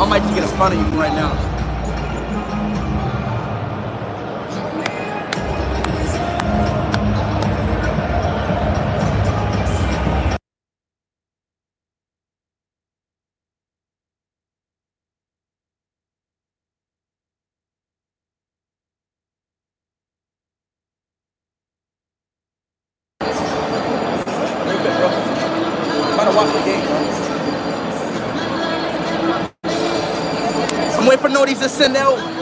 I might just get a front of you right now. SNL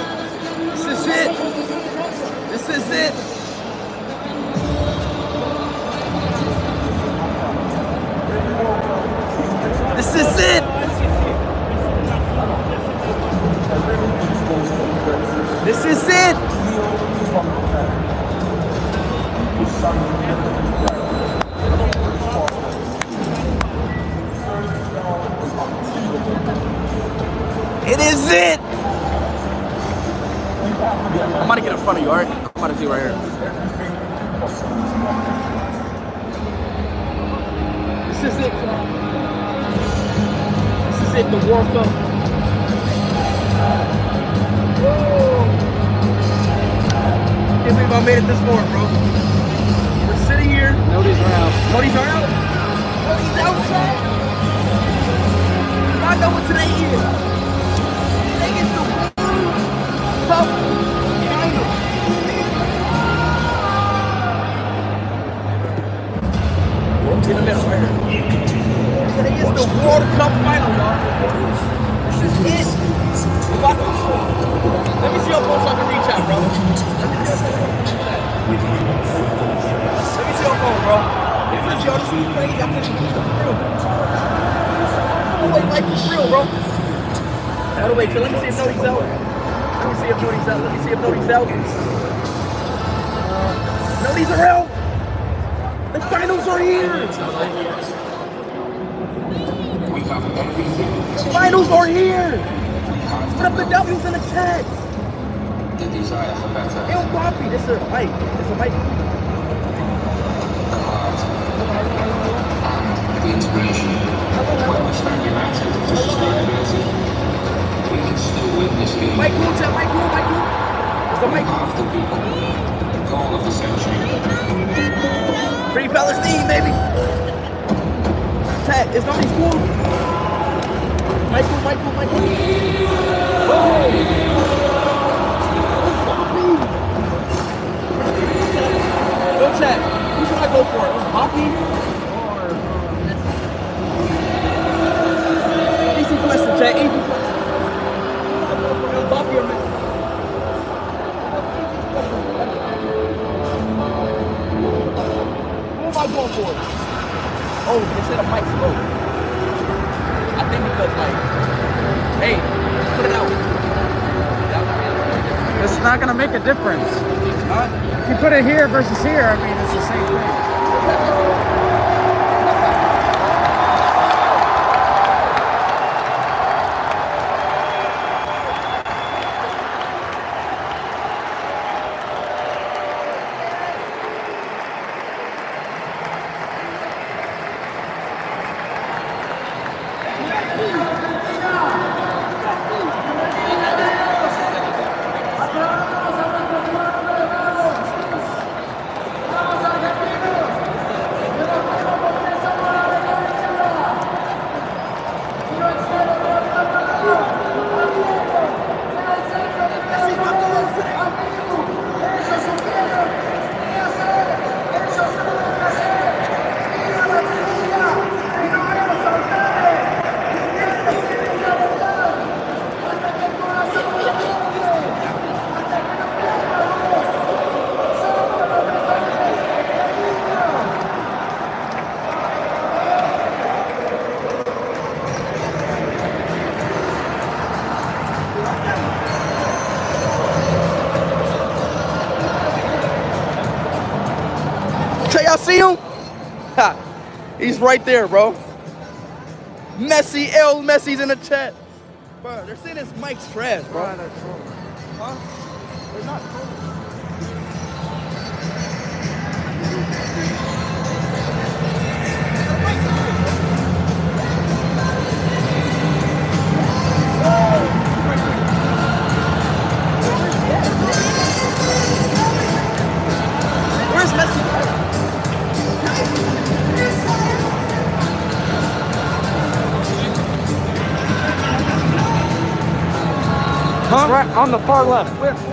right there, bro. Messi, L Messi's in the chat. Bro, they're saying this Mike's trash, bro. bro the far left.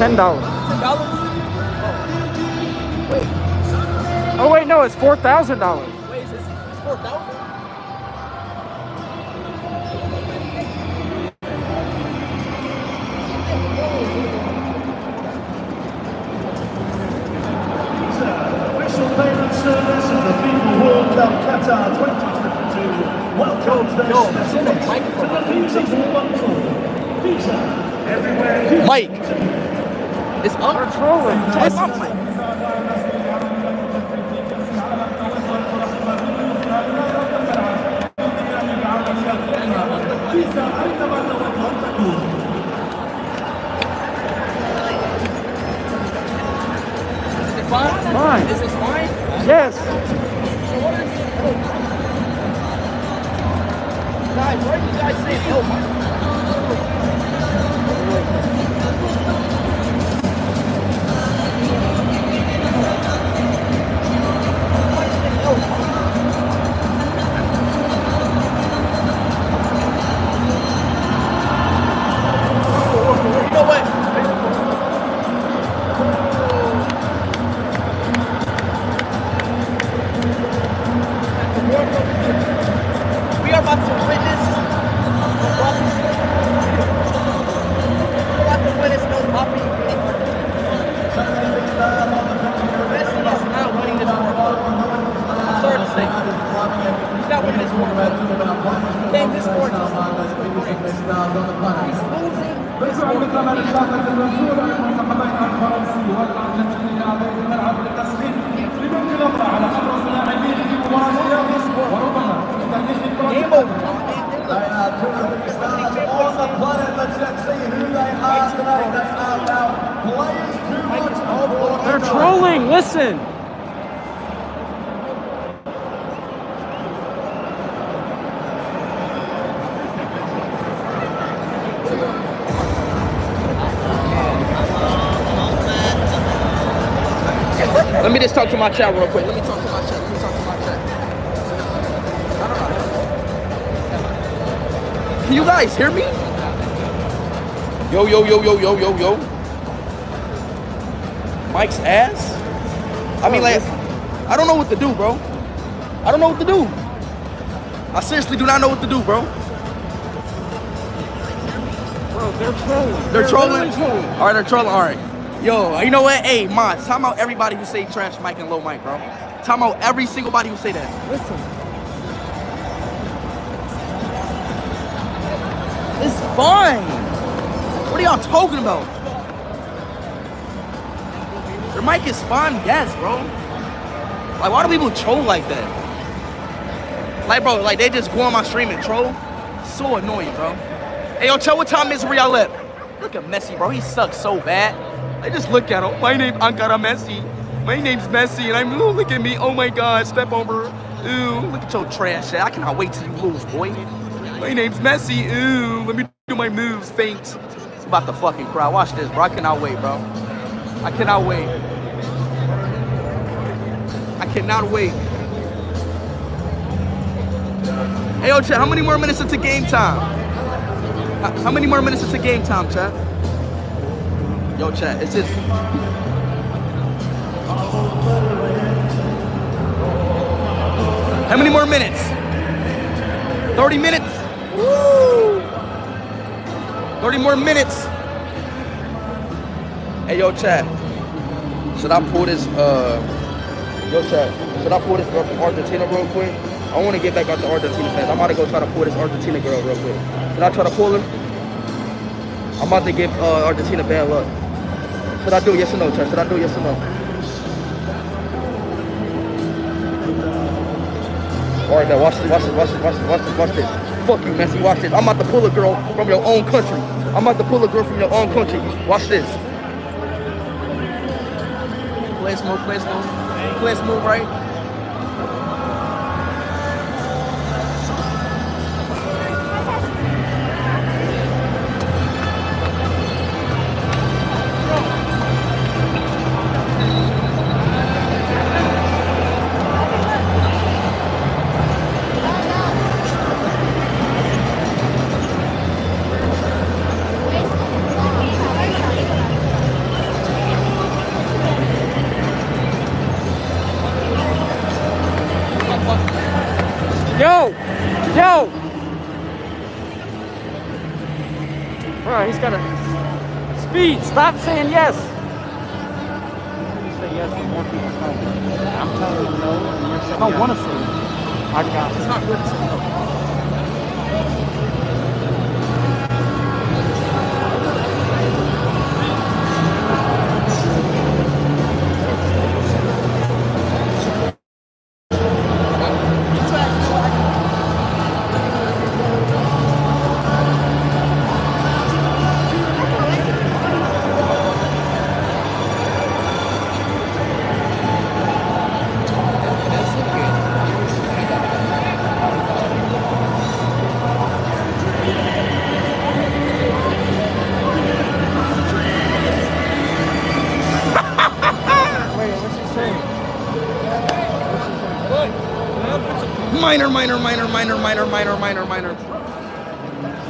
Money? like Is this fine? Yes. Guys, why you guys help? My chat real quick. Let me talk to my chat. Let me talk to my chat. Can you guys hear me? Yo, yo, yo, yo, yo, yo, yo. Mike's ass? I mean, like, I don't know what to do, bro. I don't know what to do. I seriously do not know what to do, bro. Bro, they're trolling. They're trolling. trolling. All right, they're trolling. All right. Yo, uh, you know what? Hey, Mons, time out everybody who say trash Mike and low Mike, bro. Time out every single body who say that. Listen. It's fine. What are y'all talking about? Your mic is fine, yes, bro. Like, why do people troll like that? Like, bro, like they just go on my stream and troll. So annoying, bro. Hey, yo, tell what time is where y'all at. Look at Messi, bro. He sucks so bad. I just look at him. My name Ankara Messi. My name's Messi, and I'm ooh, look at me. Oh my God, step over. Ooh, look at your trash. I cannot wait till you lose, boy. My name's Messi. Ooh, let me do my moves. Faint. I'm about to fucking cry. Watch this, bro. I cannot wait, bro. I cannot wait. I cannot wait. Hey, yo, Chet, how many more minutes into game time? How, many more minutes into game time, chat? Yo, chat, it's just. How many more minutes? 30 minutes? Woo! 30 more minutes. Hey, yo, chat. Should I pull this, uh, yo, chat. Should I pull this girl from Argentina real quick? I want to get back out to Argentina fans. I'm about to go try to pull this Argentina girl real quick. Should I try to pull her? I'm about to give uh, Argentina bad luck. Should I do yes or no, chat? Should I do yes or no? All right, now watch this, watch this, watch this, watch this, watch this, watch this. Fuck you, Messi, watch this. I'm about to pull a girl from your own country. I'm about to pull a girl from your own country. Watch this. Play smooth, play smooth. Play smooth, right? Stop saying Minor, minor, minor, minor, minor, minor, minor, minor.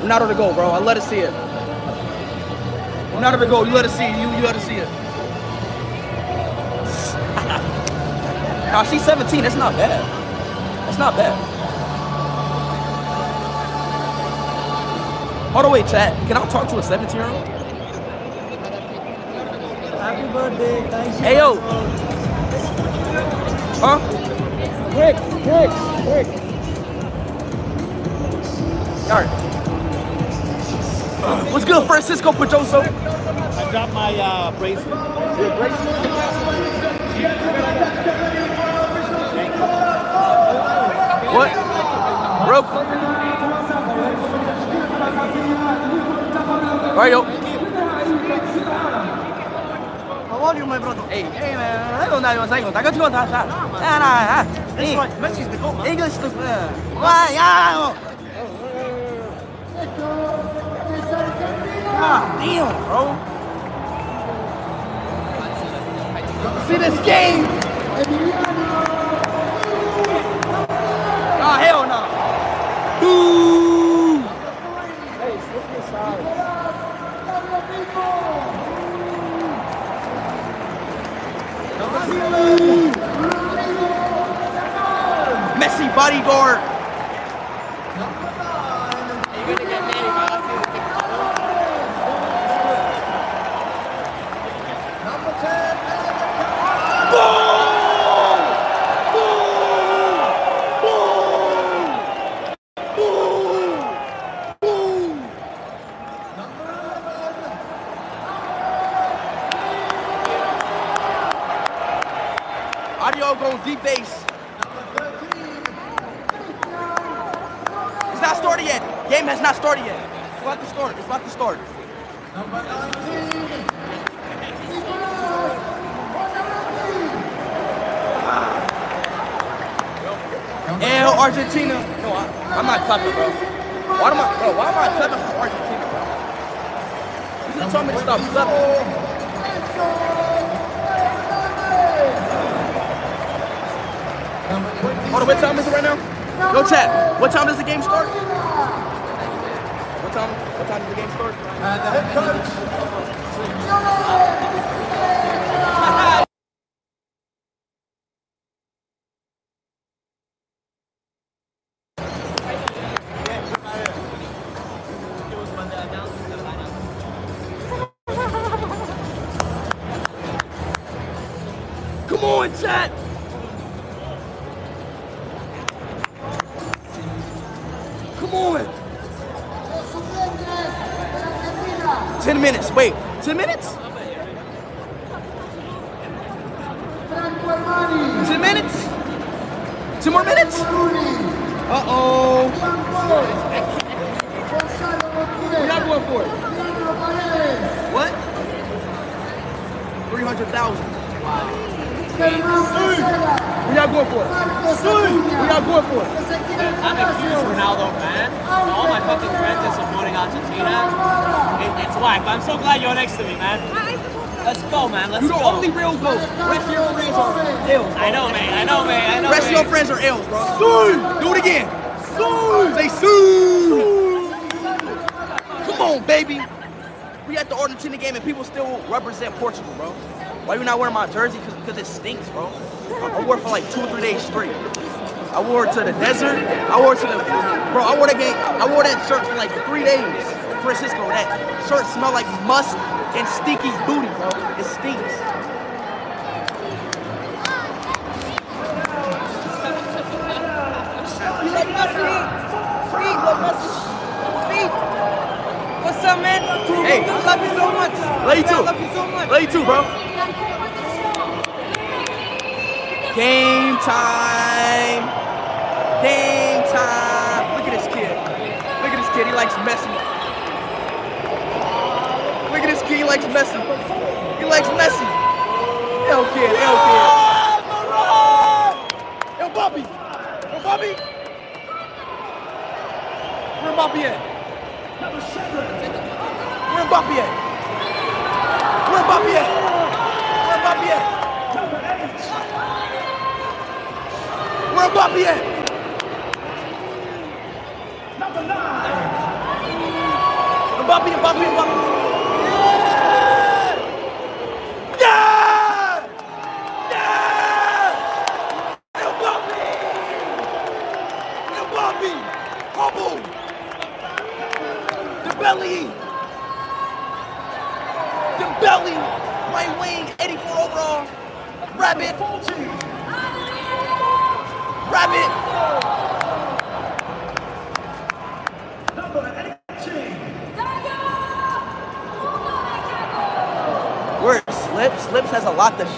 Not to go, bro. I let her see it. Not to go. You let her see it. You, you let her see it. nah, she's 17. That's not bad. That's not bad. Hold on, wait, chat. Can I talk to a 17 year old? Happy birthday. Thank you. Hey, yo. Huh? Quick, quick, quick. What's good, Francisco Pedroso? I dropped my uh, bracelet. What? Real All right, yo. How are you, my brother? Hey, hey, man. I don't know what's going on. I got two on top. Nah, nah, That's right. Messi's the goat, man. English to. Why? Yeah. Damn, bro. See this game? Game has not started yet. It's about to start. It's about to start. El Argentina. No, I, I'm not clapping, bro. Why am I, bro? Why am I clapping for Argentina, bro? You just told me to stop clapping. Hold on, what time is it right now? Yo, chat. What time does the game start? Time? What time the game start? And the head coach, the desert. I wore to the bro. I wore that game. I wore that shirt for like three days. Francisco, that shirt smelled like musk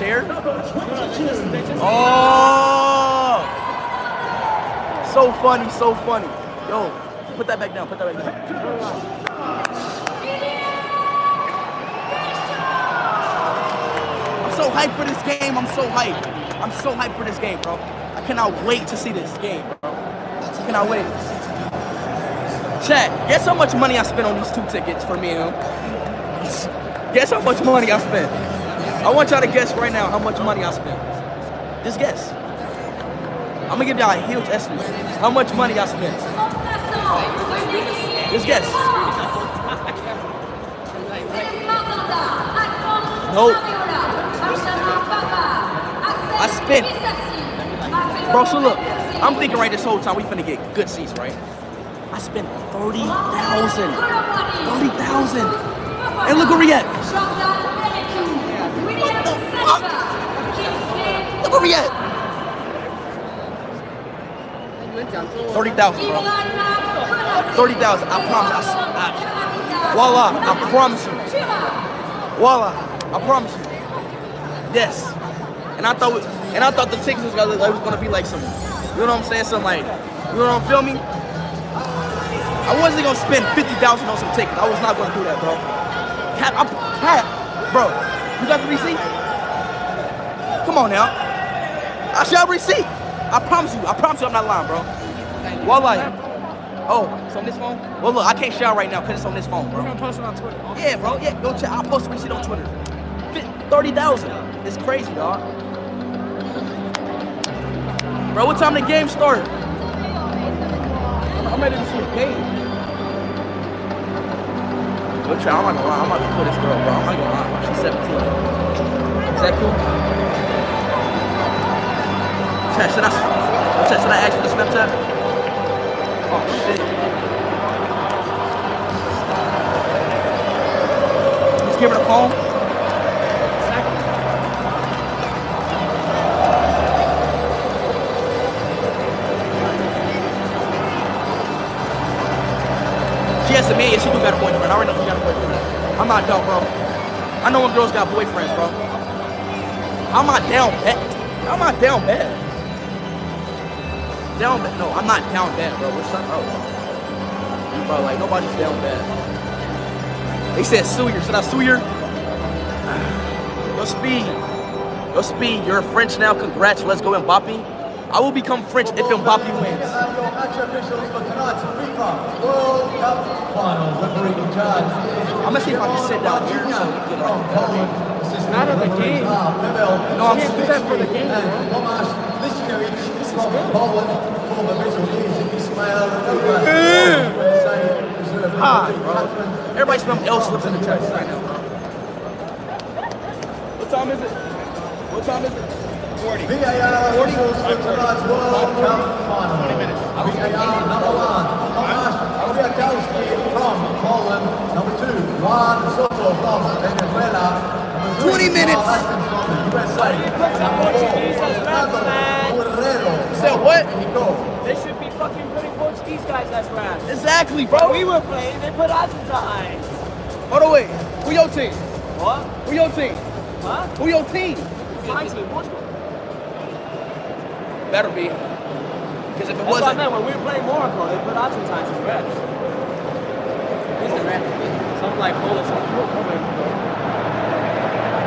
has a share. number twenty-two, Oh! So funny, so funny. Yo, put that back down, put that back down. I'm so hyped for this game. I'm so hyped. I'm so hyped for this game, bro. I cannot wait to see this game, bro. I cannot wait. Chat, guess how much money I spent on these two tickets for me and him? Guess how much money I spent? I want y'all to guess right now how much money I spent. Just guess. I'm gonna give y'all a huge estimate. How much money I spent? Just guess. Nope. I spent. Bro, so look, I'm thinking right this whole time we finna get good seats, right? I spent 30,000. 30,000. And look where we at. At. 30,000, bro. 30,000. I promise. I, I, voila. I promise you. Voila. I promise you. Yes. And I thought, and I thought the tickets was gonna, it was gonna be like some, you know what I'm saying? Some like, you know what I'm me? I wasn't gonna spend 50,000 on some tickets. I was not gonna do that, bro. Cap, I'm, Cap, bro. You got the receipt? Come on now. I have receipt. I promise you. I promise you I'm not lying, bro. Voila. Oh, it's on this phone? Well, look, I can't share right now because it's on this phone, bro. We're gonna post it on Twitter. Yeah, bro. Yeah, go check. I'll post receipt on Twitter. Fi- 30,000. It's crazy, dog. Bro, what time the game start? I'm ready to see the game. Go try. I'm not gonna lie. I'm about to kill this girl, bro. I'm not gonna lie. She's 17. Is that cool? Chat, should I, chat, should I ask for the Snapchat? Oh, shit. Just give her the phone. She has a man, yeah, she do got a boyfriend. I already know she got a boyfriend. I'm not dumb, bro. I know when girls got boyfriends, bro. I'm not down bad. I'm not down bad. Down bad. No, I'm not down bad, bro. What's up, oh. bro? Bro, like nobody's down bad. They said sue you. Should I sue you? Yo, Speed. Yo, Speed, you're French now. Congrats. Let's go Mbappe. I will become French if Mbappe wins. Your match officials for tonight's FIFA World Cup final. Referee in charge. I'm gonna see if I can sit down here so we can get From Poland. Assistant Not of the game. No, I'm can't do that for the game, And bro. Tomasz Listkiewicz from Poland. Former visual is Ismail Uba. Say, reserve Ah, referee bro. Catherine Everybody spell L slips in the chat right now, bro. What time is it? What time is it? VAR officials for tonight's World Cup final. VAR number one, Tomasz Kwiatkowski from Poland. Number two, Juan Soto from Venezuela. Number three, 20 minutes. Carl Atkins from the USA. Number four, Fernando Guerrero Said what? Mexico. Fucking putting Portuguese guys as refs. Exactly, Bro, we were playing, they put Argentine. Hold on, wait. Who your team? What? Who your team? Huh? Who your team? My team, Portugal. Better be. Because if it That's what I wasn't, meant. When we were playing Morocco, they put Argentines as refs. The? Something like Polish.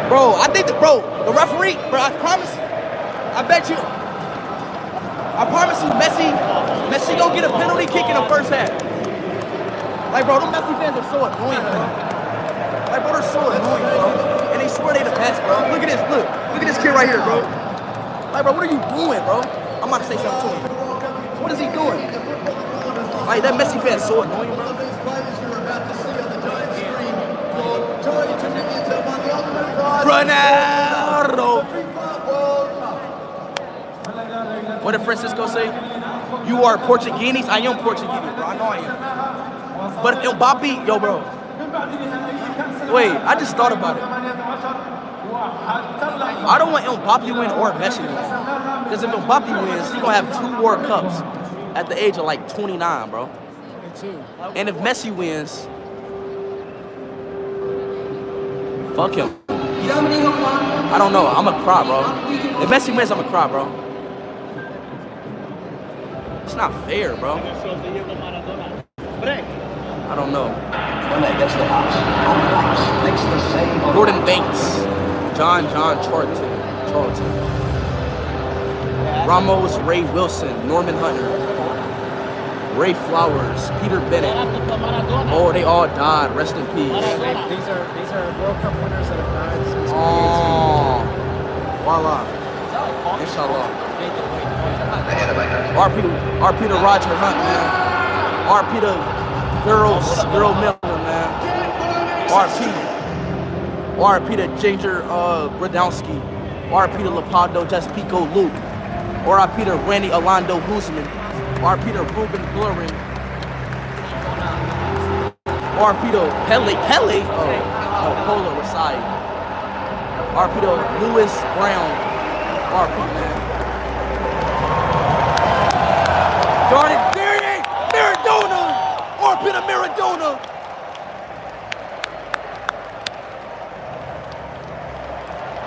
bro, I think the bro, the referee, bro, I promise, I bet you, I promise you, Messi, Messi gonna get a penalty kick in the first half. Like, bro, them Messi fans are so annoying, bro. Like, bro, they're so annoying, bro. And they swear they the best, bro. Look at this, look, look at this kid right here, bro. Like, bro, what are you doing, bro? I'm about to say something to him. What is he doing? Like, that Messi fan is so annoying, bro. Ronaldo. What did Francisco say? You are Portuguese. I am Portuguese, bro. I know I am. But if Mbappe, yo, bro. Wait, I just thought about it. I don't want Mbappe win or Messi win. Because if Mbappe wins, he's gonna have two World Cups at the age of like 29, bro. And if Messi wins, fuck him. I don't know. I'm gonna cry, bro. If Messi wins, I'm gonna cry, bro. It's not fair, bro. I don't know. Gordon Banks, John John Charlton, Charlton, Ramos, Ray Wilson, Norman Hunter, Ray Flowers, Peter Bennett. Oh, they all died. Rest in peace. These are these are World Cup winners that have died since Oh, voila. Inshallah. RP, RP to Roger Hunt, man. RP to Girls, Girl Miller, man. RP. RP to Ginger uh, Gradowski. RP to Leopoldo Jacinto Luque. RP to Randy Alando Guzman. RP to Ruben Glurin. RP to Pele. Pele? Oh, oh Polo Rasai. RP to Lewis Brown. RP, man. Darn it, there it ain't! Maradona! RP to Maradona!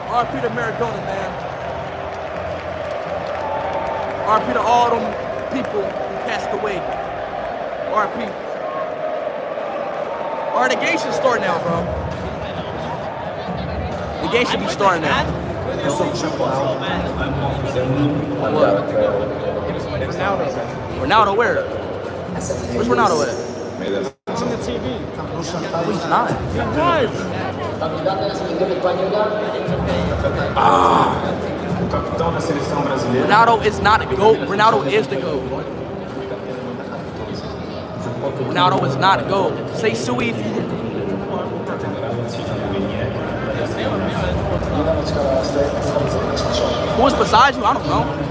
RP to Maradona, man. RP to all them people who passed away. RP. The game start now, bro. Should be starting now. What? Ronaldo where? Where's Ronaldo at? Ah! Ronaldo is not a goat. Ronaldo is the goat. Ronaldo is not a goat. Say Sui Who is beside you? I don't know.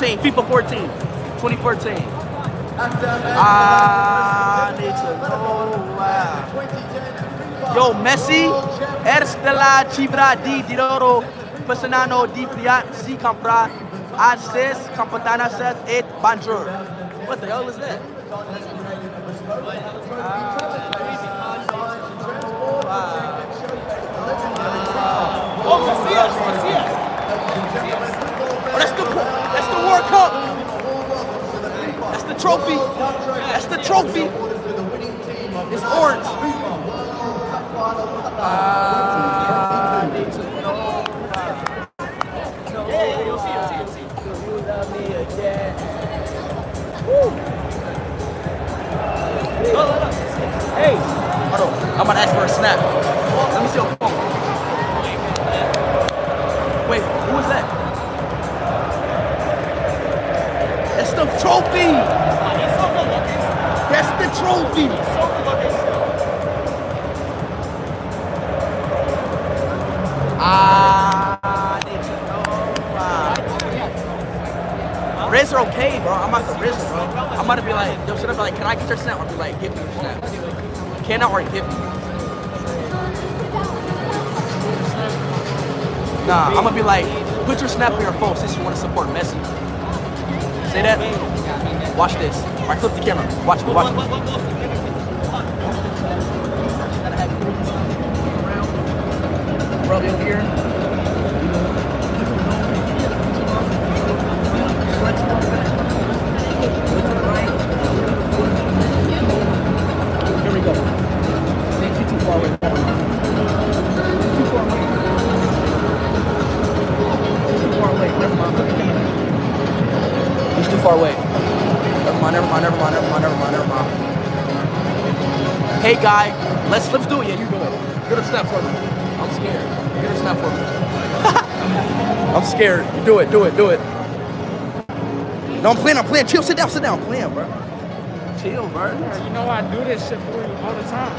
14. FIFA 14. 2014. I ah, need to know why. Yo, Messi, eres de la cifra di dinero personano di priat si compra access competana set et bonjour. What the hell is that? Ah. Oh, Casillas, Casillas. Oh, that's the that's the World Cup. That's the trophy. That's the trophy. It's orange. No. Hey, hold on. I'm to ask for a snap. Hey, bro. I'm about to risk, bro. I'm about to be like, yo, should I be like, can I get your snap? I'll be like, give me your snap. Can I or give me? Nah, I'm gonna be like, put your snap on your phone since you want to support Messi. Say that. Watch this. I flip the camera. Watch me, watch me. do it, do it, do it. No, I'm playing, I'm playing. Chill, sit down, sit down. I'm playing, bro. Chill, bro. You know I do this shit for you all the time.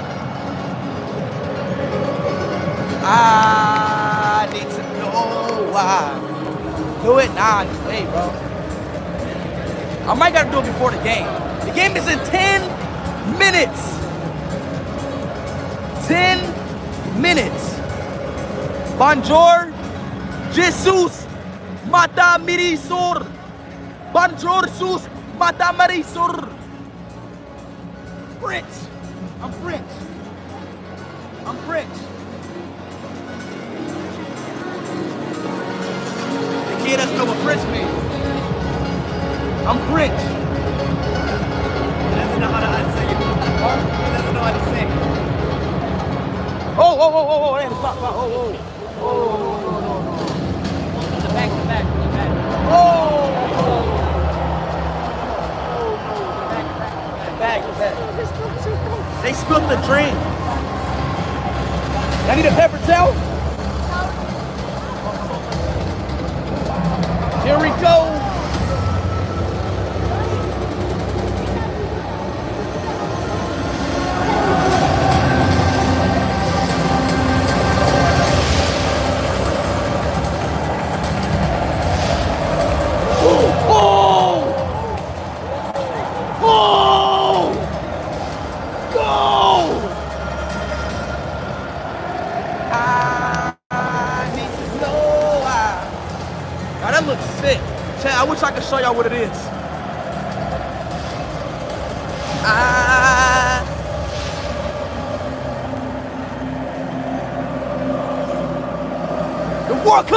I need to know why. Do it now, just wait, bro. I might gotta do it before the game. The game is in 10 minutes. 10 minutes. Bonjour, Jesus. mata mirisur. Banjur sus mata mirisur.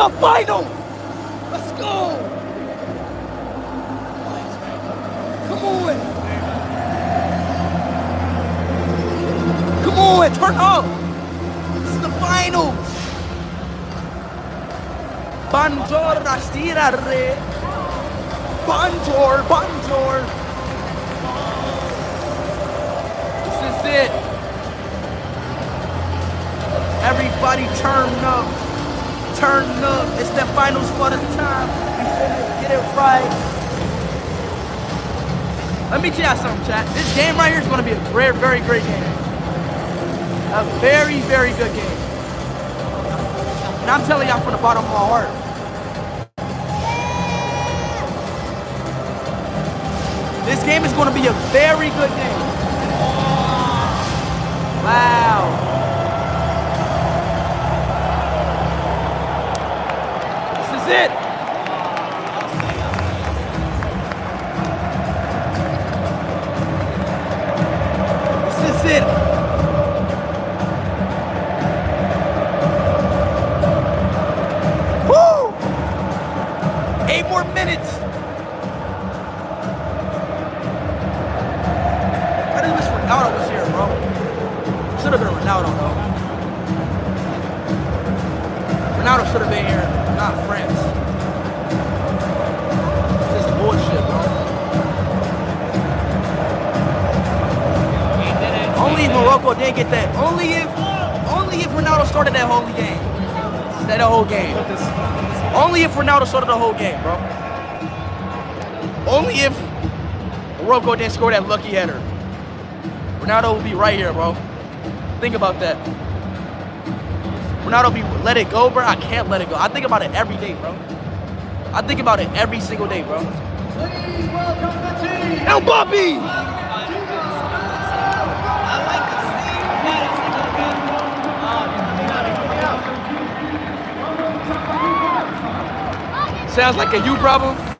the fight! very good. right here, bro. Think about that. Ronaldo be let it go, bro. I can't let it go. I think about it every day, bro. I think about it every single day, bro. El Bobby. Sounds like a you problem.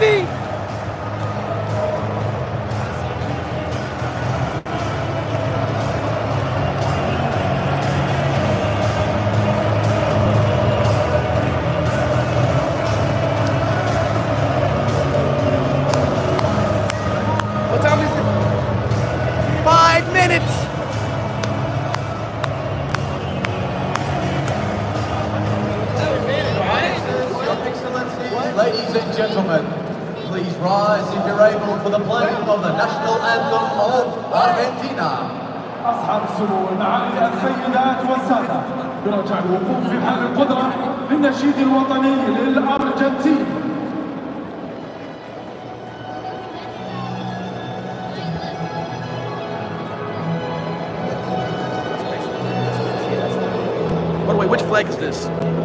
On, this?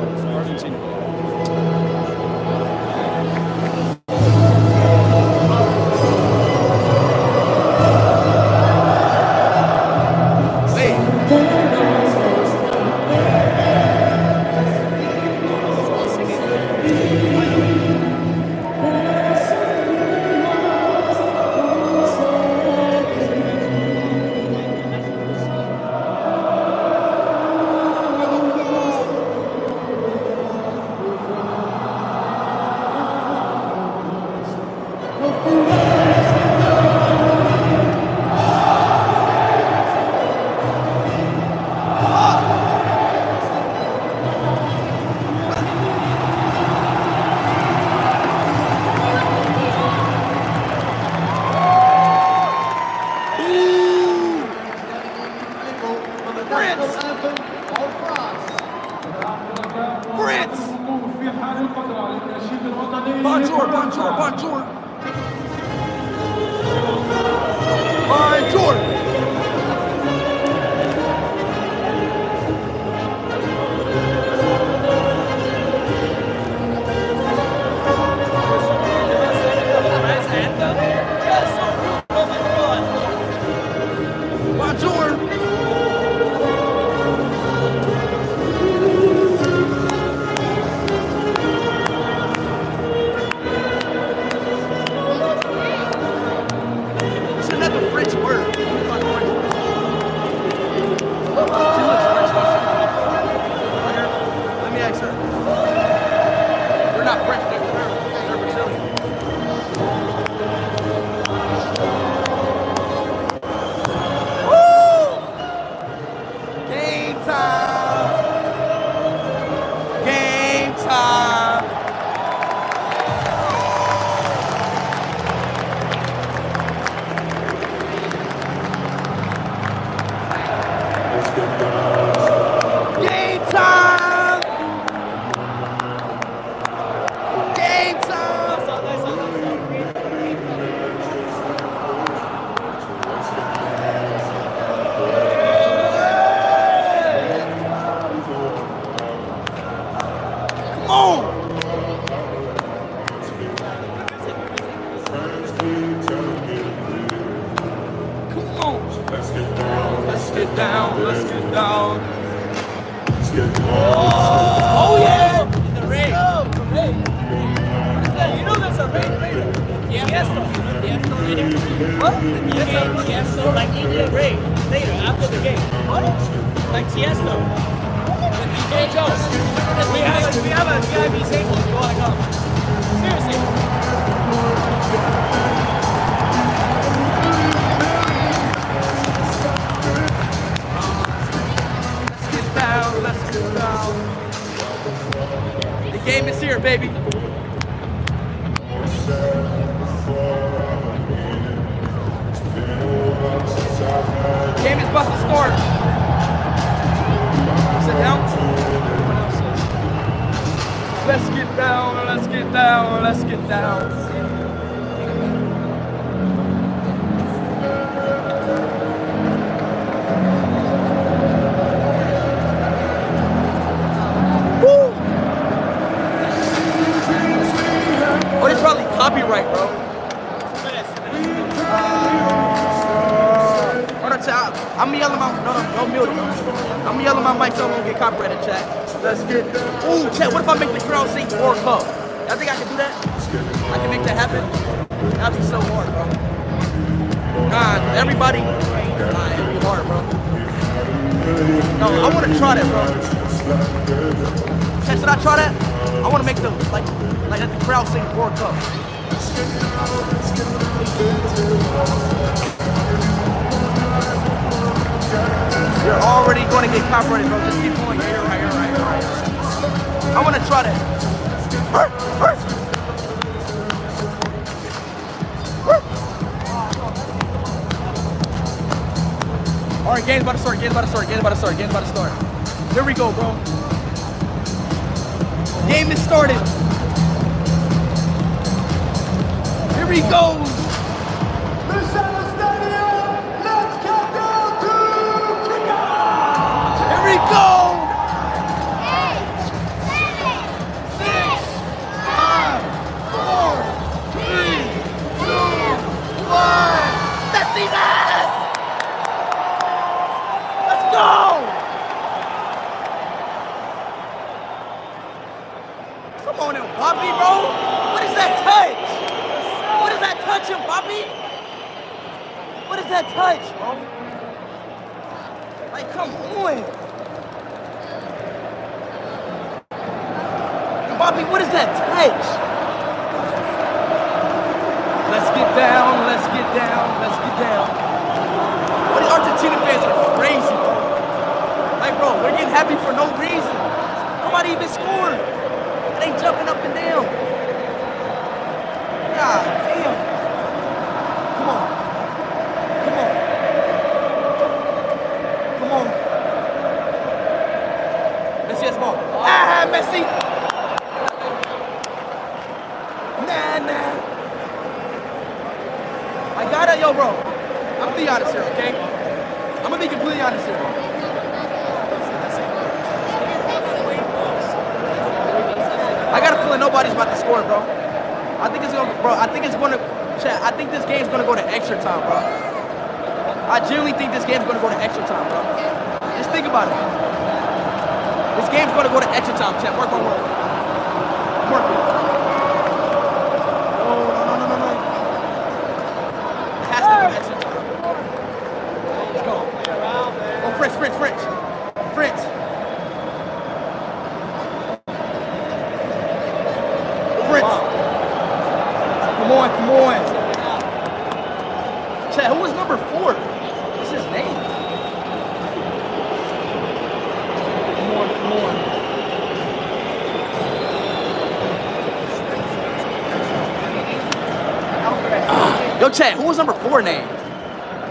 chat, who was number four named?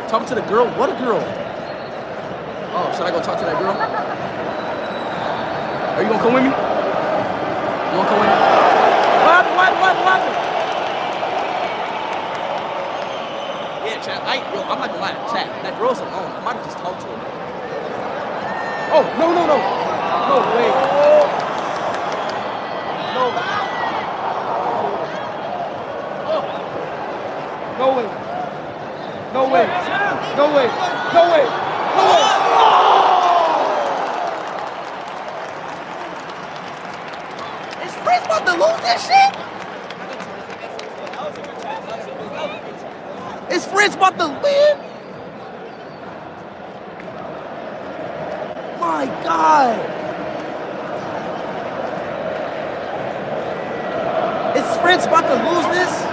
Talking to the girl, what a girl. My God. Is Sprint about to lose this?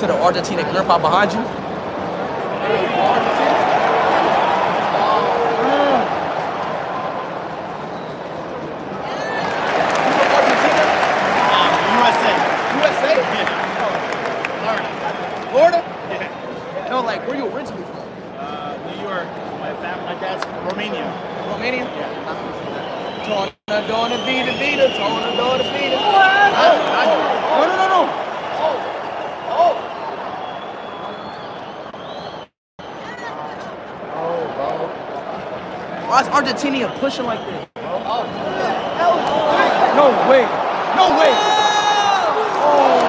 to the Argentina grandpa behind you, pushing like this? No way. No way. Oh.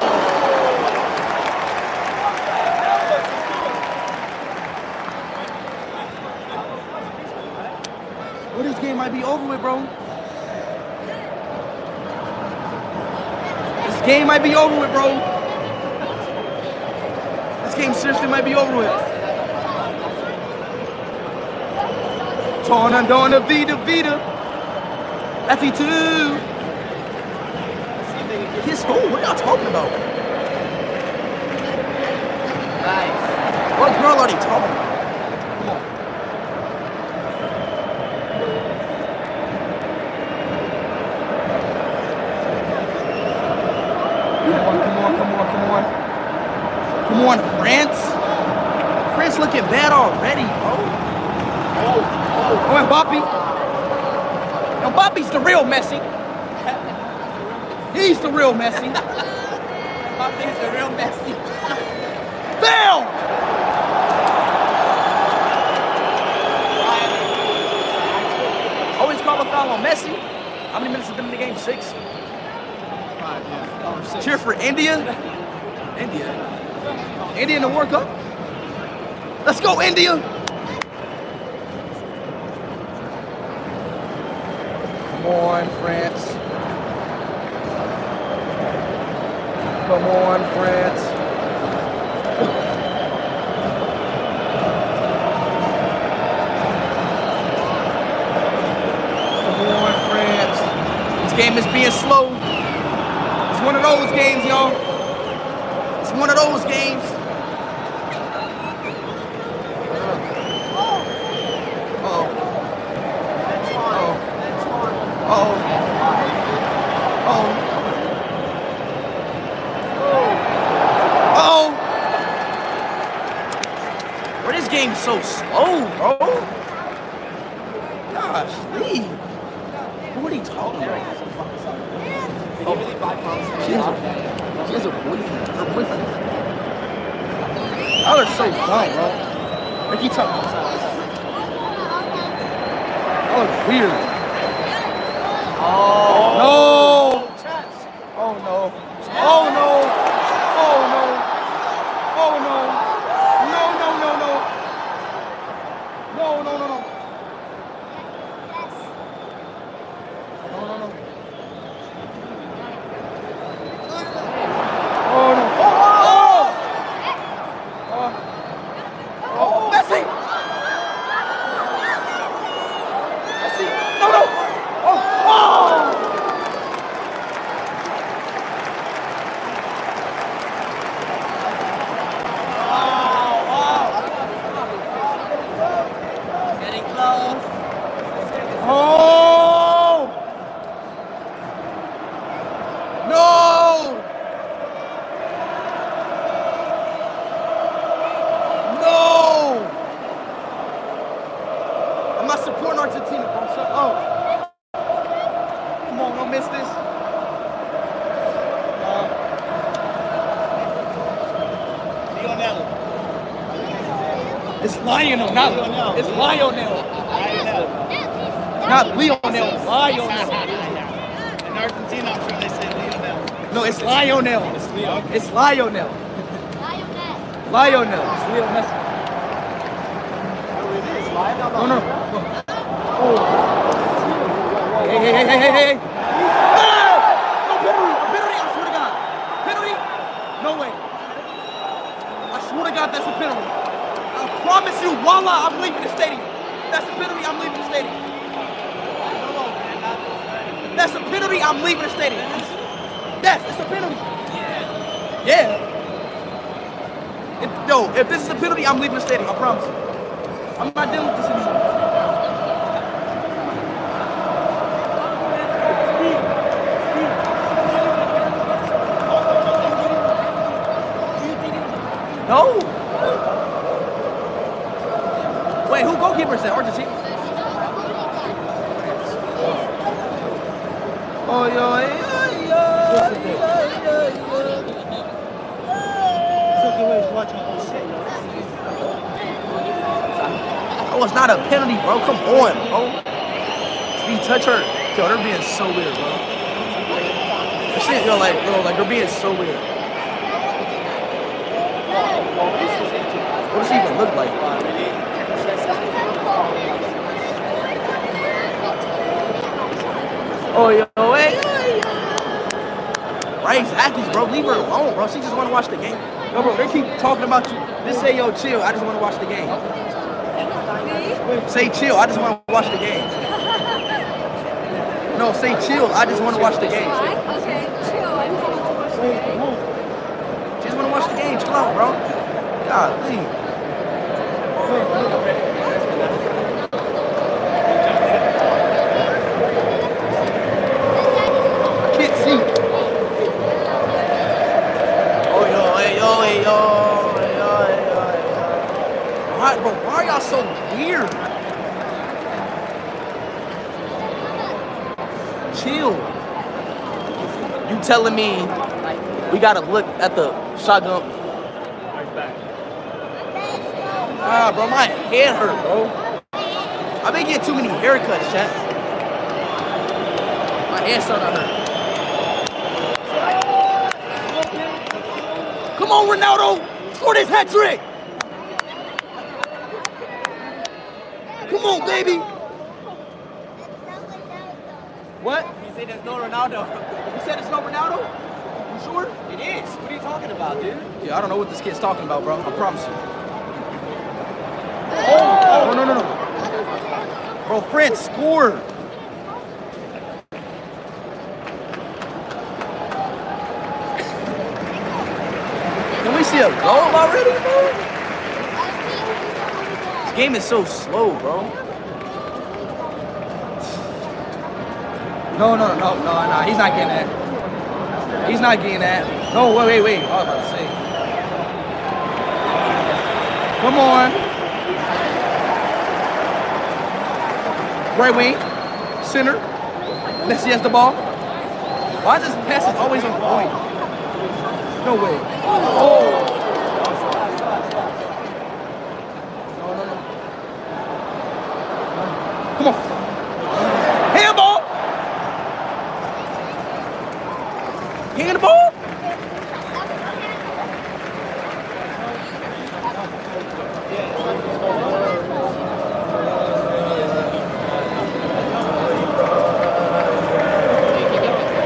Well, this game might be over with, bro. This game might be over with, bro. This game seriously might be over with. Torn undone of thee Vita. That's E2. Being so weird. What does she even look like? Oh, yo, hey, Right, exactly, bro. Leave her alone, bro. She just want to watch the game. No, bro, they keep talking about you. Just say, yo, chill. I just want to watch the game. Say chill. I just want to watch the game. No, say chill. I just want to watch the game. Okay, just want to watch the game. Chill out, bro. I can't see. Oh, yo, hey, yo, hey, yo, hey, yo, hey, yo, bro, why y'all so weird? Chill. You telling me we gotta look at the shotgun? Ah, bro, my head hurt, bro. I've been getting too many haircuts, chat. My head's starting to hurt. Come on, Ronaldo! Score this hat trick! Come on, baby! What? He said there's no Ronaldo. You said there's no Ronaldo? It is. What are you talking about, dude? Yeah, I don't know what this kid's talking about, bro. I promise you. Oh, oh, oh no, no, no, no. Bro, France scored. Can we see a goal already, bro? This game is so slow, bro. No, no, no, no, no, no. He's not getting that. He's not getting that. No, wait, wait, wait. I was about to say. Come on. Right wing. Center. Messi has the ball. Why is this pass is always on point? No way. Oh. No, no, no. Come on. Handball. Handball.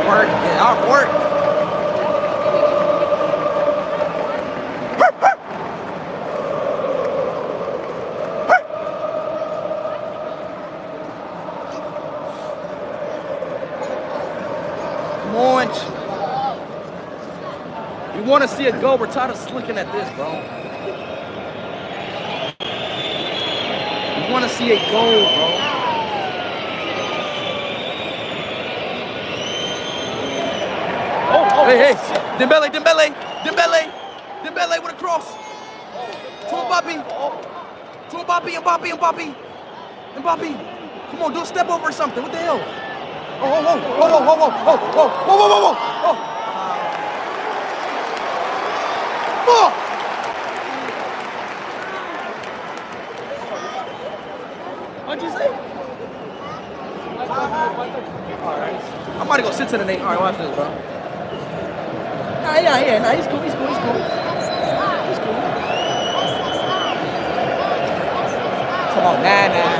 Work. Get out. Work. Come on. You want to a goal? We're tired of looking at this, bro. You want to see a goal, bro? Oh, oh, hey, hey, Dembele, Dembele, Dembele, Dembele with a cross. To Mbappe, to Mbappe, Mbappe, Mbappe, Mbappe. Come on, do a step over or something. What the hell? Oh, oh, oh, oh, oh, oh, oh, oh, oh, whoa, whoa, whoa, oh. Fuck! What'd you say? Sit to the Nate. All right, watch this, bro. Nah, yeah, yeah, nah, he's cool, he's cool, he's cool. He's cool. Come on, nah, nah.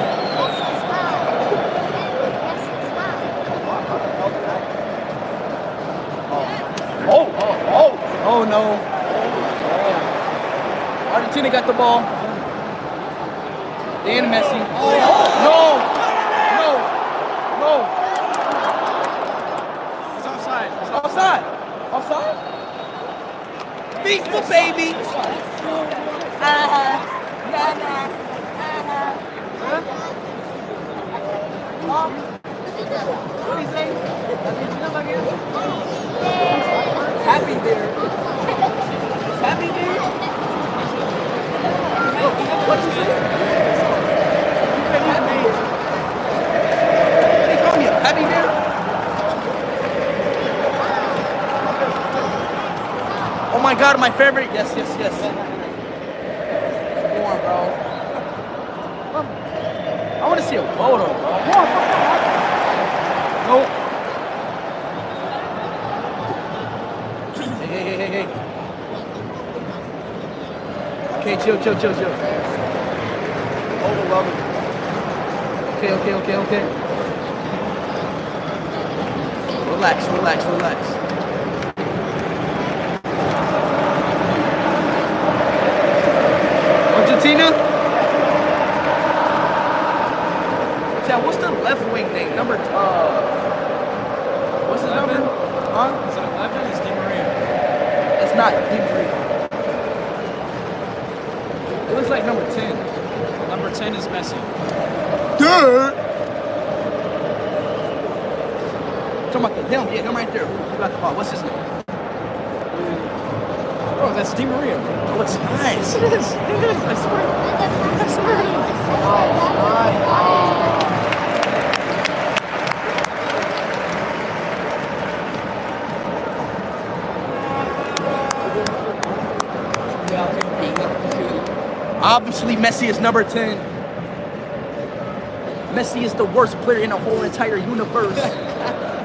Oh, oh, oh, oh no. Argentina got the ball. Dan Messi. No, no, no. It's offside. It's Offside. Offside. FIFA, baby. Uh-huh. Nah, nah. Uh-huh. What do you say? Happy beer. Happy beer? What you say? They call me a happy bear. Oh my god, my favorite. Yes, yes, yes. Come on, bro. I want to see a photo, bro. Nope. Hey, hey, hey, hey, hey. Okay, chill, chill, chill, chill. Overwhelming. Okay, okay, okay, okay. Relax, relax, relax. Argentina? Yeah, what's the left wing name? Number, uh, what's his number? Huh? Is it 11? It's Di Maria. It's not Di Maria. It looks like number 10. Number 10 is Messi. Dude! Talking about the him, yeah, him right there. Who got the ball? What's his name? Bro, that's Di Maria. Oh, it's nice. It is. It is. I swear. I swear. Obviously, Messi is number 10. Messi is the worst player in the whole entire universe.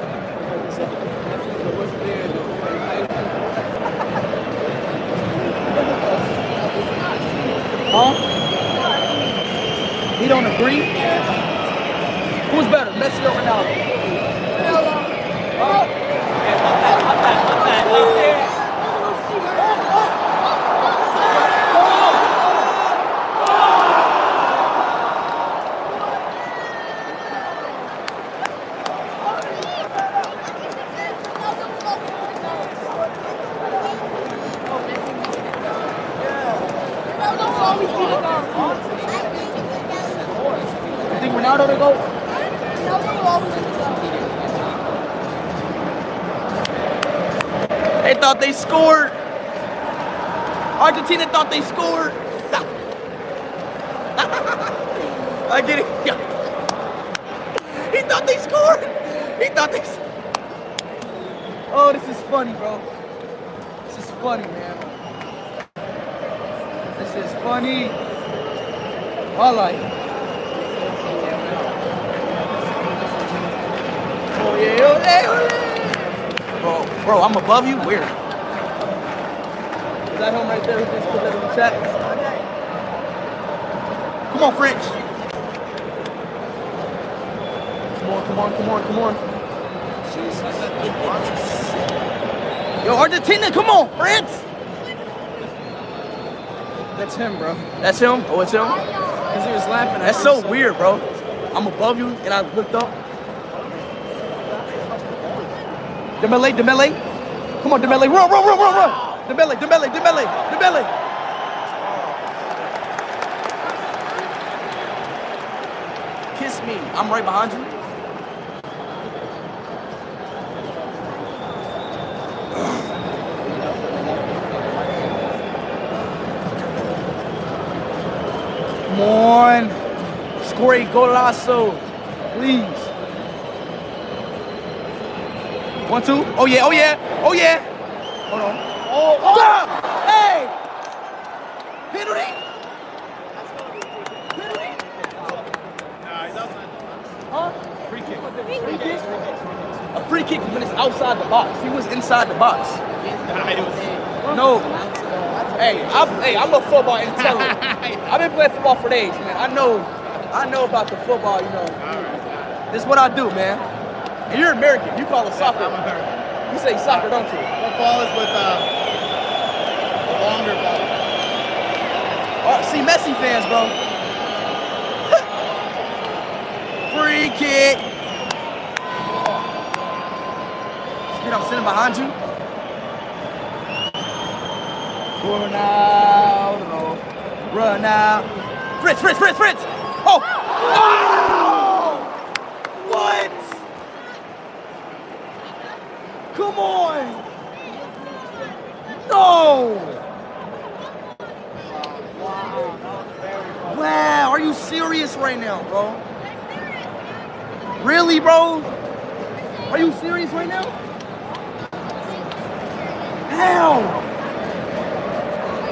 huh? He don't agree? Who's better, Messi or Ronaldo? You think Ronaldo to go? They thought they scored. Thought they scored. I get it. He thought they scored. He thought they. Oh, this is funny, bro. This is funny, man. This is funny. I like. Oh yeah, oh, ole, ole. Oh, bro, bro, I'm above you? Where? Is that him right there who just put that in the chat? Come on, French. Come on, come on, come on, come on. Yo, Argentina, come on, France. That's him, bro. That's him? Oh, it's him? Because he was laughing. That's so weird, bro. I'm above you and I looked up. Dembele, Dembele. Come on, Dembele. Run, run, run, run, run. Dembele, Dembele, Dembele, Dembele. Kiss me. I'm right behind you. Come on. A golazo, please. One, two. Oh, yeah. Oh, yeah. Oh, yeah. Hold on. Oh, oh. Hey. Penalty. Penalty. Huh? Free kick. Free kick? A free kick when it's outside the box. He was inside the box. No. Hey, I'm, hey, I'm a football intelligent. I've been playing football for days, man. I know, I know about the football. You know, this is what I do, man. And you're American. You call it soccer. You say soccer, don't you? Football is with uh, the longer ball. Oh, see, Messi fans, bro. Free kick. Speed, I'm sitting behind you. Ronaldo. Run out. Fritz, Fritz, Fritz, Fritz. What? Come on. No. Wow, are you serious right now, bro? Really, bro? Are you serious right now? How?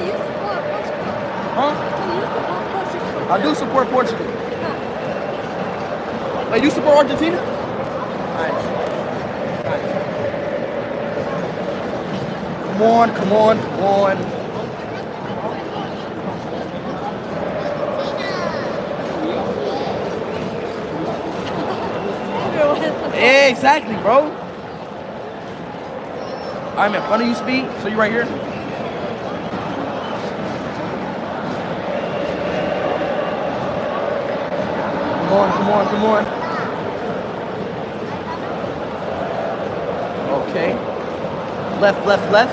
You support Portugal. Huh? You support Portugal. I do support Portugal. Hey, you support Argentina? Come on, come on, come on. Yeah, exactly, bro. I'm in front of you, Speed. So you right here? Come on, come on, come on. Okay. Left, left, left.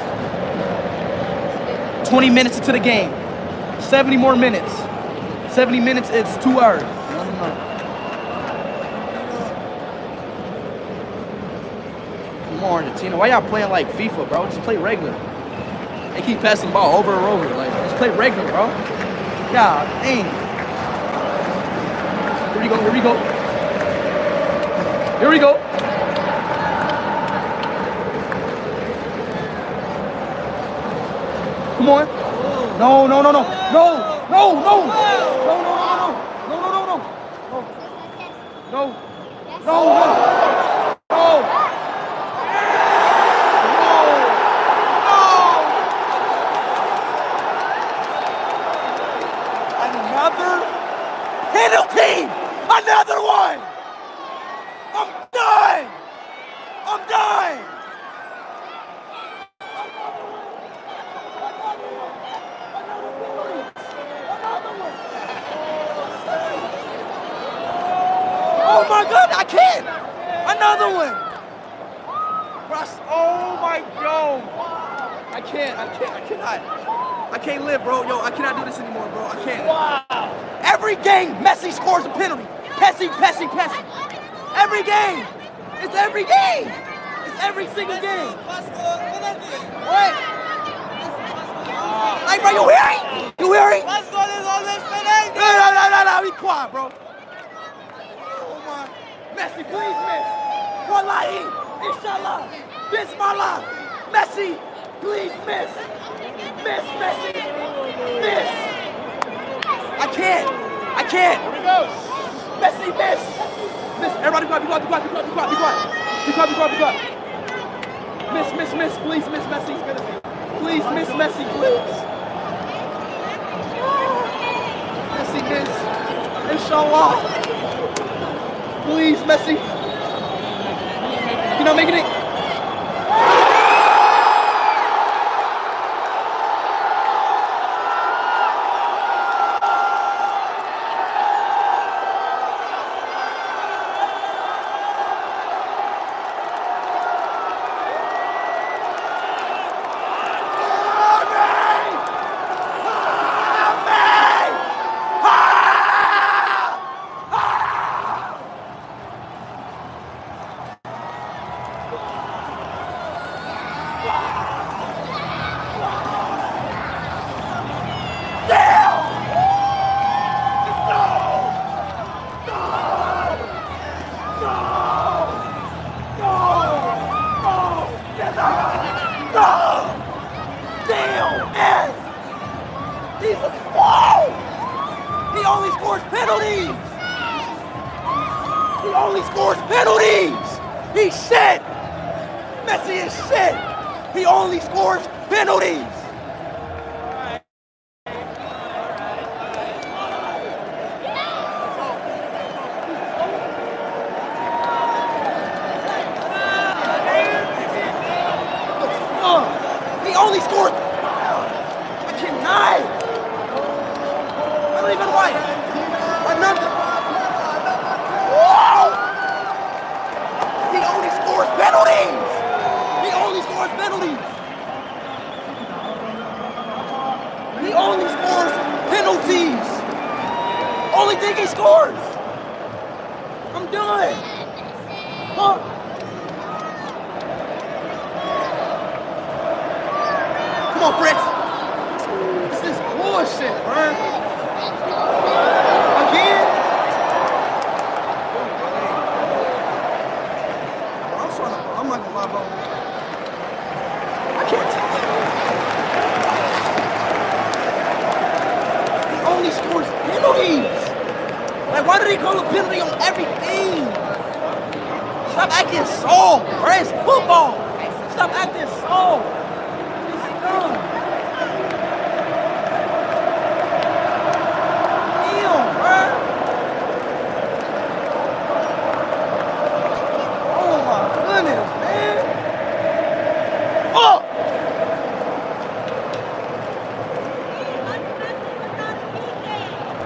20 minutes into the game. 70 more minutes. 70 minutes, it's two hours. Come on, Argentina. Why y'all playing like FIFA, bro? Just play regular. They keep passing the ball over and over. Like, just play regular, bro. God dang. Here we go, here we go. Here we go. Come on. No, no, no, no. No, no, no. No, no, no, no, no. No, no, no, no. No. No, no,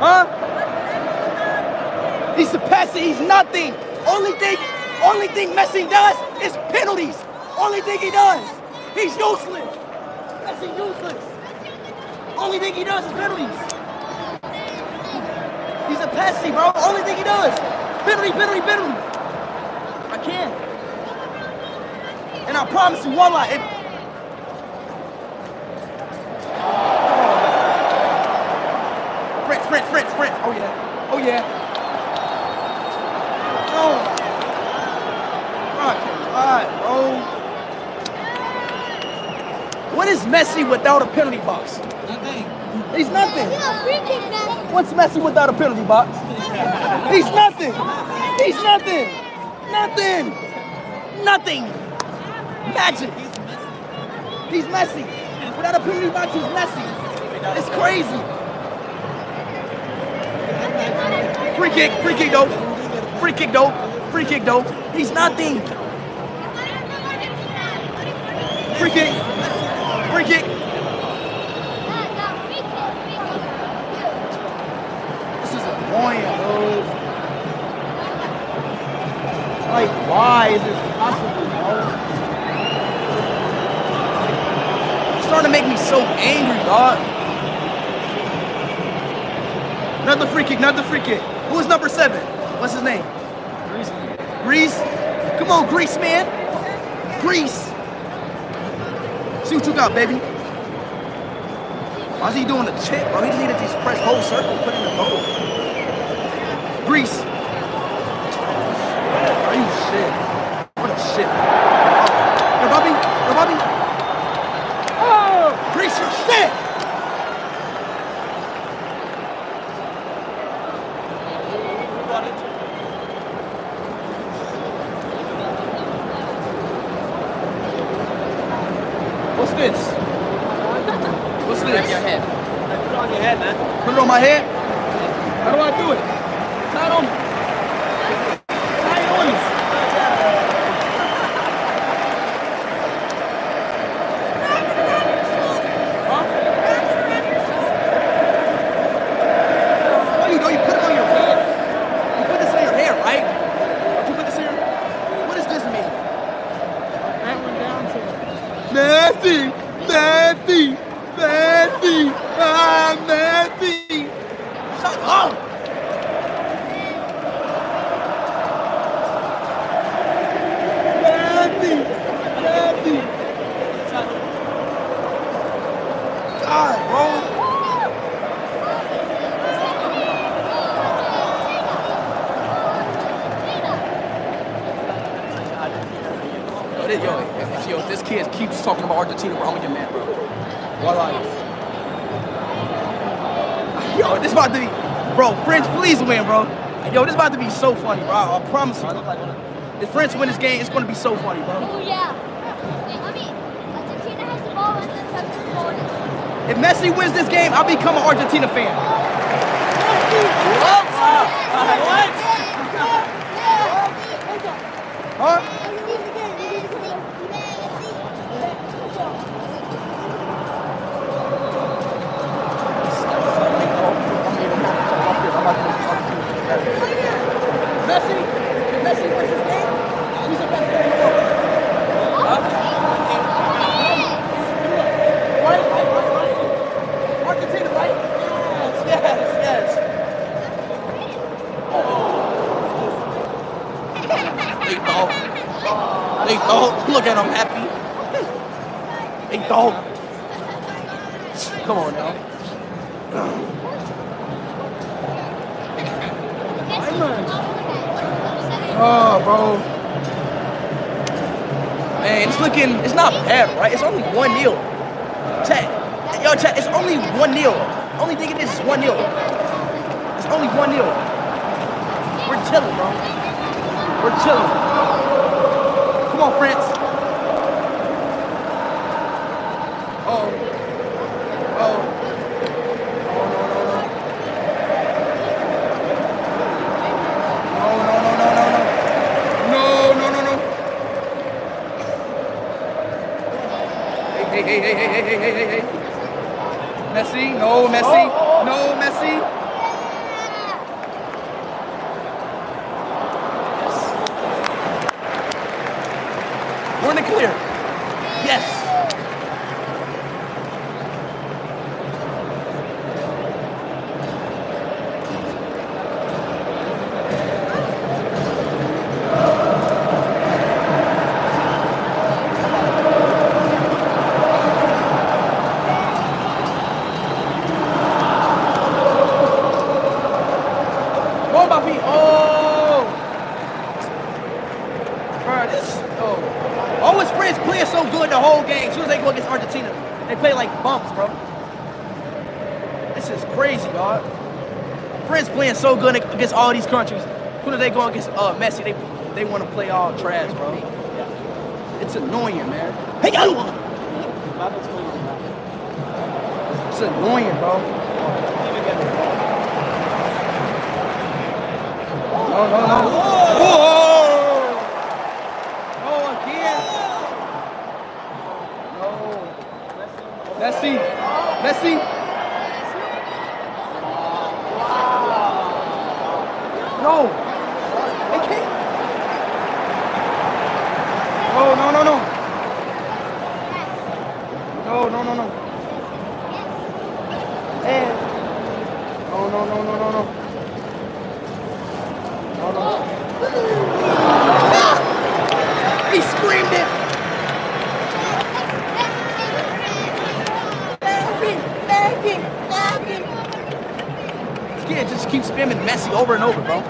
Huh? He's a passer. He's nothing. Only thing, only thing Messi does is penalties. Only thing he does. He's useless. Messi useless. Only thing he does is penalties. He's a passy, bro. Only thing he does. Penalty, penalty, penalty. I can't. And I promise you, one if Fritz, Fritz, Fritz, Fritz. Oh yeah. Oh yeah. Oh. Bro, I cannot, bro. What is Messi without a penalty box? Nothing. He's nothing. What's Messi without a penalty box? He's nothing. He's nothing. Nothing. Nothing. Magic. He's Messi. Without a penalty box, he's Messi. It's crazy. Free kick, free kick though. Free kick though. Free kick though. He's nothing. Free kick. Free kick. This is annoying, bro. Like, why is this possible, bro? It's starting to make me so angry, dog. Another free kick, another free kick. Who is number seven? What's his name? Grease. Grease? Come on, Grease, man. Grease. See what you got, baby. Why's he doing the chip, bro? He just needed to just press whole circle, put in the goal. Are you shit? What a shit. Yo, Bobby. Yo, Bobby. Oh, Grease, your shit. What's this? What's this? your head. Put it on your head, man. Put it on my head? How do I do it? Tie it on me. Tie it on me. Huh? Oh, you know you put it on your head. You put this in your hair, right? You put this in your... What does this mean? That one down to Nasty! Nasty! Nasty! Ah, nasty! Shut up! Nasty! Nasty! God, bro! Yo, this, yo, if, yo, if this kid keeps talking about Argentina, bro, I'm gonna get mad, bro. Voila. Yo, this about to be, bro. French, please win, bro. Yo, this about to be so funny, bro. I, I promise you. If French win this game, it's gonna be so funny, bro. Oh yeah. I mean, Argentina has the ball and then the ball. If Messi wins this game, I'll become an Argentina fan. All these countries. Soon as they go against uh, Messi, they they want to play all trash, bro. It's annoying, man. Hey, yo! It's annoying, bro. No, no, no. Whoa! No, again. No. Messi. Messi. No. They can't. No, no, no, no. No, no, no, no. And. No, no, no, no, no, no. No, no. He screamed it. This kid just keeps spamming Messi over and over, bro.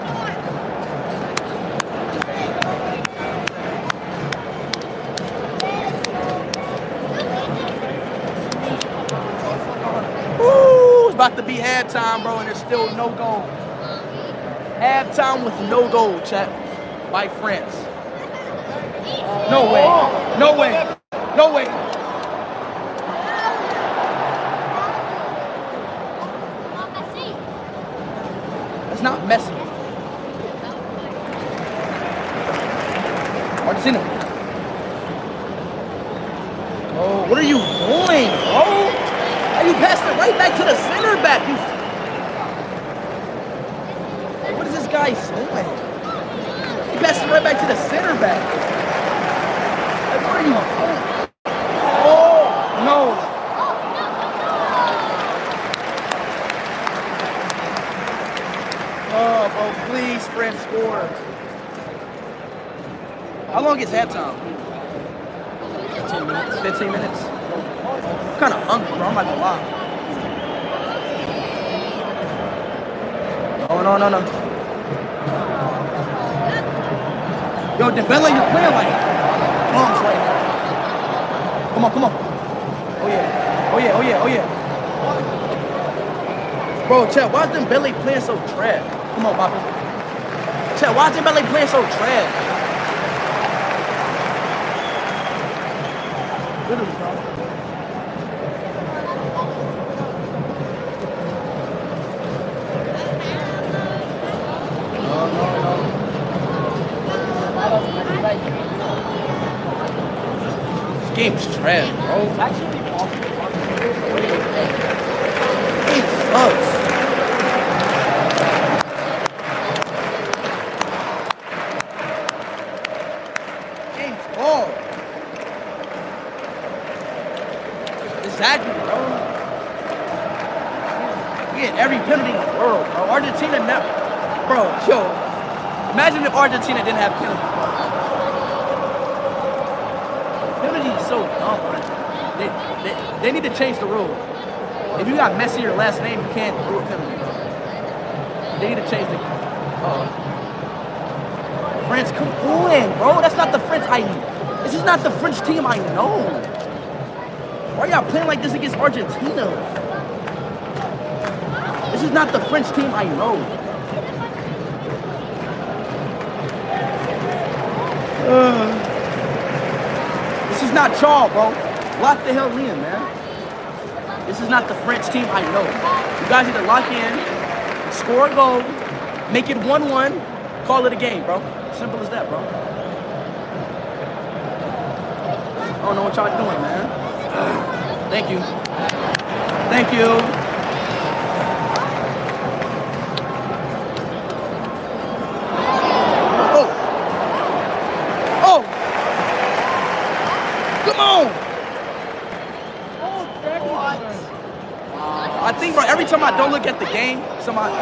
Woo! It's about to be halftime, bro, and there's still no goal. Halftime with no goal, chat, by France. No way. No way. No way. That's not Messi. Argentina. Oh, what are you doing, bro? How you passed it right back to the center back? You what is this guy doing? It right back to the center back. Like, what are you doing? Oh, no. Oh, bro, please, friend, score. How long is halftime? 15 minutes. 15 minutes? I'm kind of hungry, bro. I'm not gonna lie. Oh, no, no, no. Yo, Dembele, you're playing like bums right now. Come on, come on. Oh, yeah. Oh, yeah, oh, yeah, oh, yeah. Bro, Chad, why is Dembele playing so trash? Come on, Bobby. Chad, why is Dembele playing so trash? Literally, bro. red, bro. Change the rule. If you got Messi your last name, you can't do a penalty. They need to change the. Uh, France, come on, bro. That's not the French I. This is not the French team I know. Why y'all playing like this against Argentina? This is not the French team I know. Uh, this is not y'all, bro. Lock the hell in, man. Is not the French team I know. You guys need to lock in, score a goal, make it 1-1, call it a game, bro. Simple as that, bro. I don't know what y'all doing, man. Thank you. Thank you. Oh. Oh. Come on. I think, bro, every time I don't look at the somebody,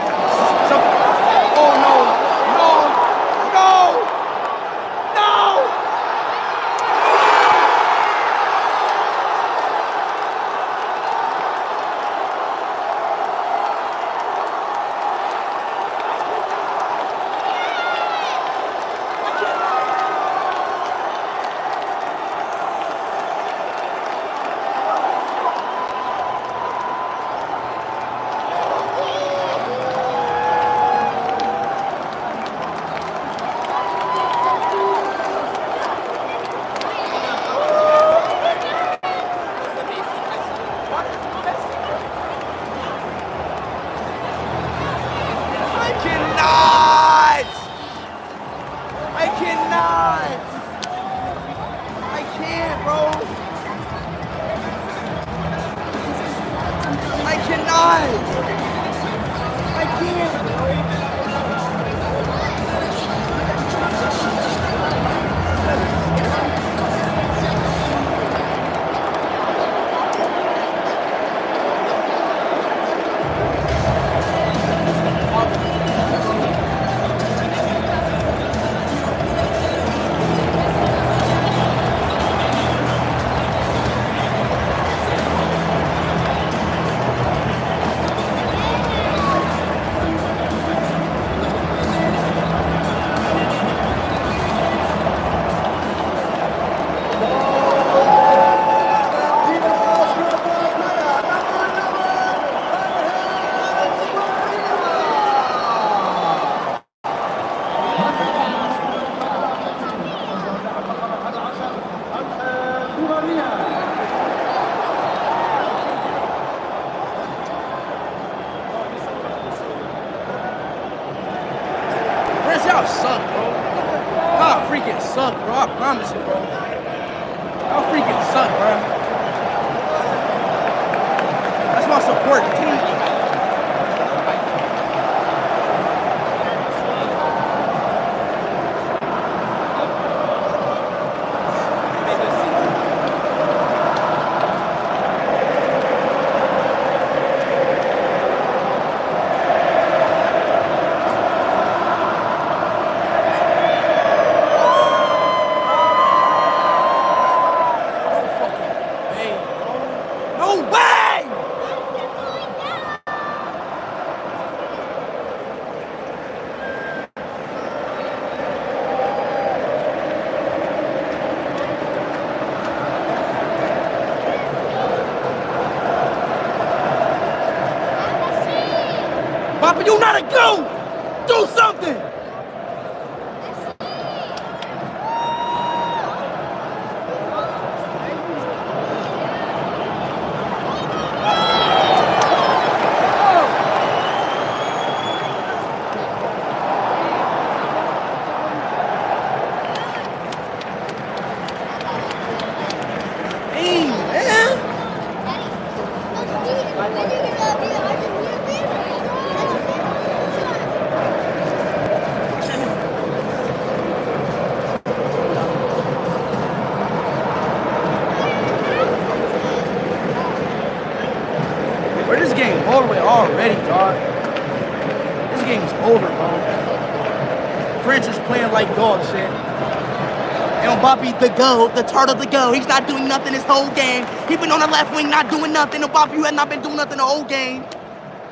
The GOAT, the turtle, the GOAT. He's not doing nothing this whole game. He been on the left wing not doing nothing. Obama, you had not been doing nothing the whole game.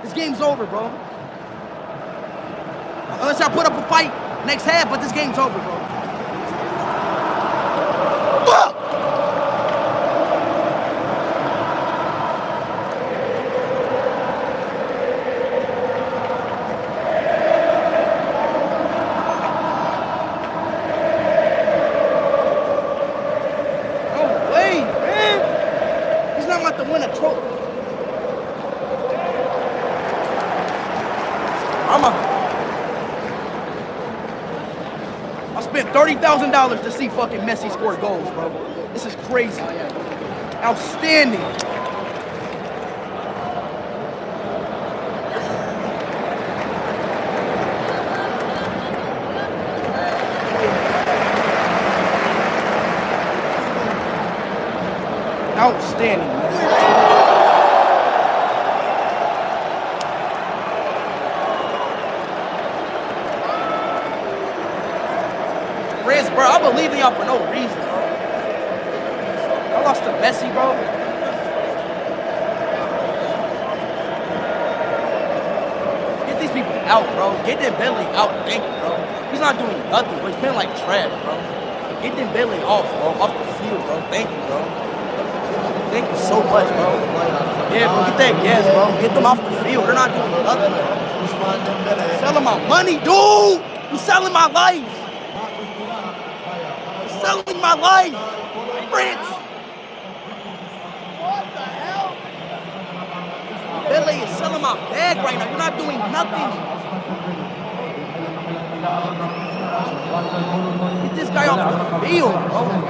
This game's over, bro. Unless I put up a fight next half, but this game's over, bro. spent $30,000 to see fucking Messi score goals, bro. This is crazy. Outstanding.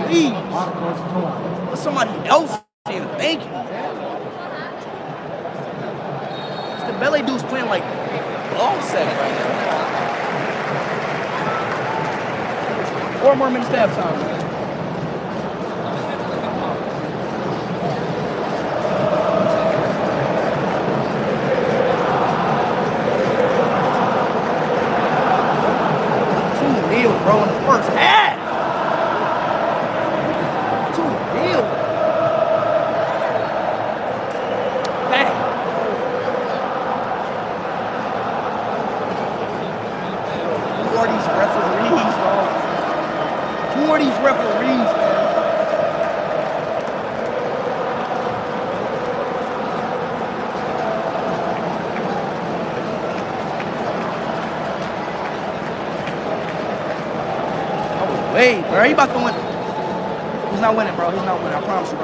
please. Somebody else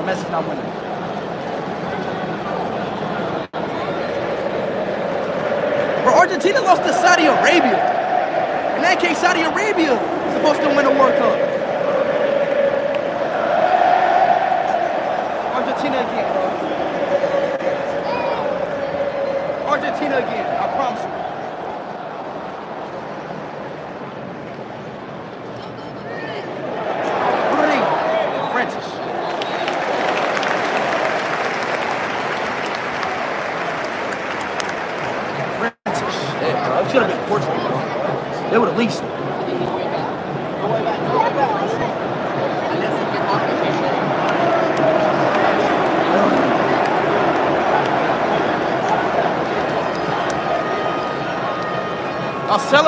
messing up with him. Bro, Argentina lost the.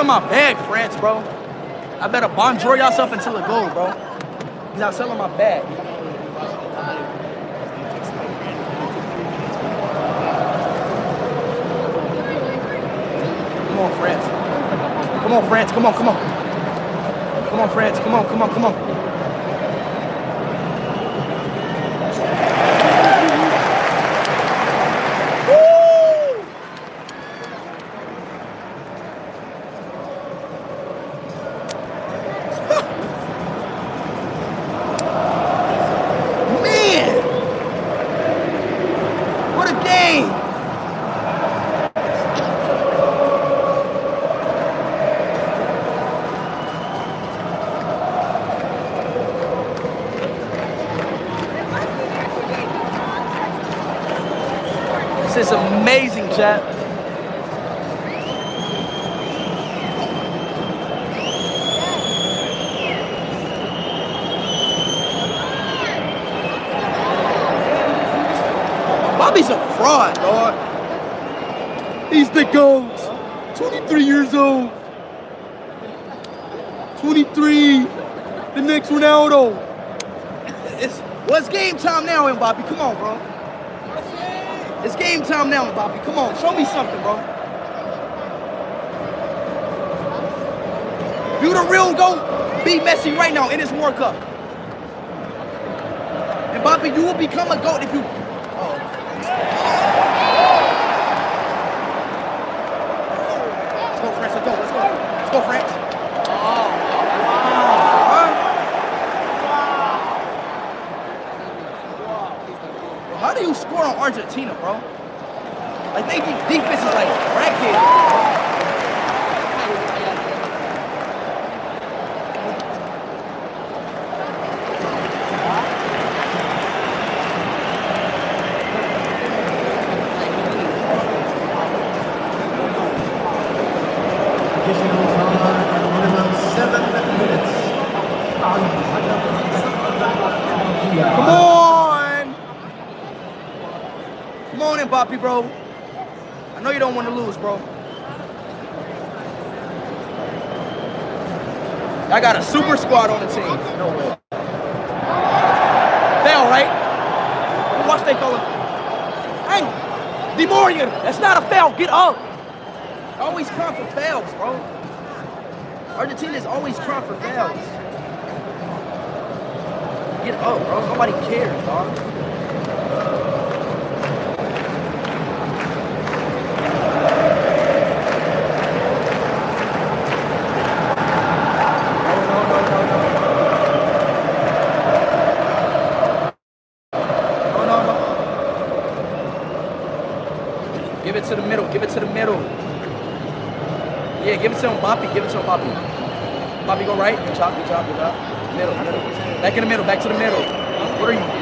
My bag, France, bro. I better bonjour yourself until it goes, bro. He's not selling my bag. Come on, France. Come on, France. Come on, come on. Come on, France. Come on, come on, come on. Mbappe. Come on, show me something, bro. You the real GOAT. Be Messi right now in this World Cup. And Bobby, you will become a GOAT if you. Oh. Let's go, France. Let's go. Let's go. Let's go, France. How do you score on Argentina, bro? They de- defense like got a super squad on the team. No way. Fail, right? Watch they call it. Hey, Demorian, that's not a foul. Get up. Always crying for fouls, bro. Argentina is always crying for fouls. Get up, bro. Nobody cares, dog. Give it to him, Boppy. Boppy, go right. Good job, good job, good job. Middle, middle. Back in the middle, back to the middle. What are you?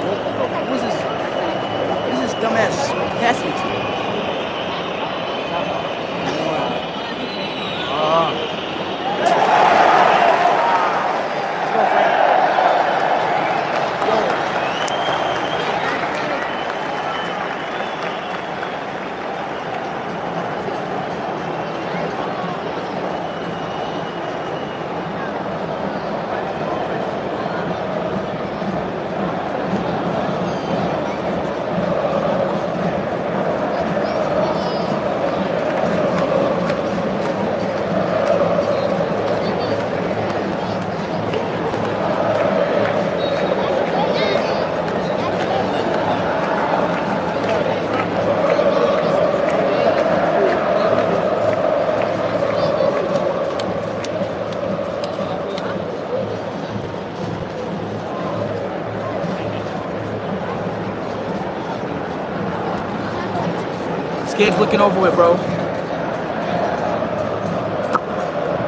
Game's looking over with, bro.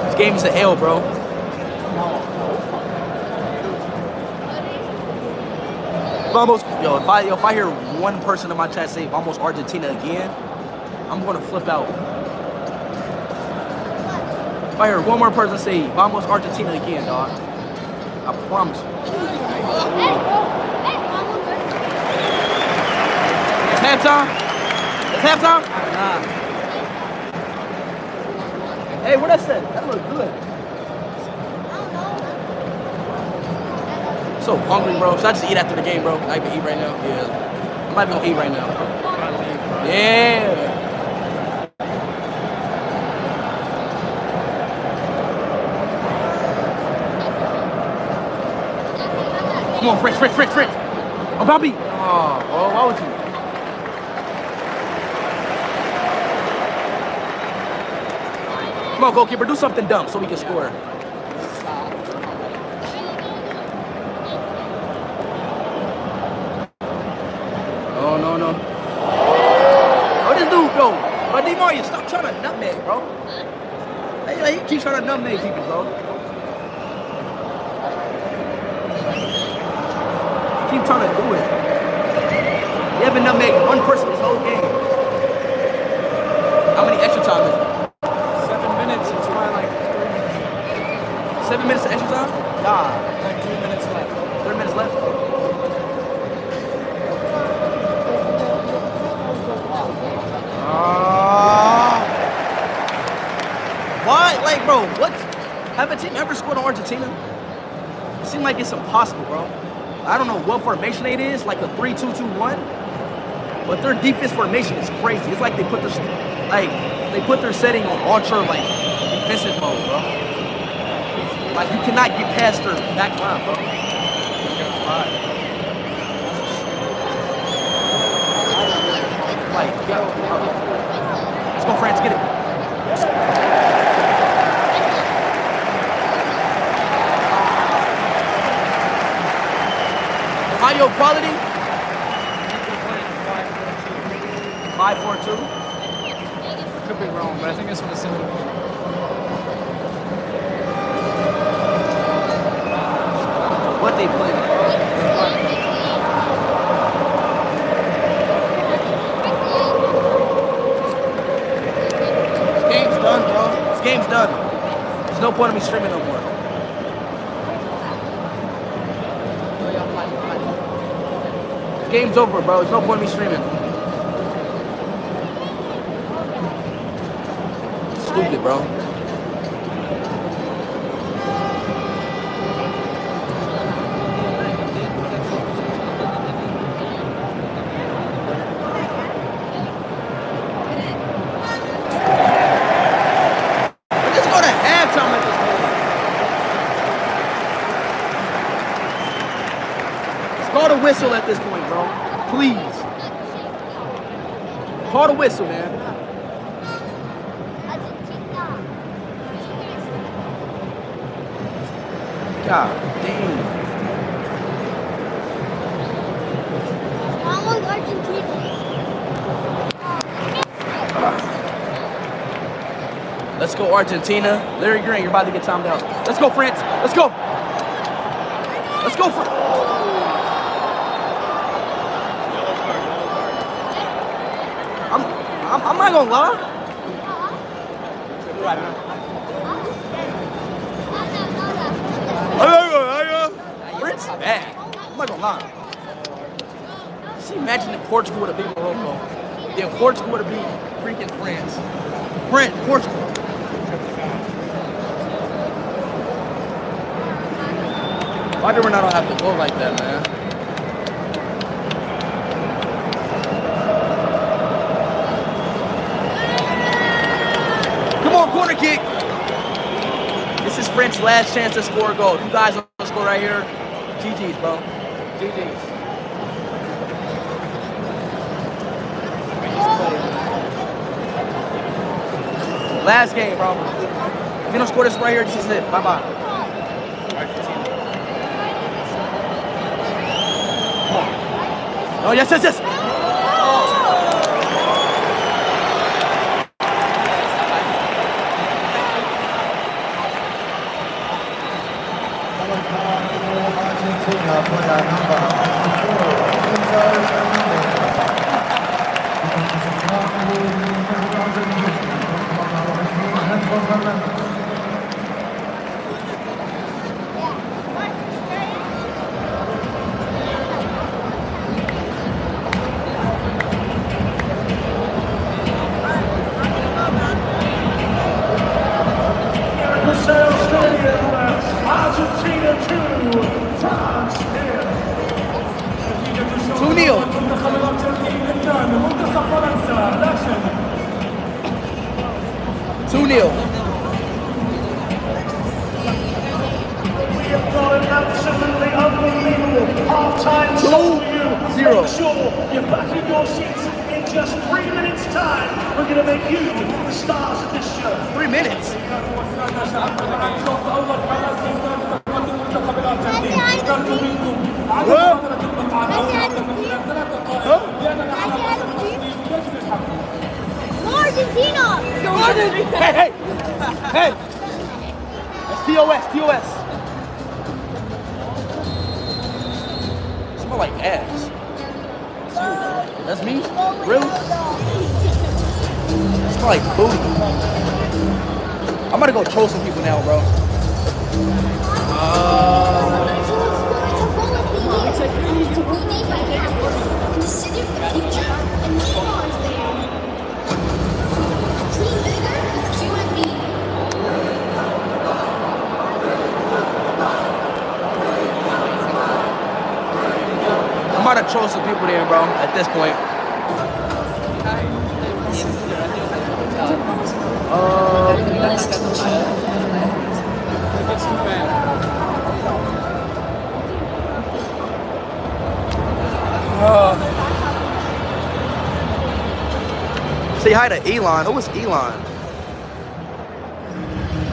This game's the L, bro. Vamos, yo, if I yo, if I hear one person in my chat say Vamos Argentina again, I'm gonna flip out. If I hear one more person say Vamos Argentina again, dog, I promise. It's halftime. It's halftime. Nah. Hey, what I said? That looked good. So hungry, bro. Should I just eat after the game, bro? I can eat right now. Yeah. I might be gonna eat right now. Yeah. Come on, French, French, French, French. Oh, Bobby. Oh, oh, why would you? On, goalkeeper, do something dumb so we can score. Oh, no, no. Oh, this dude, yo. But Di Maria, stop trying to nutmeg, bro. Hey, like, he keeps trying to nutmeg people, bro. Keep trying to do it. You haven't nutmegged one person this whole game. How many extra time is it? Seven minutes. It's probably like three minutes. Seven minutes of extra time? Nah. Like three minutes left. Three minutes left. like, bro, what? Have a team ever scored on Argentina? It seems like it's impossible, bro. I don't know what formation it is, like a 3-2-2-1. But their defense formation is crazy. It's like they put their like they put their setting on ultra like defensive mode, bro. Like you cannot get past their back line, bro. Like, yo, let's go, France, get it. Audio quality. Five four two. Could be wrong, but I think that's what it said. What they playing? This game's done, bro. This game's done. There's no point in me streaming no more. This game's over, bro. There's no point in me streaming. Stupid, bro. Let's go to halftime at this point. Let's call the whistle at this point, bro. Please. Call the whistle, man. God damn. Almost Argentina. Let's go, Argentina. Larry Green, you're about to get timed out. Let's go, France. Let's go. Let's go, France. I'm, I'm, I'm not gonna lie. France bad. I'm not gonna lie. Just imagine if Portugal would have beat Morocco. Then Portugal would have beat freaking France. France, Portugal. Why do Ronaldo have to go like that, man? Come on, corner kick. This is French's last chance to score a goal. You guys want to score right here? GG's, bro. GG's. Last game, bro. If you don't score this right here, this is it. Bye bye bye. Oh, yes, yes, yes. Oh. Say hi to Elon. Who is Elon?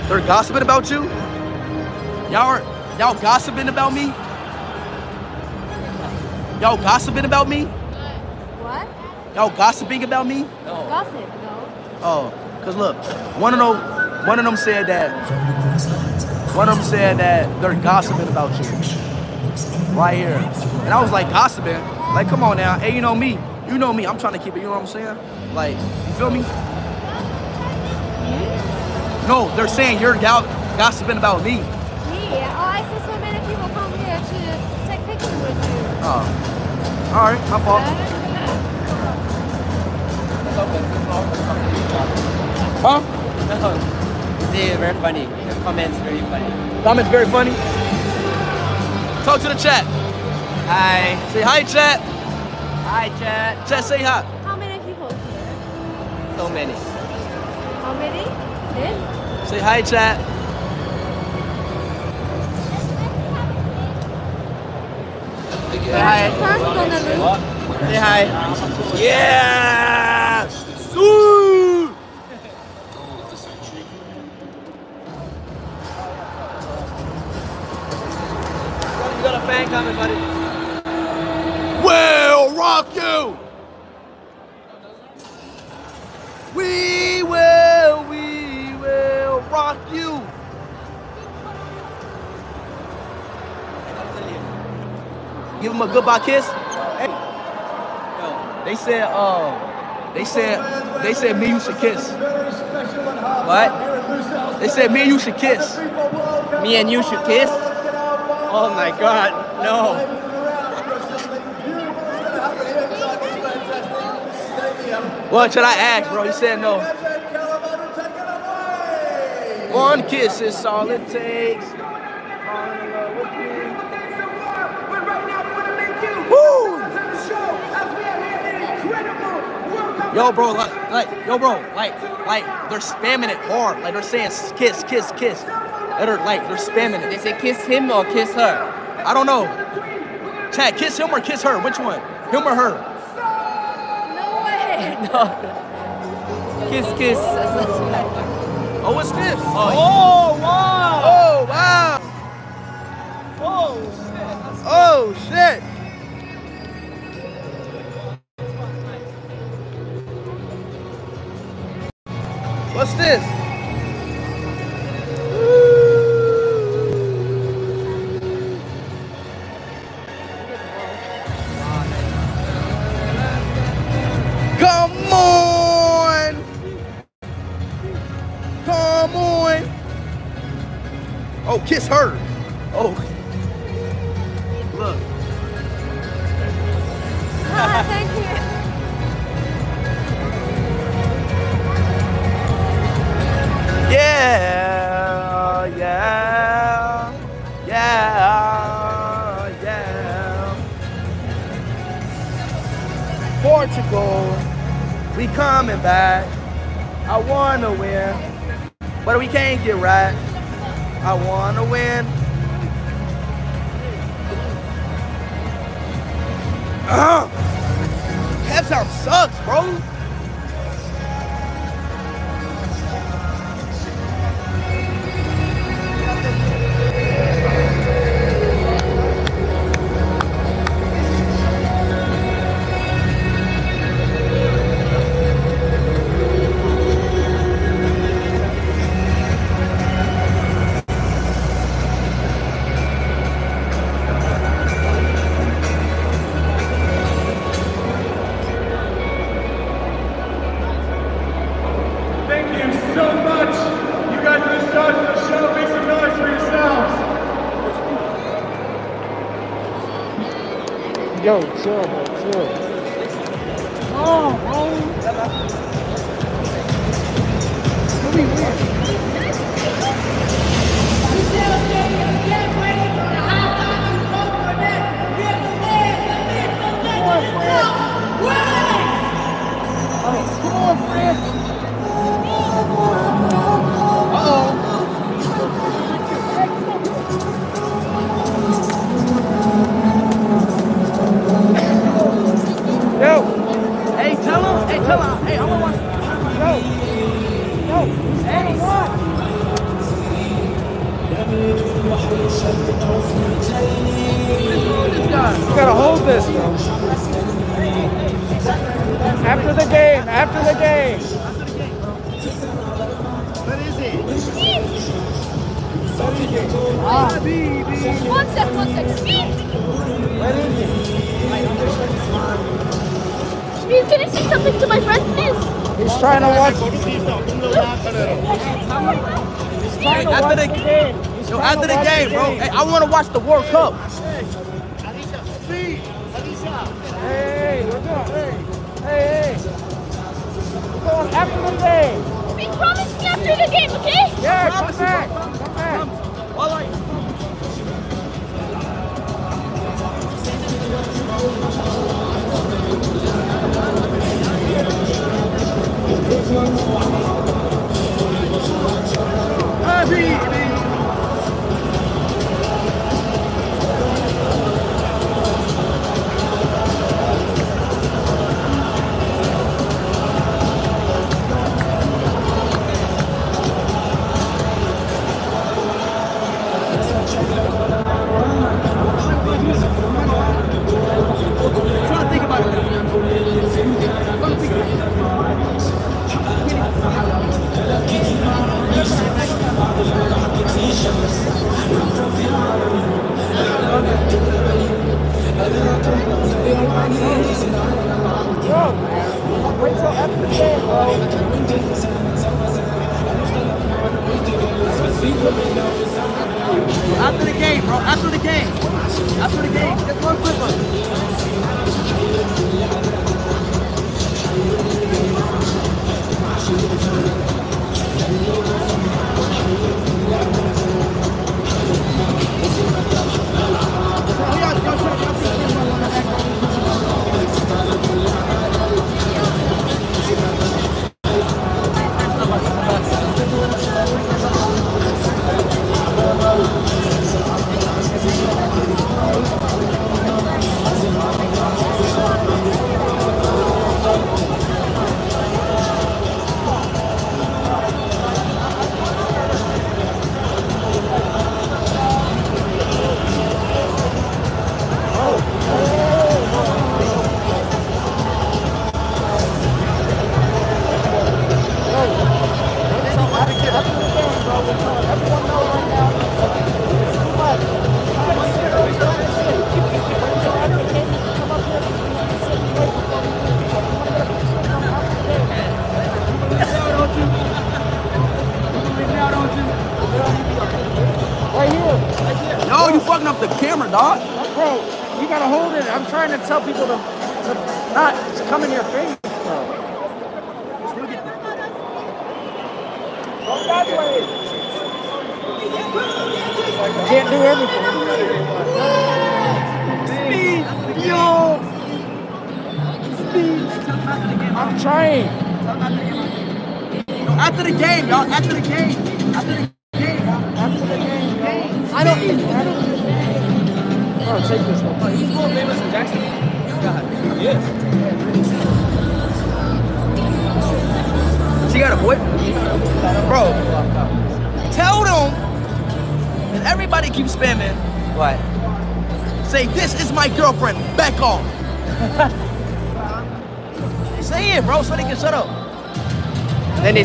They're gossiping about you? Y'all are y'all gossiping about me? Y'all gossiping about me? What? Y'all gossiping about me? Gossip, no. Oh, cause look, one of them, one of them said that, one of them said that they're gossiping about you, right here, and I was like gossiping, like come on now, hey you know me, you know me, I'm trying to keep it, you know what I'm saying? Like, you feel me? No, they're saying you're go- gossiping about me. Me? Oh, I see so many people come here to take pictures with you. Oh, all right, my fault. Huh? It's very funny. The comments very funny. Comments very funny. Talk to the chat. Hi. Say hi, chat. Hi, chat. Chat, say hi. How many people here? So many. How many? This? Say hi, chat. Say hi. First gonna lose. Say hi. Yeah! Sue! Goal of the century. You got a fan coming, buddy. Give him a goodbye kiss. Hey. They said, uh, they said, they said me you should kiss. What? They said me and you should kiss. Me and you should kiss? Oh my god, no. What should I ask, bro? He said no. One kiss is all it takes. Yo, bro, like, like, yo, bro, like, like, they're spamming it hard. Like, they're saying kiss, kiss, kiss. They're like, they're spamming it. They say kiss him or kiss her? I don't know. Chad, kiss him or kiss her? Which one? Him or her? No way. No. Kiss, kiss. Oh, it's this. Oh, oh wow! Oh, wow. Oh, shit. Oh, shit. What's this? Come on! Come on! Oh, kiss her.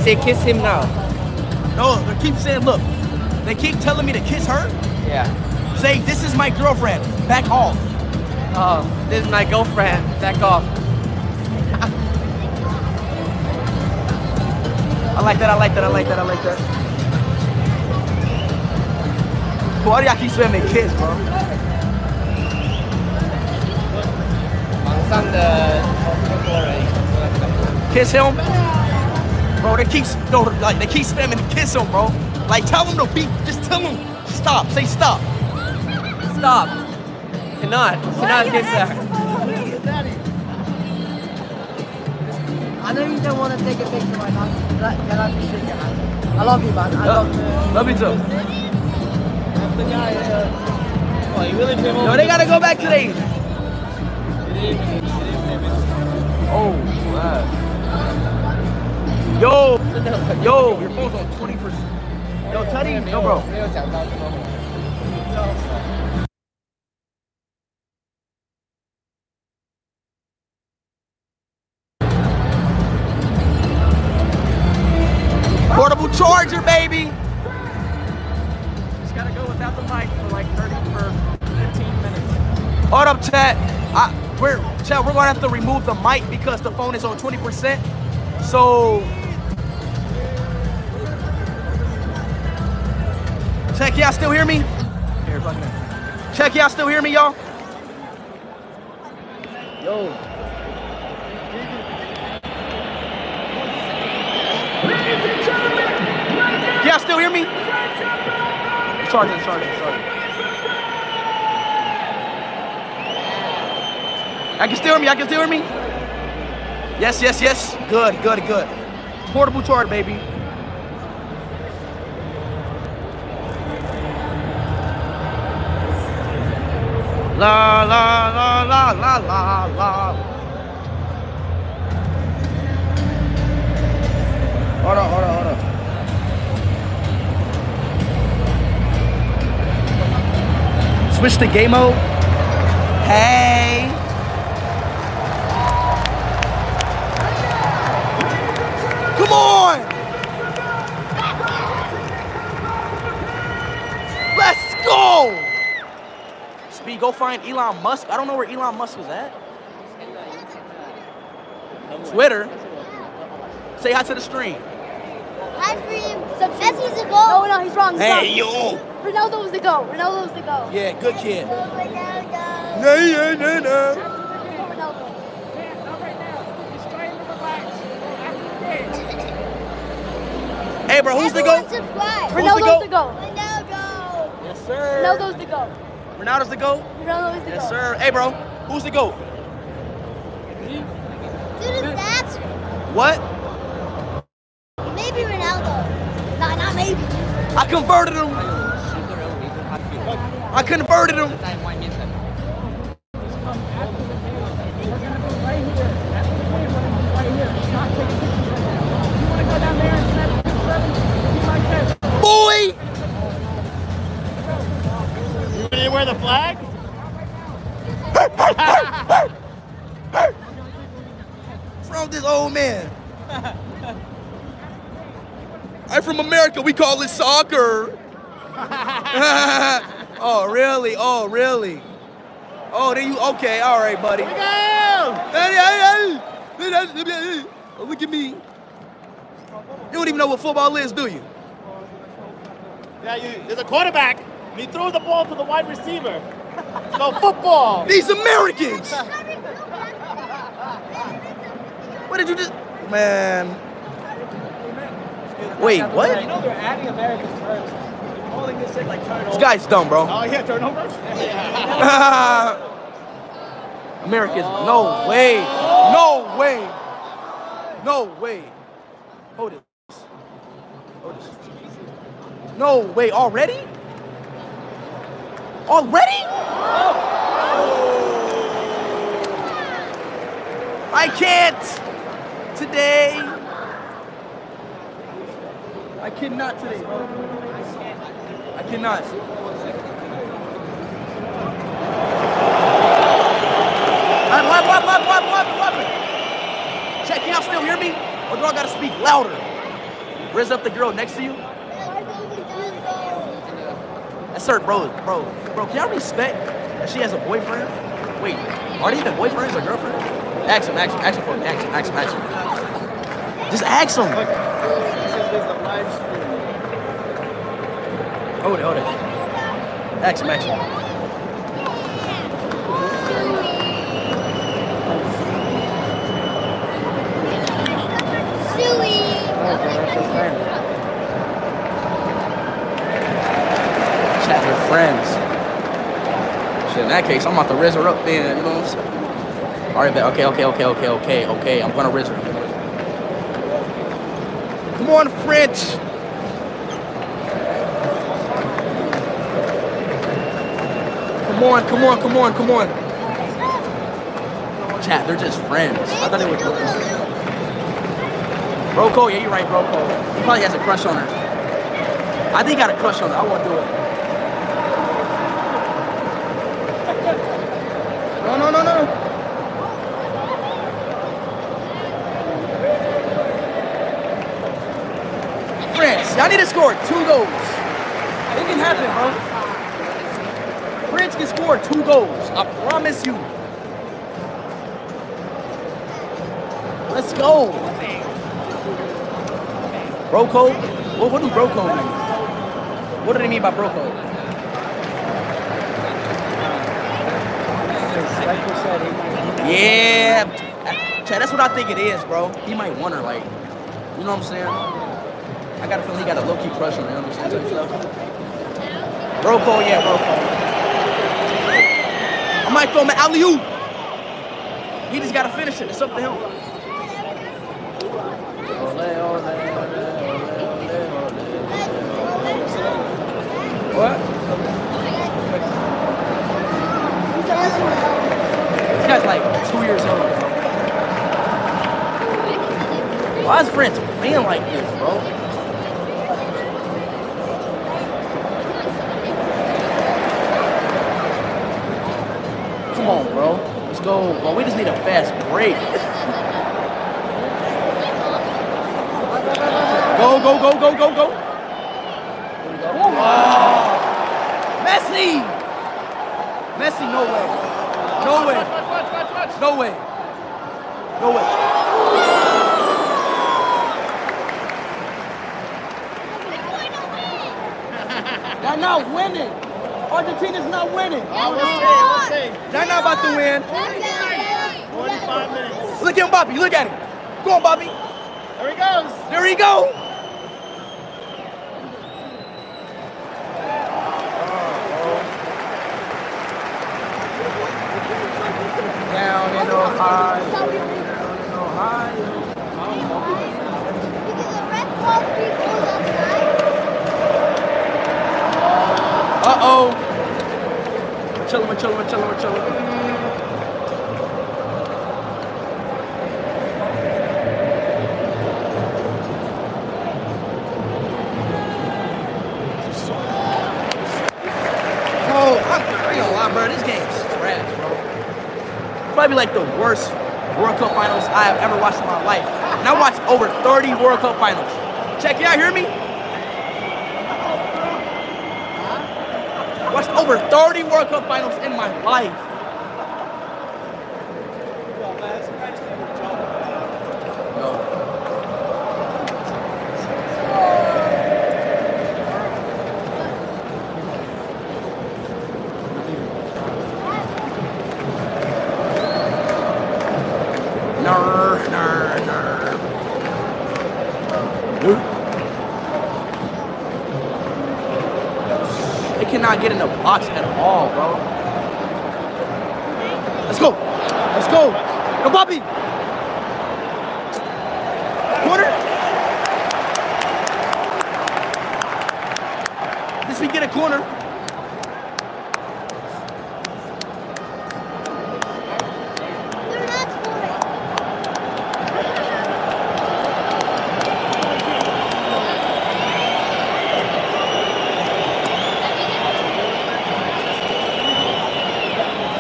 Say kiss him now. No, they keep saying, look, they keep telling me to kiss her. Yeah. Say, this is my girlfriend. Back off. Oh, this is my girlfriend. Back off. I like that, I like that, I like that, I like that. Why do y'all keep spamming kiss, bro? Kiss him? Bro, they keep no, like they keep spamming the kiss him, bro. Like tell them to be just tell them stop. Say stop. Stop. Cannot. Cannot kiss her. I know you don't want to take a picture right now. But can I just shake your hand? I love you, man. I love you. Love you too. The guy, uh, oh, he really came over. No, they gotta go back today. Oh, wow. Yo, yo, your phone's on 20%. Yo, Teddy, no, bro. Portable charger, baby. Just gotta go without the mic for like 30 for 15 minutes. Hold up, chat. I, we're chat. We're gonna have to remove the mic because the phone is on 20%. So, still hear me? Here, plug. Check. Y'all still hear me, y'all? Yo. Y'all still hear me? Charging, charging, charging. I can still hear me. I can still hear me. Yes, yes, yes. Good, good, good. Portable charge, baby. La la la la la la la. Hold on, hold on, hold on. Switch to game mode. Hey. Find Elon Musk. I don't know where Elon Musk is at. Twitter. Say hi to the stream. Hi, Stream. So Messi's a goal. No, no, he's wrong. He's Hey, wrong. yo. Ronaldo was the go. Ronaldo was the go. Yeah, good kid. Ronaldo. Nah, nah, nah, nah. Ronaldo. Hey, bro, who's the Everyone GOAT? subscribe. Who's the Ronaldo's GOAT? the go. Ronaldo. Yes, sir. Ronaldo's the go. Ronaldo's the GOAT? Ronaldo is the Yes, go. sir. Hey, bro, who's the GOAT? Dude, that's What? maybe Ronaldo. Nah, not maybe. I converted him. I converted him. We call it soccer. oh, really? Oh, really? Oh, then you okay? All right, buddy. Look at me. You don't even know what football is, do you? Yeah, you, there's a quarterback. And he throws the ball to the wide receiver. It's called football. These Americans. What did you just, man? Wait, what? You know they're adding American terms. They're calling this thing like. This guy's dumb, bro. Oh, yeah, turnover? Americans, no way, no way, no way. Hold it. Hold this. No way, already? Already? I can't today. I cannot today, bro. I cannot. Check, can y'all still hear me? Or do I gotta speak louder? Raise up the girl next to you. That's her, bro, bro, bro. Can y'all respect that she has a boyfriend? Wait, are they even boyfriends or girlfriends? Ask him, ask him, ask him for me. Ask him, ask him, ask him. Just ask him. Hold it, hold it. Action, action. ask him. Chat with friends. Shit, in that case, I'm about to rizz her up then, you know what I'm saying? Alright, bet. Okay, okay, okay, okay, okay, okay. I'm gonna rizz her. Come on, French. Come on, come on, come on, come on. Chad, they're just friends. I thought they were Broco, yeah, you're right, Broco. He probably has a crush on her. I think I got a crush on her. I won't do it. No, no, no, no. Y'all need to score two goals. It can happen, bro. France can score two goals. I promise you. Let's go. Bro code? What, what do bro code mean? What do they mean by bro code? Yeah, Chad, that's what I think it is, bro. He might want her, like, you know what I'm saying? I got a feeling he got a low key crush on her. Understand? Bro code, yeah, code. I might throw him an alley oop. He just gotta finish it. It's up to him. What? This guy's like two years old. Why is French playing like this, bro? Come on, bro. Let's go. Bro, we just need a fast break. Go, go, go, go, go, go. Here we go. Oh. Messi! Messi, no way. No way. No way. No way. They're not winning. Argentina's not winning. Oh, we'll see, we'll see. They're not about to win. 45 minutes. Look at him, Bobby. Look at him. Go on, Bobby. There he goes. There he go. 30 World Cup finals. Check, y'all hear me? Watched over 30 World Cup finals in my life. Nar, nar, nar. Nope. They cannot get in the box at all, bro. Let's go. Let's go. Go, Bobby. Corner. This we get a corner.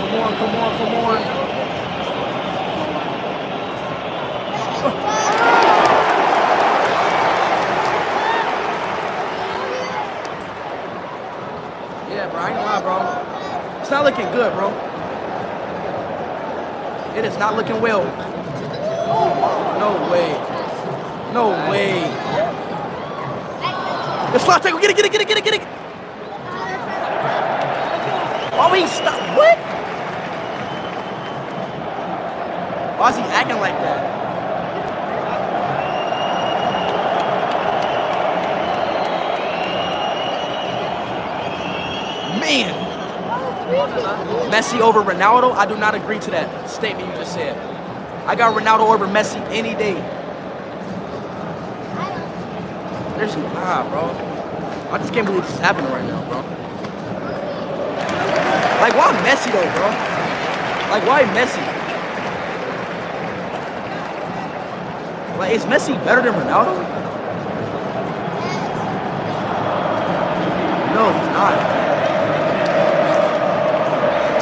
Come on, come on, come on. Yeah, bro, I ain't gonna lie, bro. It's not looking good, bro. It is not looking well. No way. No way. The slot tackle, get it, get it, get it, get it, get it. Why would he stop? What? Why is he acting like that? Man. Messi over Ronaldo? I do not agree to that statement you just said. I got Ronaldo over Messi any day. There's nah, bro. I just can't believe this is happening right now, bro. Like, why Messi though, bro? Like, why Messi? Like, is Messi better than Ronaldo? No, he's not.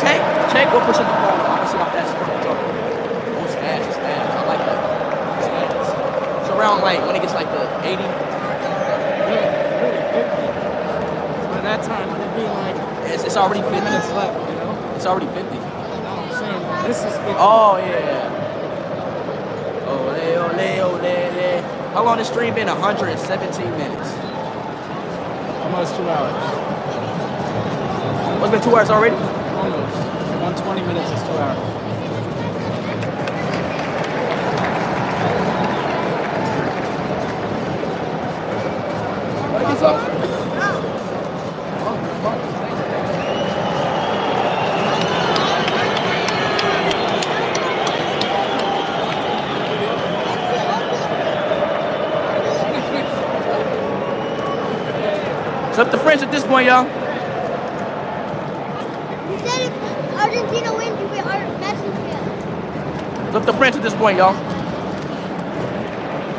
Check, check what percent the ball. like when it gets like the 80. Really, really 50. By that time, it'll be like It's, it's already 50. minutes left, you know? It's already 50. No, I'm saying this is 50. Oh yeah. Ole, ole, ole, ole. How long this stream been? 117 minutes. Almost two hours. It's been two hours already? Almost. 120 minutes is two hours. It's up to French at this point, y'all. You said if Argentina wins, you get Ar- Messi fan. It's up to French at this point, y'all.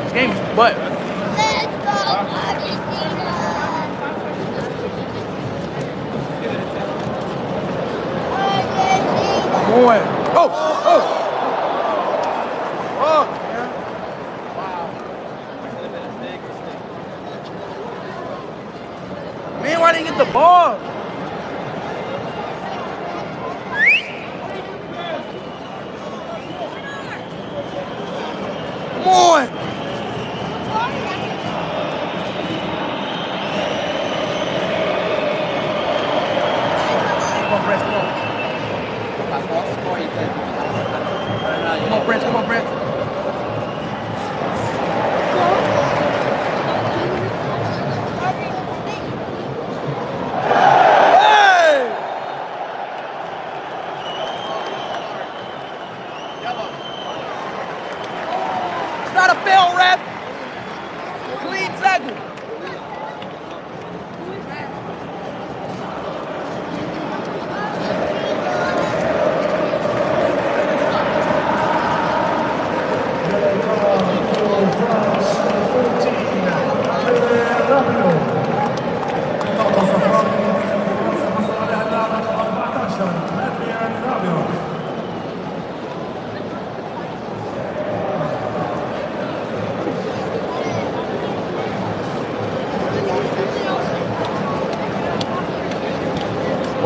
This game's but Let's go, Argentina! Argentina! boy. Oh, oh. Oh. Man, why didn't you get the ball? Come on. Come on, Prince, come on. Come on, Prince, come on, Prince. Hey! It's not a fail, ref. Clean tackle.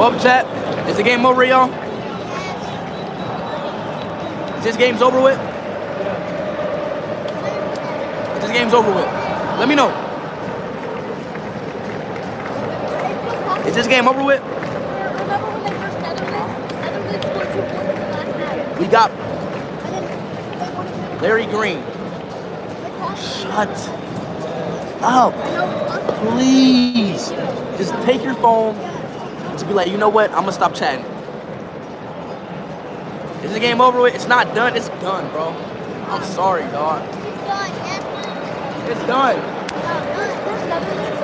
Well, chat, is the game over, y'all? Is this game's over with? This game's over with. Let me know. Is this game over with? We got. Larry Green. Shut up. Please. Just take your phone. Be like, you know what? I'm gonna stop chatting. Is the game over with? It's not done. It's done, bro. I'm sorry, dog. He's done. It's done. First Netherlands.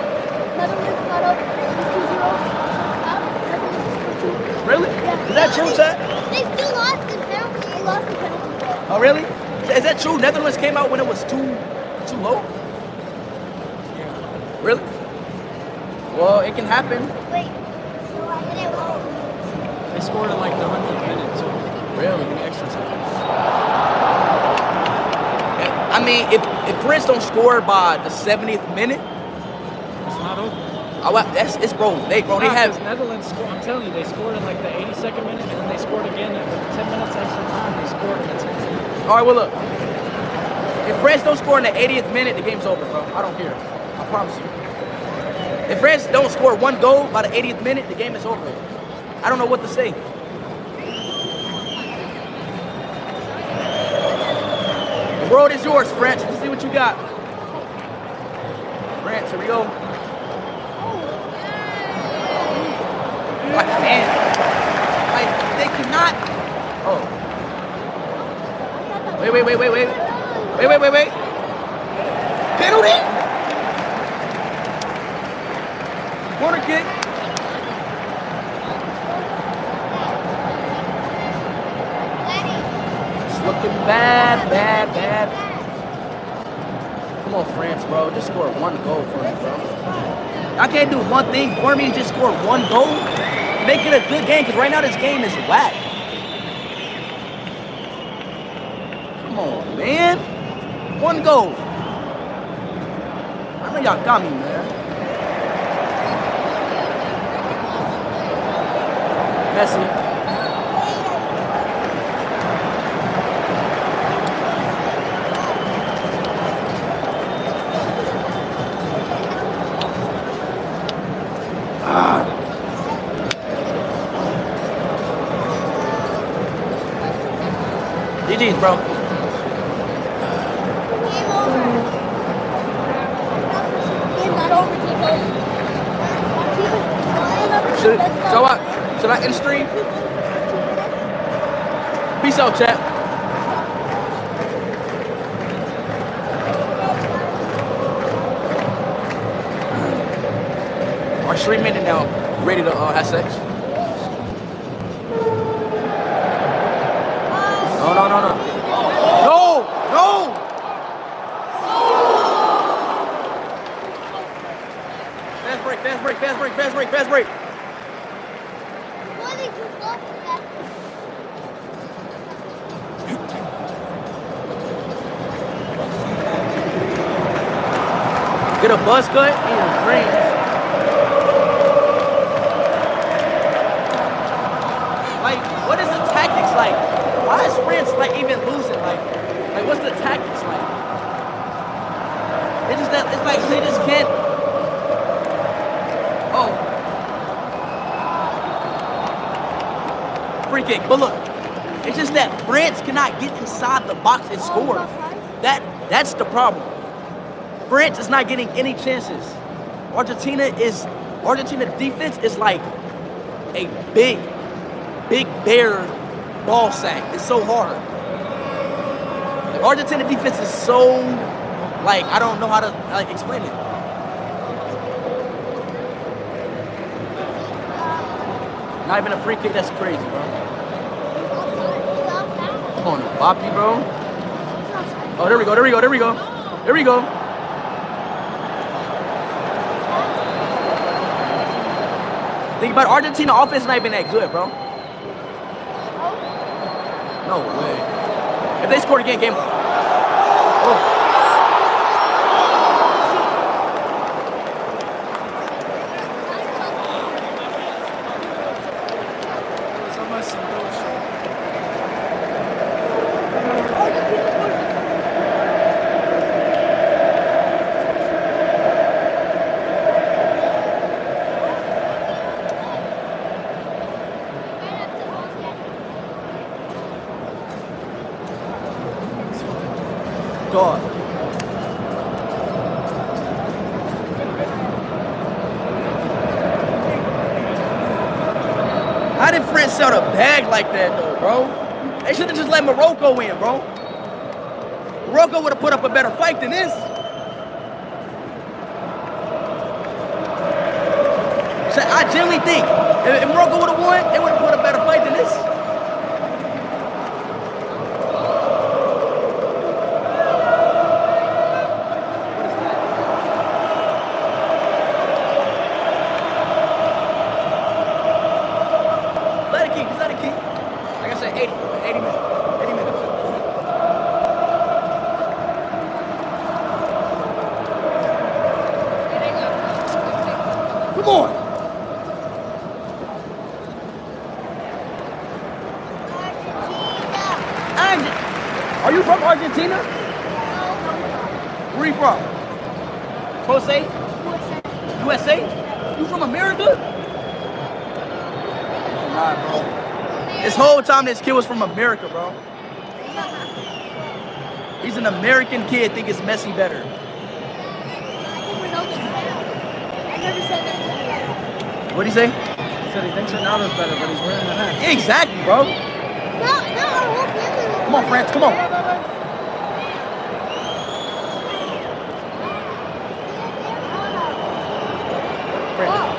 Netherlands got up. It was 2-0. Netherlands scored two. Really? Yeah. Is that true, chat? They still lost in penalty. They lost in penalty. Oh, really? Is that true? Netherlands came out when it was too too low? Really? Well, it can happen. Wait. So I hit it wrong. They scored in like the 100th minute, too. Really? In extra time. I mean, if if Prince don't score by the 70th minute, It's not over. oh, well, that's it's bro. They bro, they have Netherlands scored. I'm telling you, they scored in like the 82nd minute, and then they scored again at the 10 minutes extra time. They scored in the 10th minute. All right, well look. If France don't score in the 80th minute, the game's over, bro. I don't care. I promise you. If France don't score one goal by the 80th minute, the game is over. I don't know what to say. World is yours, France. Let's see what you got. France, here we go. Like, man. Like, they cannot. Oh. Wait, wait, wait, wait, wait. Wait, wait, wait, wait. Penalty? Corner kick. It's looking bad, bad, bad. Come on, France, bro. Just score one goal for me, bro. I can't do one thing for me and just score one goal. Make it a good game, because right now this game is whack. Come on, man. One goal. of y'all got me, man. Messi. Ah. GG's, bro. Should, so what? Should I end stream? Out, chat. Our stream minute now. Ready to uh, have sex? No, no, no, no. No, no. Fast break, fast break, fast break, fast break, fast break. Get a buzz cut in your dreams. Like, what is the tactics like? Why is France like even losing? Like, like what's the tactics like? It's just that it's like they just can't. Oh, free kick. But look, it's just that France cannot get inside the box and score. That that's the problem. France is not getting any chances. Argentina is Argentina defense is like a big, big bear ball sack. It's so hard. Like, Argentina defense is so like I don't know how to like explain it. Not even a free kick. That's crazy, bro. Come on, Boppy, bro. Oh, there we go. There we go. There we go. There we go. Think about Argentina offense not even that good, bro. No way. If they scored again, game. Oh. God. How did France sell a bag like that though, bro? They should have Morocco in, bro. Morocco would have put up a better fight than this. So I genuinely think if, if Morocco would have won, they would have put a better fight than this. Let it keep, just let it keep. Like I said, 80, 80 minutes. 80 minutes. Come on. Argent- Are you from Argentina? Where are you from? Jose? USA? You from America? Nah, bro. This whole time this kid was from America, bro. He's an American kid, think it's Messi better. What'd he say? He said he thinks Ronaldo's better, but he's wearing the hat. Exactly, bro. Come on, France, come on. Goal.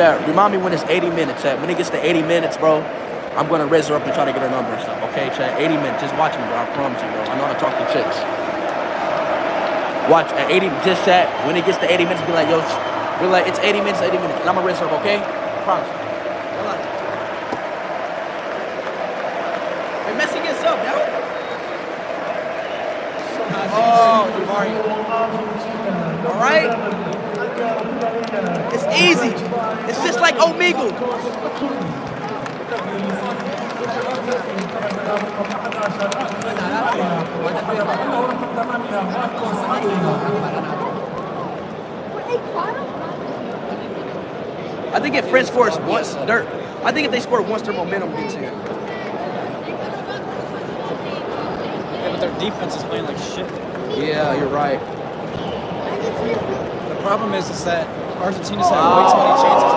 Chad, remind me when it's 80 minutes, Chad. When it gets to 80 minutes, bro, I'm gonna raise her up and try to get her number and stuff. Okay, Chad. 80 minutes. Just watch me, bro. I promise you, bro. I know how to talk to chicks. Watch at 80. Just Chad. When it gets to 80 minutes, be like, yo, be like, it's 80 minutes, 80 minutes, and I'm gonna raise her up. Okay? Promise. Hey, Messi gets up, now. Oh, Mario. All right. It's easy. It's just like Omegle. I think if French scores once, they're, I think if they score once, their momentum gets in. Yeah, but their defense is playing like shit. Yeah, you're right. The problem is, is that Argentina's had way too many oh. chances.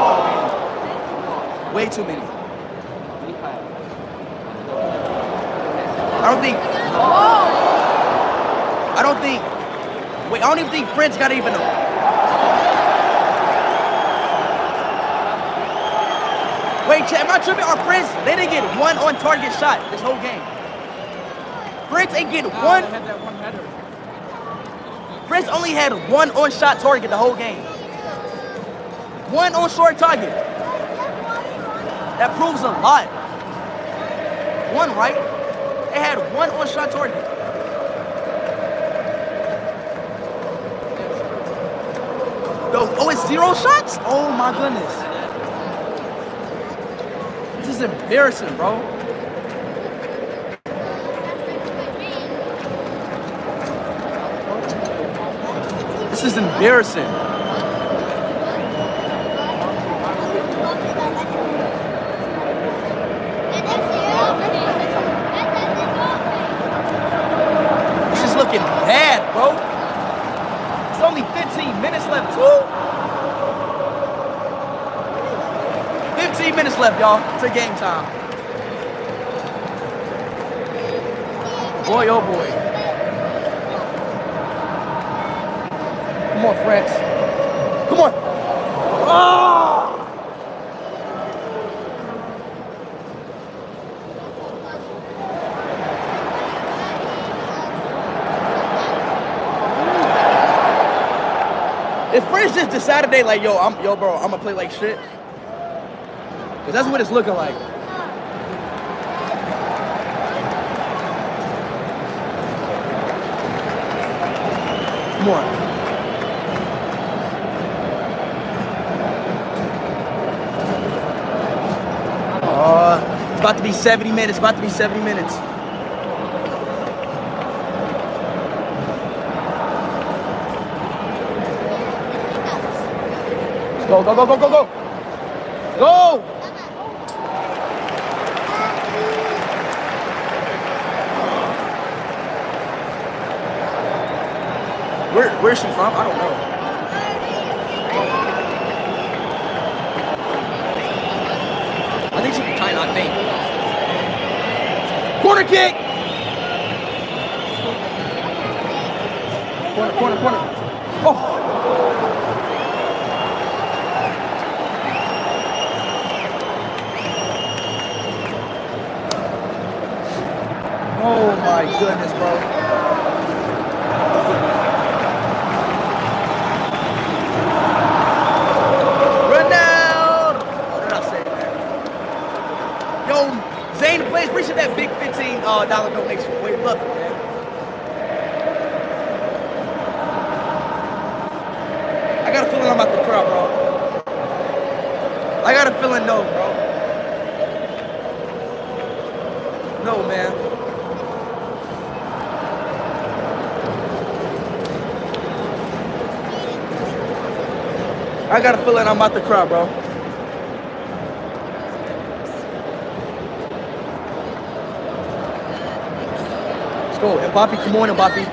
Way too many. I don't think. I don't think. Wait, I don't even think France got even. Wait, am I tripping? Our France, they didn't get one on target shot this whole game. Prince ain't get Nah, one. Had that one header. France only had one on shot target the whole game. One on short target. That proves a lot. One, right? They had one on shot target. Oh, it's zero shots? Oh my goodness. This is embarrassing, bro. This is embarrassing. This is looking bad, bro. It's only 15 minutes left, too. 15 minutes left, y'all, to game time. Boy, oh boy. Come on, France. Come on. Ah! If France just decided they like, yo, I'm yo, bro, I'm gonna play like shit. Cause that's what it's looking like. Come on. Uh, it's about to be 70 minutes. About to be 70 minutes. Go, go, go, go, go. Go! Where, where's she from? I don't know. I think she's from China, I think. Corner kick! Corner, corner, corner. Oh! Oh my goodness, bro. Ronaldo! Oh, they're not saying that. Yo, Zane, please appreciate that big $15 uh, dollar donation. Wait, love it, man. got a feeling I'm about to cry, bro. I got a feeling no, bro. No, man. I got a feeling I'm about to cry, bro. Let's go. Mbappe, come on, Mbappe.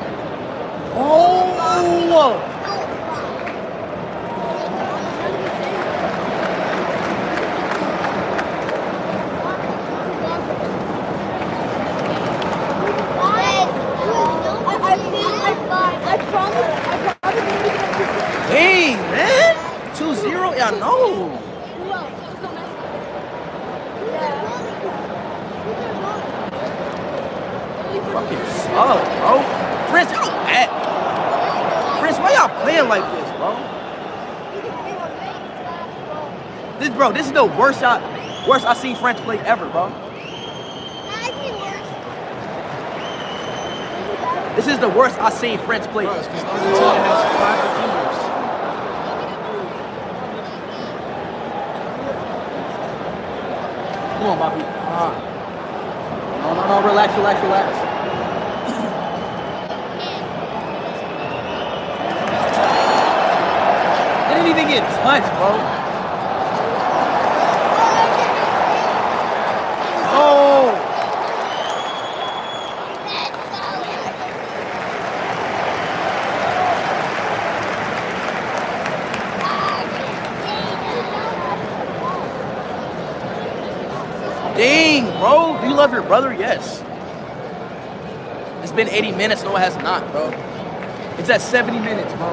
Oh! Dang, man. 2-0? Yeah, I know. Fucking solid, bro. Prince, y'all at. Prince, why y'all playing like this, bro? This, bro, this is the worst I, worst I've seen French play ever, bro. This is the worst I've seen French play. Come on, Bobby. Ah. No, no, no. Relax, relax, relax. They didn't even get touched, bro. Oh. Dang, bro. Do you love your brother? Yes. It's been 80 minutes. No, it has not, bro. It's at 70 minutes, bro.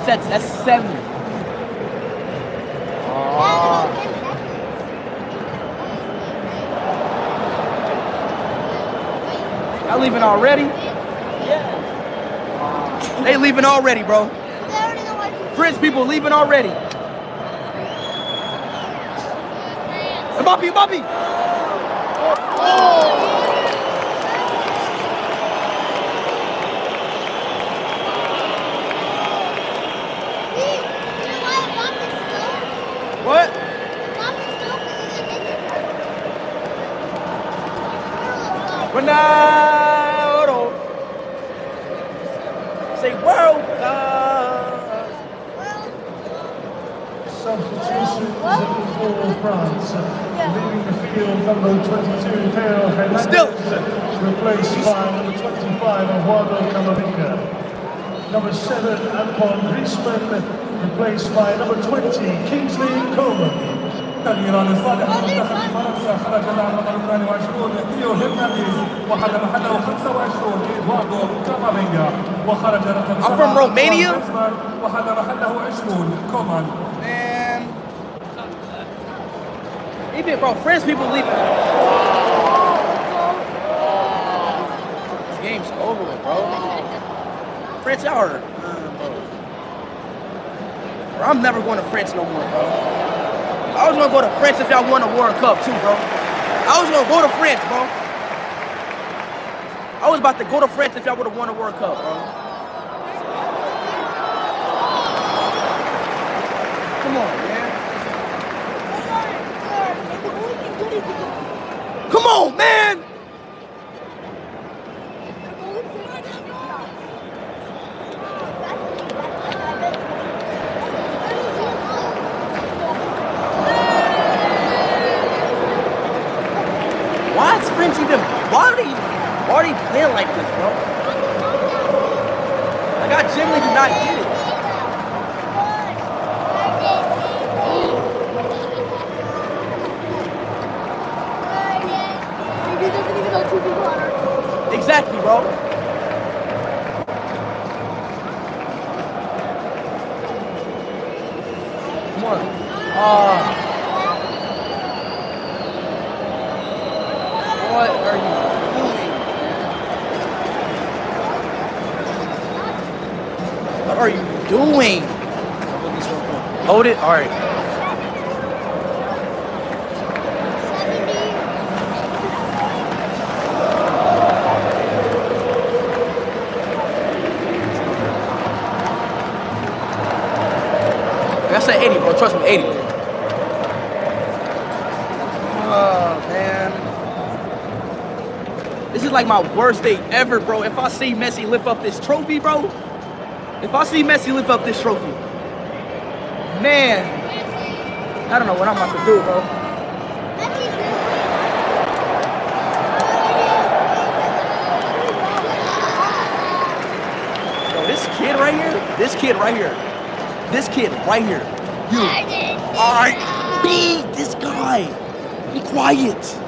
It's at, that's 70. Oh. Y'all leaving already? Yeah. They leaving already, bro. French people leaving already. Mbappe, Mbappe. What? Ronaldo. Say world cup. Substitutions for France. Leaving the field, number 22, replaced by number 25, Eduardo Camavinga. Number 7, Antoine Griezmann, replaced by number 20, Kingsley Coman. I'm from Romania Bro, French people leaving. This game's over with, bro. French, y'all are. bro. Bro, I'm never going to France no more, bro. I was gonna go to France if y'all won a World Cup too, bro. I was gonna go to France, bro. I was about to go to France if y'all would have won a World Cup, bro. Come on, man. Come on, man. Why is French even? Why are they? Why are they playing like this, bro? Like I genuinely do not get it. Exactly, bro. Come on. Uh, what are you doing? What are you doing? Hold it. All right. said 80, bro. Trust me, 80. Oh, man. This is like my worst day ever, bro. If I see Messi lift up this trophy, bro. If I see Messi lift up this trophy, man, I don't know what I'm about to do, bro. Yo, this kid right here, this kid right here, this kid right here, you. All right, be this guy. Be quiet.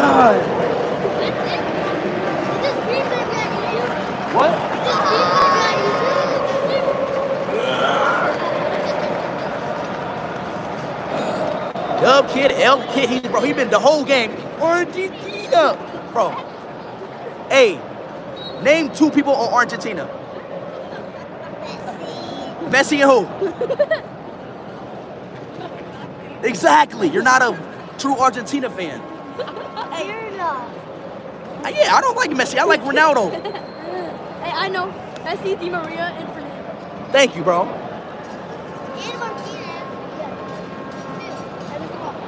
God. What? Dub kid, L kid, he bro, he been the whole game. Argentina, bro. Hey, name two people on Argentina. Messi Messi and who? exactly. You're not a true Argentina fan. You're not. Uh, Yeah, I don't like Messi. I like Ronaldo. Hey, I know. Messi, Di Maria, and Fernando. Thank you, bro. And Martinez.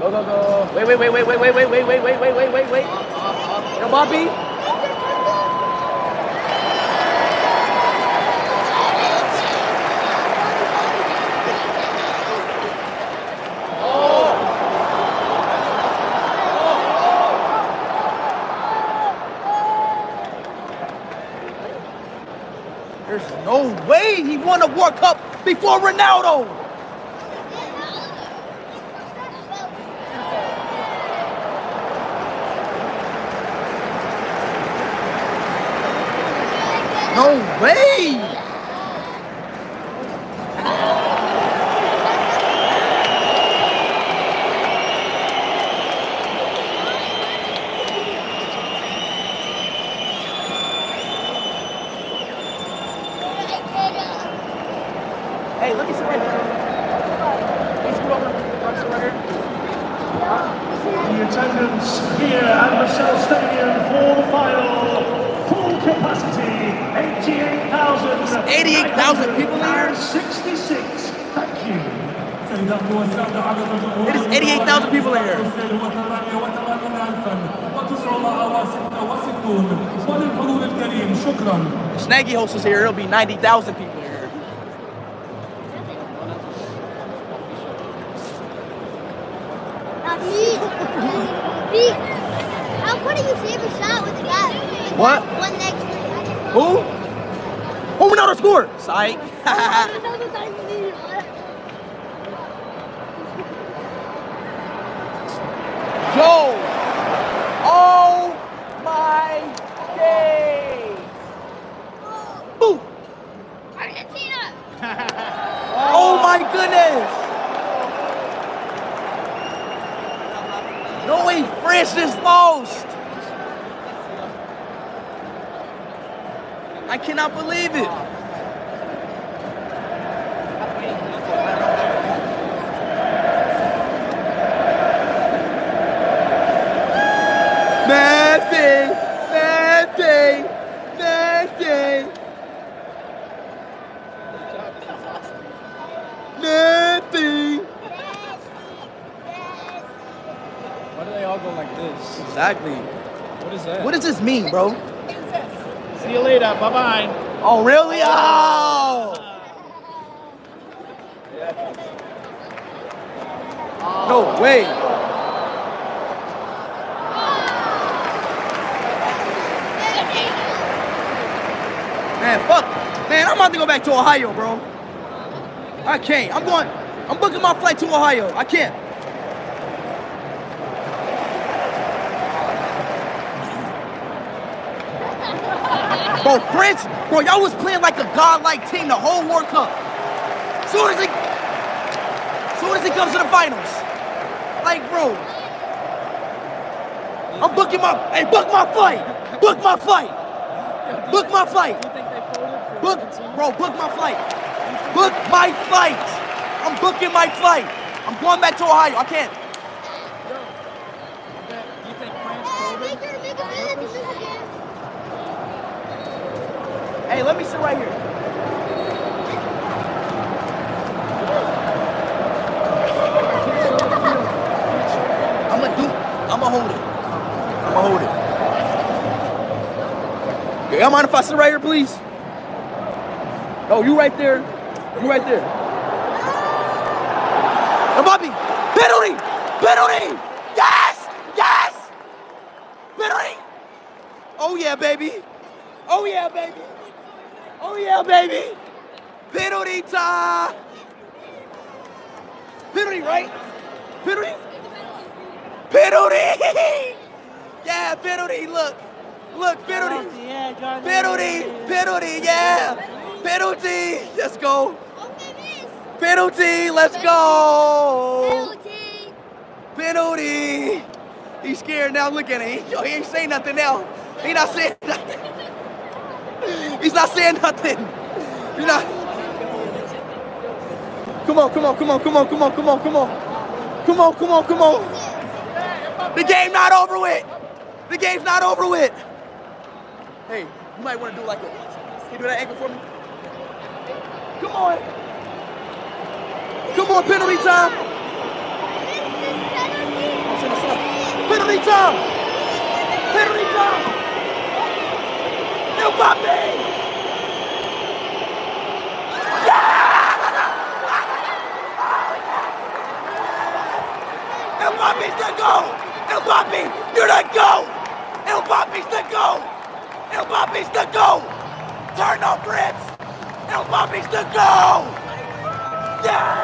Go, go, go. Wait, wait, wait, wait, wait, wait, wait, wait, wait, wait, wait, wait, wait, wait. Yo, Bobby. There's no way he won a World Cup before Ronaldo. thousand people. Mean, bro? See you later. Bye bye. Oh, really? Oh! No way. Man, fuck. Man, I'm about to go back to Ohio, bro. I can't. I'm going. I'm booking my flight to Ohio. I can't. Bro, bro, y'all was playing like a godlike team the whole World Cup. Soon as it, soon as it comes to the finals, like, bro, I'm booking my, hey, book my flight, book my flight, book my flight, book, bro, book my flight, book my flight. I'm booking my flight. I'm going back to Ohio. I can't. You think France Hey, let me sit right here. I'm gonna do. I'm gonna hold it. I'm gonna hold it. Y'all mind if I sit right here, please? Oh, you right there. You right there. Mbappe, penalty, penalty. Yes, yes. Penalty. Oh yeah, baby. Oh yeah, baby. Oh yeah, baby. Penalty time. Penalty, right? Penalty. Penalty. Yeah, penalty. Look, look, penalty. Penalty, penalty. Yeah, penalty. Let's go. Penalty. Let's go. Penalty. He's scared now. Look at him. He, he ain't saying nothing now. He not saying nothing. He's not saying nothing. He's not. Come on, come on, come on, come on, come on, come on, come on. Come on, come on, come on. The game not over with. The game's not over with. Hey, you might want to do like a. Can you do that ankle for me? Come on. Come on, penalty time. Penalty time. Penalty time. Mbappe. Mbappe's the goal! Mbappe, you're the goal! Mbappe's the goal! Mbappe's the goal! Turn off Fritz! Mbappe's the goal! Yes!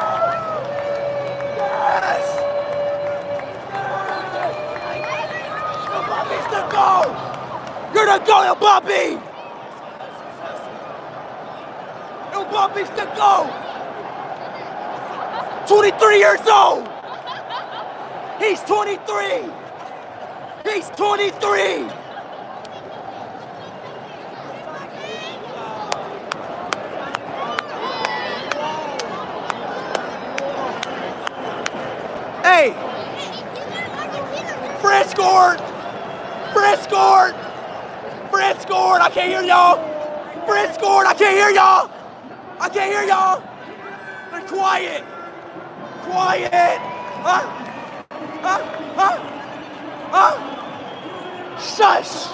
Yes! Mbappe's the goal! You're the goal, Mbappe! Mbappe's the goal! 23 years old! He's 23! He's 23! Hey! I can't hear y'all! I can't hear y'all! I can't hear y'all! They're quiet! Quiet! Huh? Huh? Huh? Huh? Shush!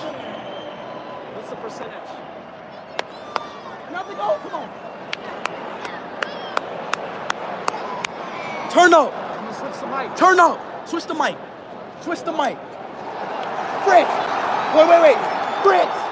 What's the percentage? Nothing. Oh, come on. Turn up. You switch the mic? Turn up. Switch the mic. Switch the mic. Fritz. Wait, wait, wait. Fritz.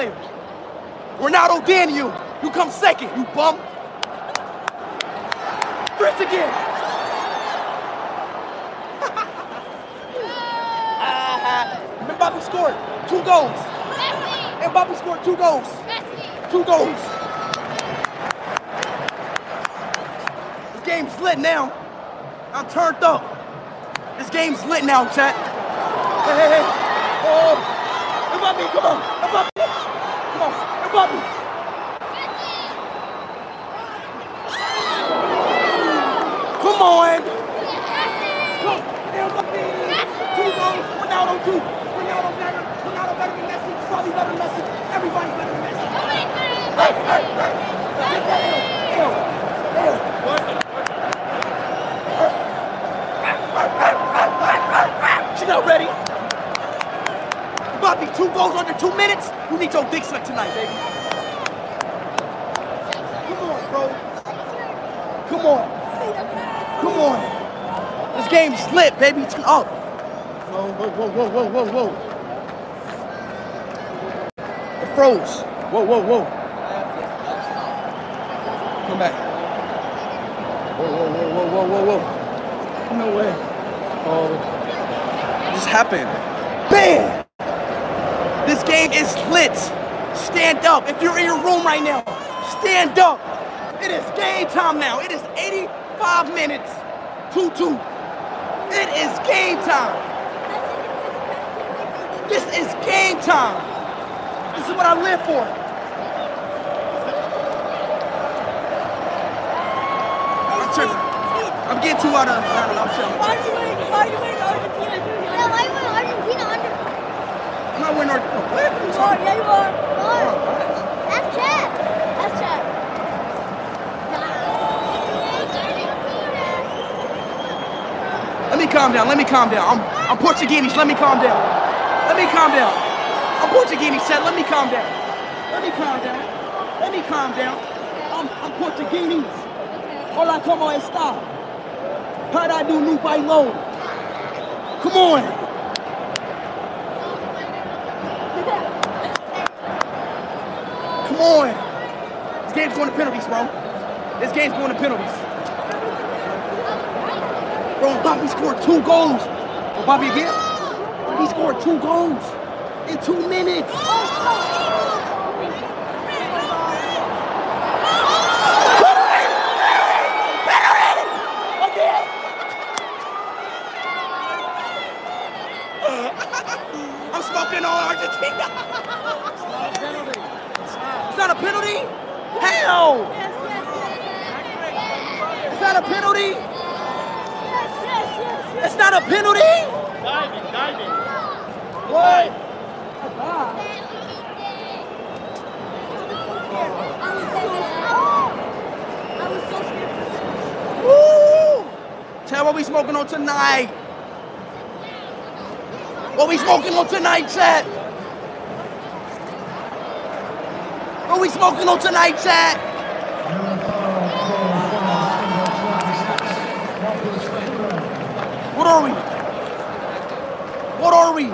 Favorite. Ronaldo, then you. You come second, you bum. Chris again. Mbappe scored two goals. Mbappe scored two goals. Two goals. This game's lit now. I'm turned up. This game's lit now, chat. Hey, hey, hey. Oh. Mbappe, come on. Mbappe. Come on. Come. Ronaldo. She not ready. Two goals under two minutes. You need your dick sucked tonight, baby. Come on, bro. Come on. Come on. This game's lit, baby. Turn up. Whoa, whoa, whoa, whoa, whoa, whoa, whoa. It froze. Whoa, whoa, whoa. Come back. Whoa, whoa, whoa, whoa, whoa, whoa, whoa. No way. Oh. Just happened? Bam! This game is lit. Stand up. If you're in your room right now, stand up. It is game time now. It is 85 minutes. 2-2. It is game time. This is game time. This is what I live for. I'm tripping. I'm getting too out of out of- I'm. Why are you winning? Why are you winning Argentina? Yeah, why are you winning Argentina under? I'm not winning Argentina. What? What you yeah, you are. That's Chad. That's Chad. Let me calm down. Let me calm down. I'm, I'm Portuguese. Let me calm down. Let me calm down. I'm Portuguese. Said, let me calm down. Let me calm down. Let me calm down. I'm, I'm Portuguese. Hola, como está? Para do no bailão. Come on. Come on. This game's going to penalties, bro. This game's going to penalties. Bro, Bobby scored two goals. Oh, Bobby again? He scored two goals in two minutes. I'm smoking on Argentina. It's not a penalty? Hell! It's not a penalty? It's not a penalty? Diving, diving. What? Woo! Tell what we smoking on tonight. What we smoking on tonight, chat? What we smoking on tonight, chat? What are we? What are we?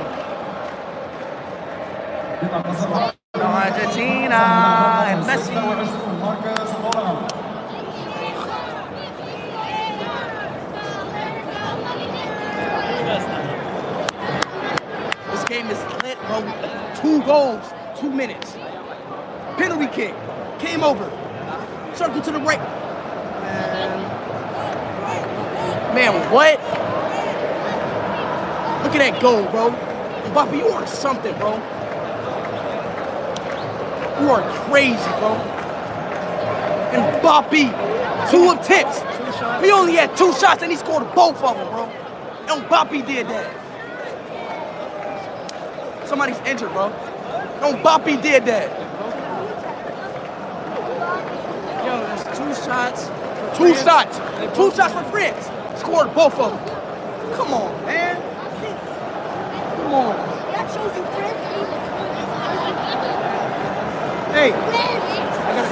Argentina and Messi. This game is lit, bro. Two goals, two minutes. Penalty kick. Came over. Circle to the right. Man. Man, what? Look at that goal, bro. Mbappe, you are something, bro. You are crazy, bro. And Mbappe, two attempts. He only had two shots and he scored both of them, bro. And Mbappe did that. Somebody's injured, bro. No, Boppy did that. Yo, there's two shots. Two France. shots. Two shots for France. Scored both of them.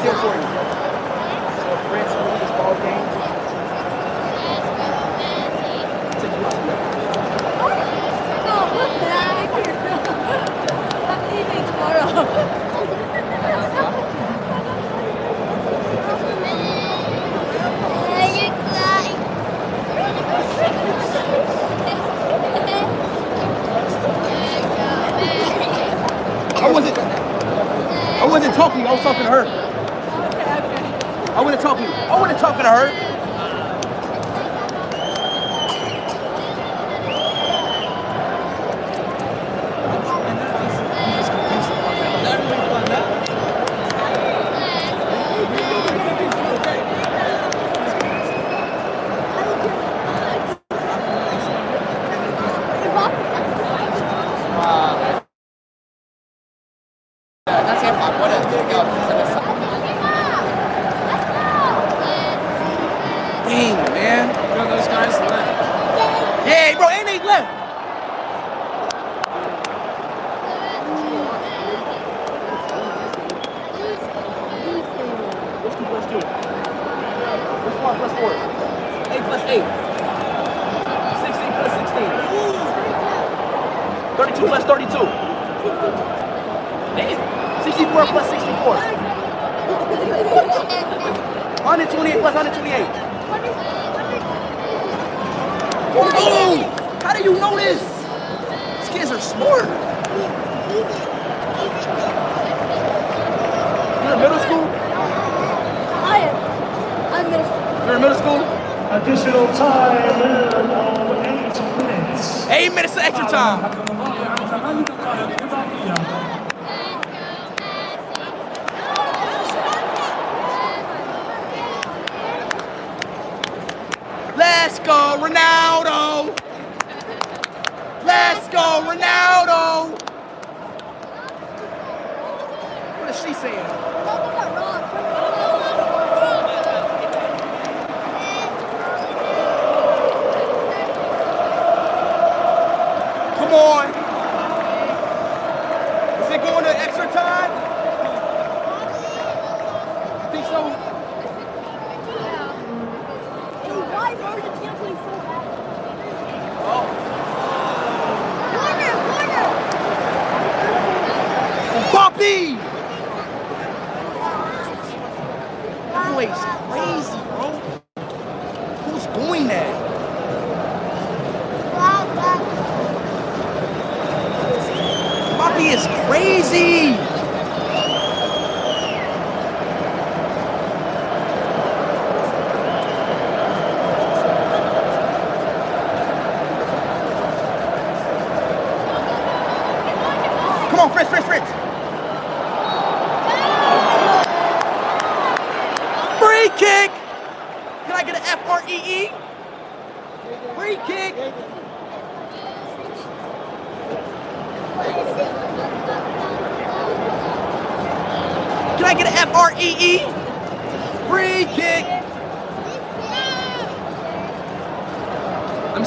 still 40.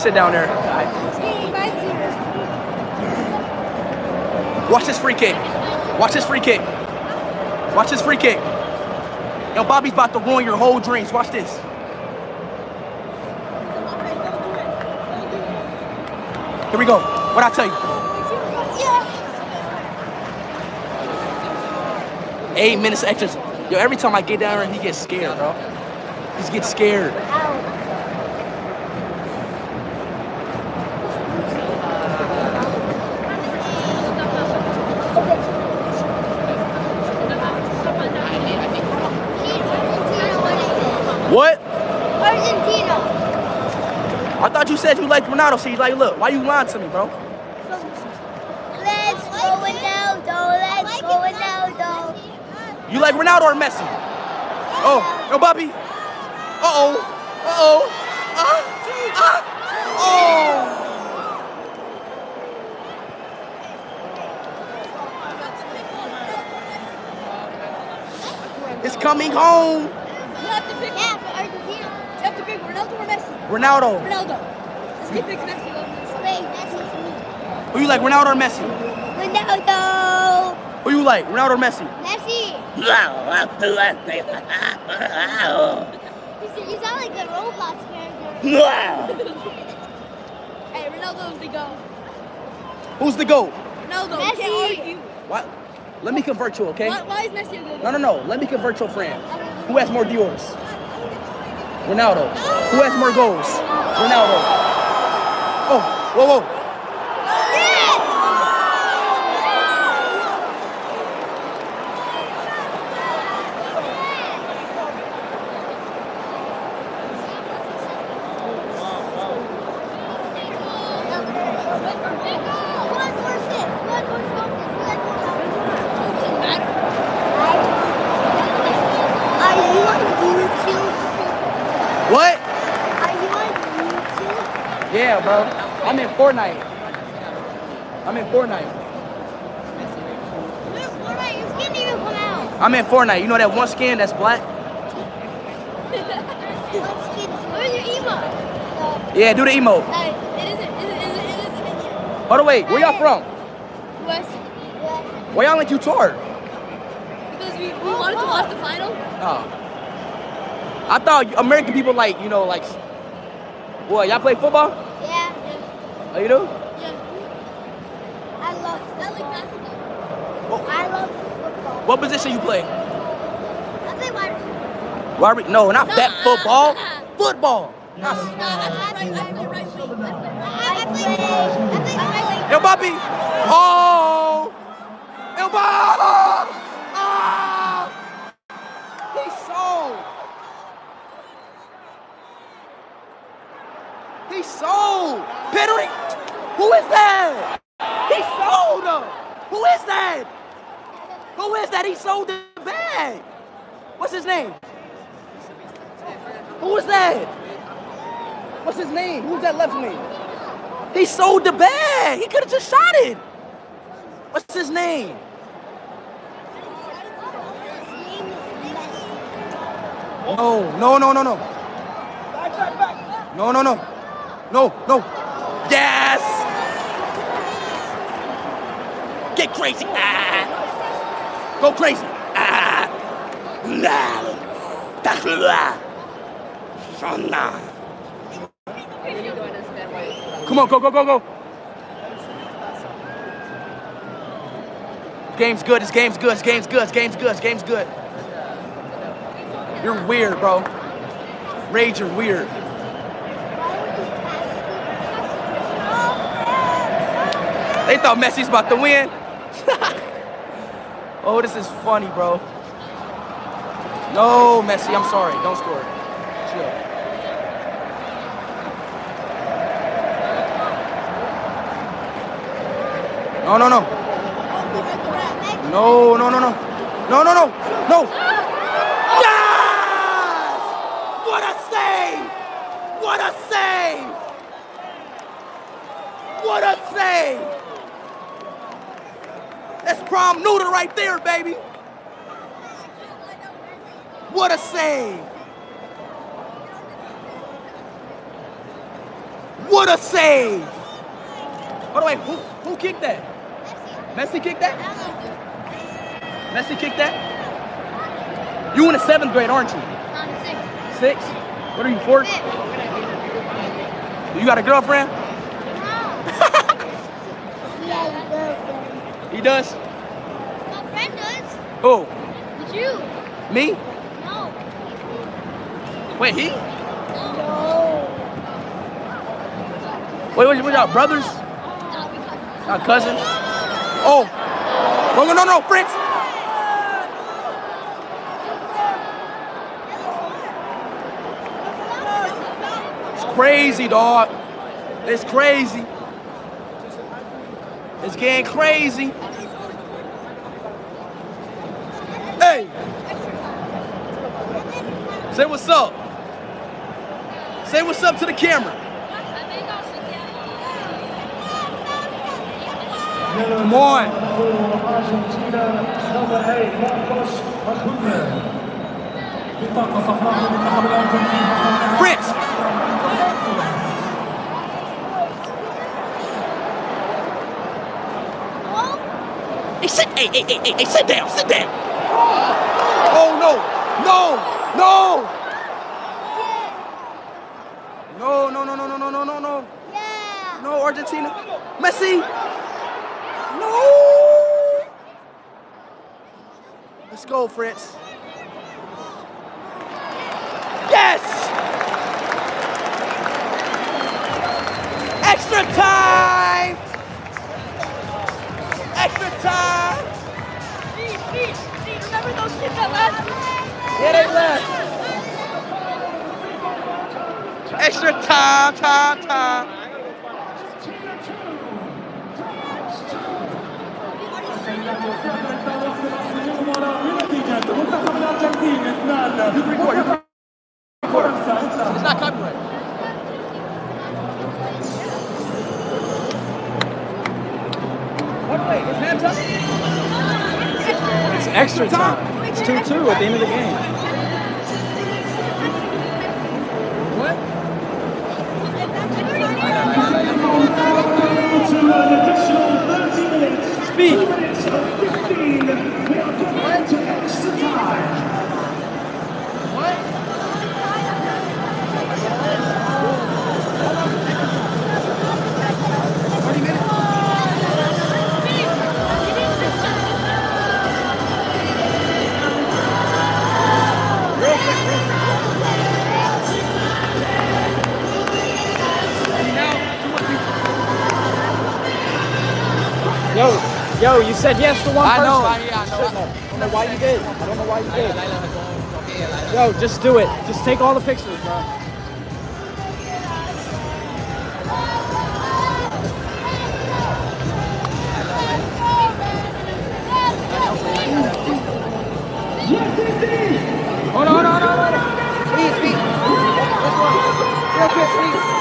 Sit down there. Watch this free kick. Watch this free kick. Watch this free kick. Yo, Bobby's about to ruin your whole dreams. Watch this. Here we go. What I tell you? Eight minutes extra. Yo, every time I get down here, he gets scared, bro. He gets scared. What? Argentina. I thought you said you liked Ronaldo, so he's like, look, why you lying to me, bro? Let's go Ronaldo. Let's go Ronaldo. You like Ronaldo or Messi? Oh, no, Bobby. Uh-oh. Uh-oh. Ah, ah. Oh. is coming home. You have to pick yeah, for Argentina. You have to pick Ronaldo or Messi. Ronaldo. Ronaldo. Let's keep picking Messi. Wait, Messi me. Who you like, Ronaldo or Messi? Ronaldo. Who you like, Ronaldo or Messi? Messi. You, you sound like the Roblox character. hey, Ronaldo's the GOAT. Who's the GOAT? Ronaldo. Messi. Can't argue. What? Let me convert you, okay? Why, why is Messi a good No, no, no. Let me convert your friend. Who has more Dior's? Ronaldo. Who has more goals? Ronaldo. Whoa, whoa. Are you on YouTube? What? Are you on YouTube? Yeah, bro. I'm in Fortnite. I'm in Fortnite. Where's Fortnite? Your skin didn't even come out. I'm in Fortnite. You know that one skin that's black? Where's your emote? Yeah, do the emote. No, it isn't. It isn't. It isn't. It isn't in here. By the way, where y'all from? West. Why y'all like you toured? Because we, we wanted to oh, watch the final. Oh. I thought American people like, you know, like, what, y'all play football? Oh, you do? Yeah. I love. I like basketball. Oh. I love football. What position you play? I play wide receiver. Why re- no, not that uh, football. Uh, uh. Football. No, I play right. I play right wing. I play. I play right wing. Yo, Bobby. Oh. Yo, Bob. Oh. He's sold. He's sold. Penalty. Who is that? He sold him. Who is that? Who is that? He sold the bag. What's his name? Who is that? What's his name? Who's that left me? He sold the bag. He could have just shot it. What's his name? No, no, no, no, no. No, no, no. No, no. Yes! Get crazy. Ah. Go crazy. Ah. Come on, go, go, go, go. Game's good, this game's good, this game's good, this game's good, this game's good. You're weird, bro. Rage, you're weird. They thought Messi's about to win. oh, this is funny, bro. No, Messi, I'm sorry. Don't score. Chill. No, no, no. No, no, no, no. No, no, no. No. Yes! What a save! What a save! What a save! That's prom noodle right there, baby. What a save! What a save! By the way, who, who kicked that? Messi kicked that? Messi kicked that? You in the seventh grade, aren't you? Six? What are you, four? You got a girlfriend? He does? My friend does. Who? You? Me? No. Wait, he? No. Wait, wait, what y'all brothers? Not cousins? Oh. No, no, no, no, Fritz. It's crazy, dog. It's crazy. It's getting crazy. Hey. Say what's up. Say what's up to the camera. Come on. For Hey, sit, hey, hey, hey, hey, hey, sit down, sit down. Oh no! No! No! No, no, no, no, no, no, no, no, no. Yeah. No, Argentina. Messi! No! Let's go, Fritz. Yes! Extra time! time. Remember those kids that left? Yeah, they left. Extra time, time, time. Three, four, extra time. It's 2 2 at the end of the game. Yo, you said yes to one I know, person. I- yeah, I know. Shouldn't. I don't know why you did. I don't know why you did. Yo, just do it. Just take all the pictures, bro. Hold on, hold on, hold on, hold on. Speed, speed. This one. Real quick, speed.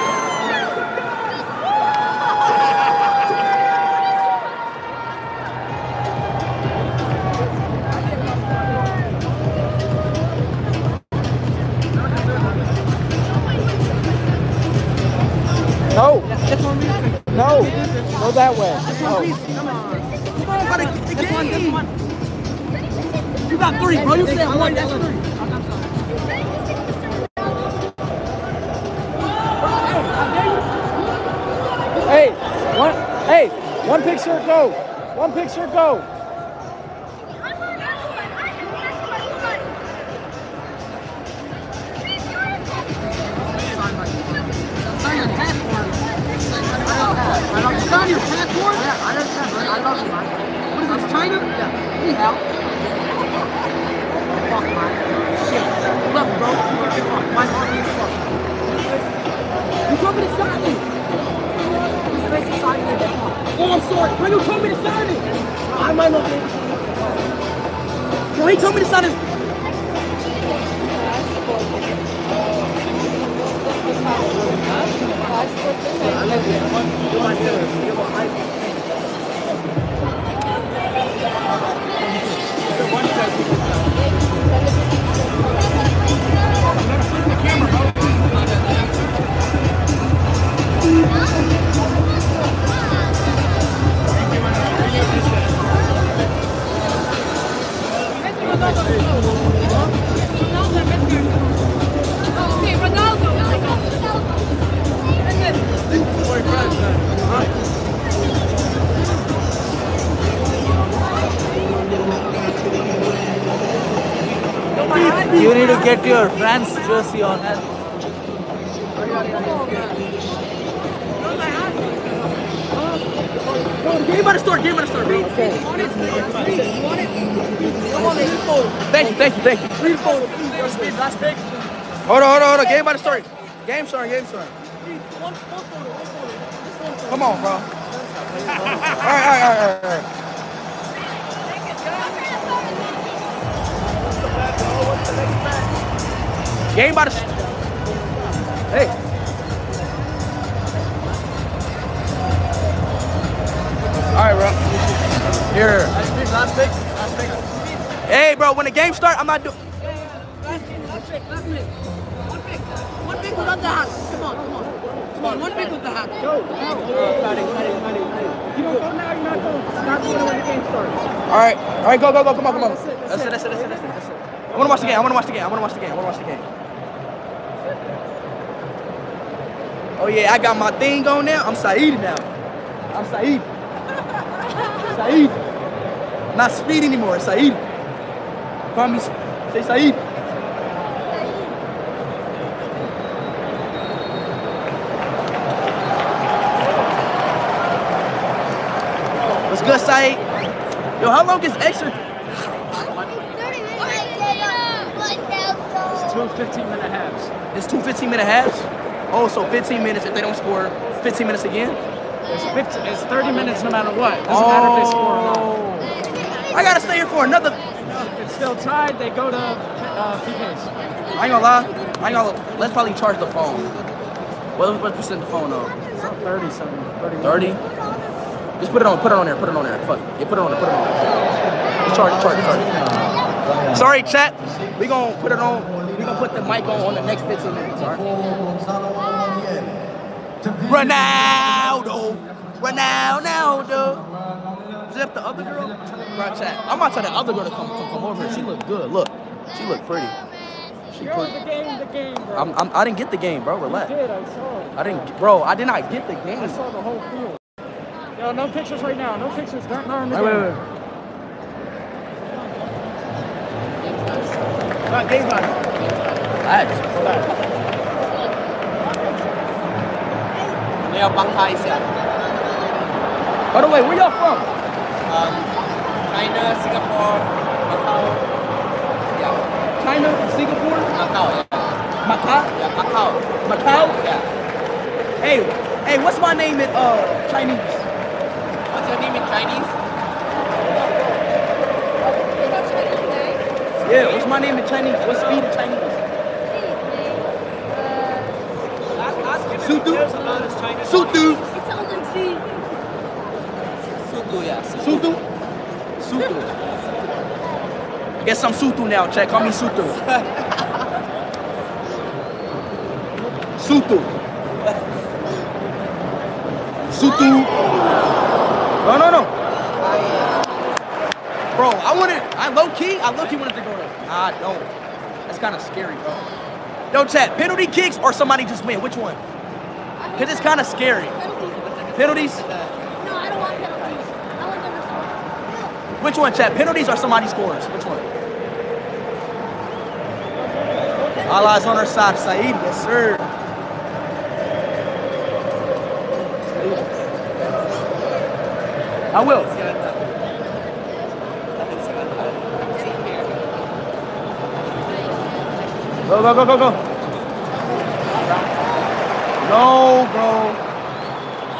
Three, bro. You said one. That's three. Hey, one. Hey, one picture, go. One picture, go. Get your France jersey on. Game by the store. Game by the store. Read. You want? You want it? Come on, read photo. Thank you. Thank you. Thank you. Read the photo, please. Your speed. Last pick. Hold on. Hold on. Hold on. Game by the story. Game starting. Game starting. One, one photo, one photo. Just one photo. Come on, bro. all right. All right. All right. All right. Game by the. s- Hey. All right, bro. Here. Last pick, last pick, last pick. Hey, bro. When the game start, I'm not doing. Last pick, last pick, last minute. One pick. One pick without the hat. Come on, come on. Come on, one pick with the hat. Go, go. You. All right, all right, go, go, go, come on, come on. That's it, that's it, that's it, that's it, that's it. I wanna watch the game. I wanna watch the game. I wanna watch the game. I wanna watch the game. Oh yeah, I got my thing on now. I'm Saeed now. I'm Saeed. Saeed. Not Speed anymore. Saeed. Call me. Say Saeed. What's good, Saeed? Yo, how long is extra? It's two 15 minute halves. It's two 15 minute halves. Oh, so 15 minutes if they don't score. 15 minutes again. It's 15, It's 30 minutes no matter what. Doesn't matter if they score or not. I gotta stay here for another. If it's still tied, they go to uh, PKs. I ain't gonna lie. I ain't gonna. Let's probably charge the phone. What what percent the phone on? It's not 30 something. 30. 30. Just put it on. Put it on there. Put it on there. Fuck. Yeah, put it on there. Put it on there. Just charge. Charge. Charge. Sorry, chat. We gonna put it on. We gonna put the mic on on the next 15 minutes. All right. Ronaldo. Ronaldo. Is that the other girl? Right, chat. I'm about to tell the other girl to come, come, come over here. She look good. Look. She look pretty. She Yo, pretty. the game, the game, bro. I'm, I'm, I didn't get the game, bro. Relax. You did, I saw it. I didn't, bro. I did not get the game. I saw the whole field. Yo, no pictures right now. No pictures. Don't learn the Wait, wait, game. wait. Relax. Leo Banghai siya. By the way, where y'all from? Um, China, Singapore, Macau. Yeah, China, Singapore, Macau. Yeah, Macau, yeah Macau. Macau. Yeah. Hey, hey, what's my name in uh Chinese? What's your name in Chinese? Yeah, what's my name in Chinese? What's speed in Chinese? Sutu. Sutu. It sounds like C. Sutu, yeah. Sutu. Sutu. Guess I'm Sutu now, Check. Call me Sutu. Sutu. Sutu. No, no, no. Bro, I wanted, I low key, I low key wanted to go there. Nah, I don't. That's kind of scary, bro. Yo, chat, penalty kicks or somebody just win? Which one? Because it's kind of scary. Penalties? No, I don't want penalties. I want them to score. Which one, chat? Penalties or somebody scores? Which one? Allah's on our side, Saeed. Yes, sir. I will. Go, go, go, go, go. No, bro.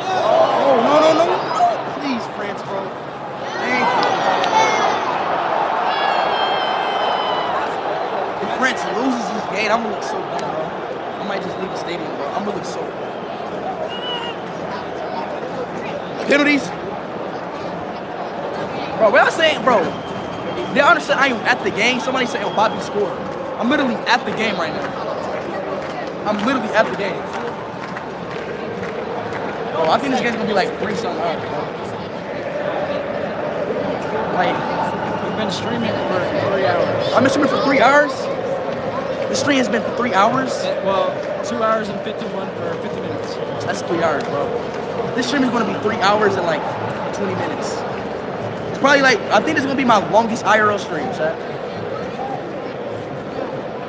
Oh, no, no, no, no. Please, France, bro. Thank you. If France loses this game, I'm gonna look so dumb, bro. I might just leave the stadium, bro. I'm gonna look so. Penalties. Bro, what I'm saying, bro. They understand I am at the game. Somebody say, "Oh, Bobby scored." I'm literally at the game right now. I'm literally at the game. Oh, I think this game's gonna be like three something. Up, bro. Like, We've been streaming for three hours. I've been streaming for three hours. The stream has been for three hours. Well, two hours and 51 or 50 minutes. That's three hours, bro. This stream is gonna be three hours and like 20 minutes. It's probably like I think this is gonna be my longest IRL stream, chat.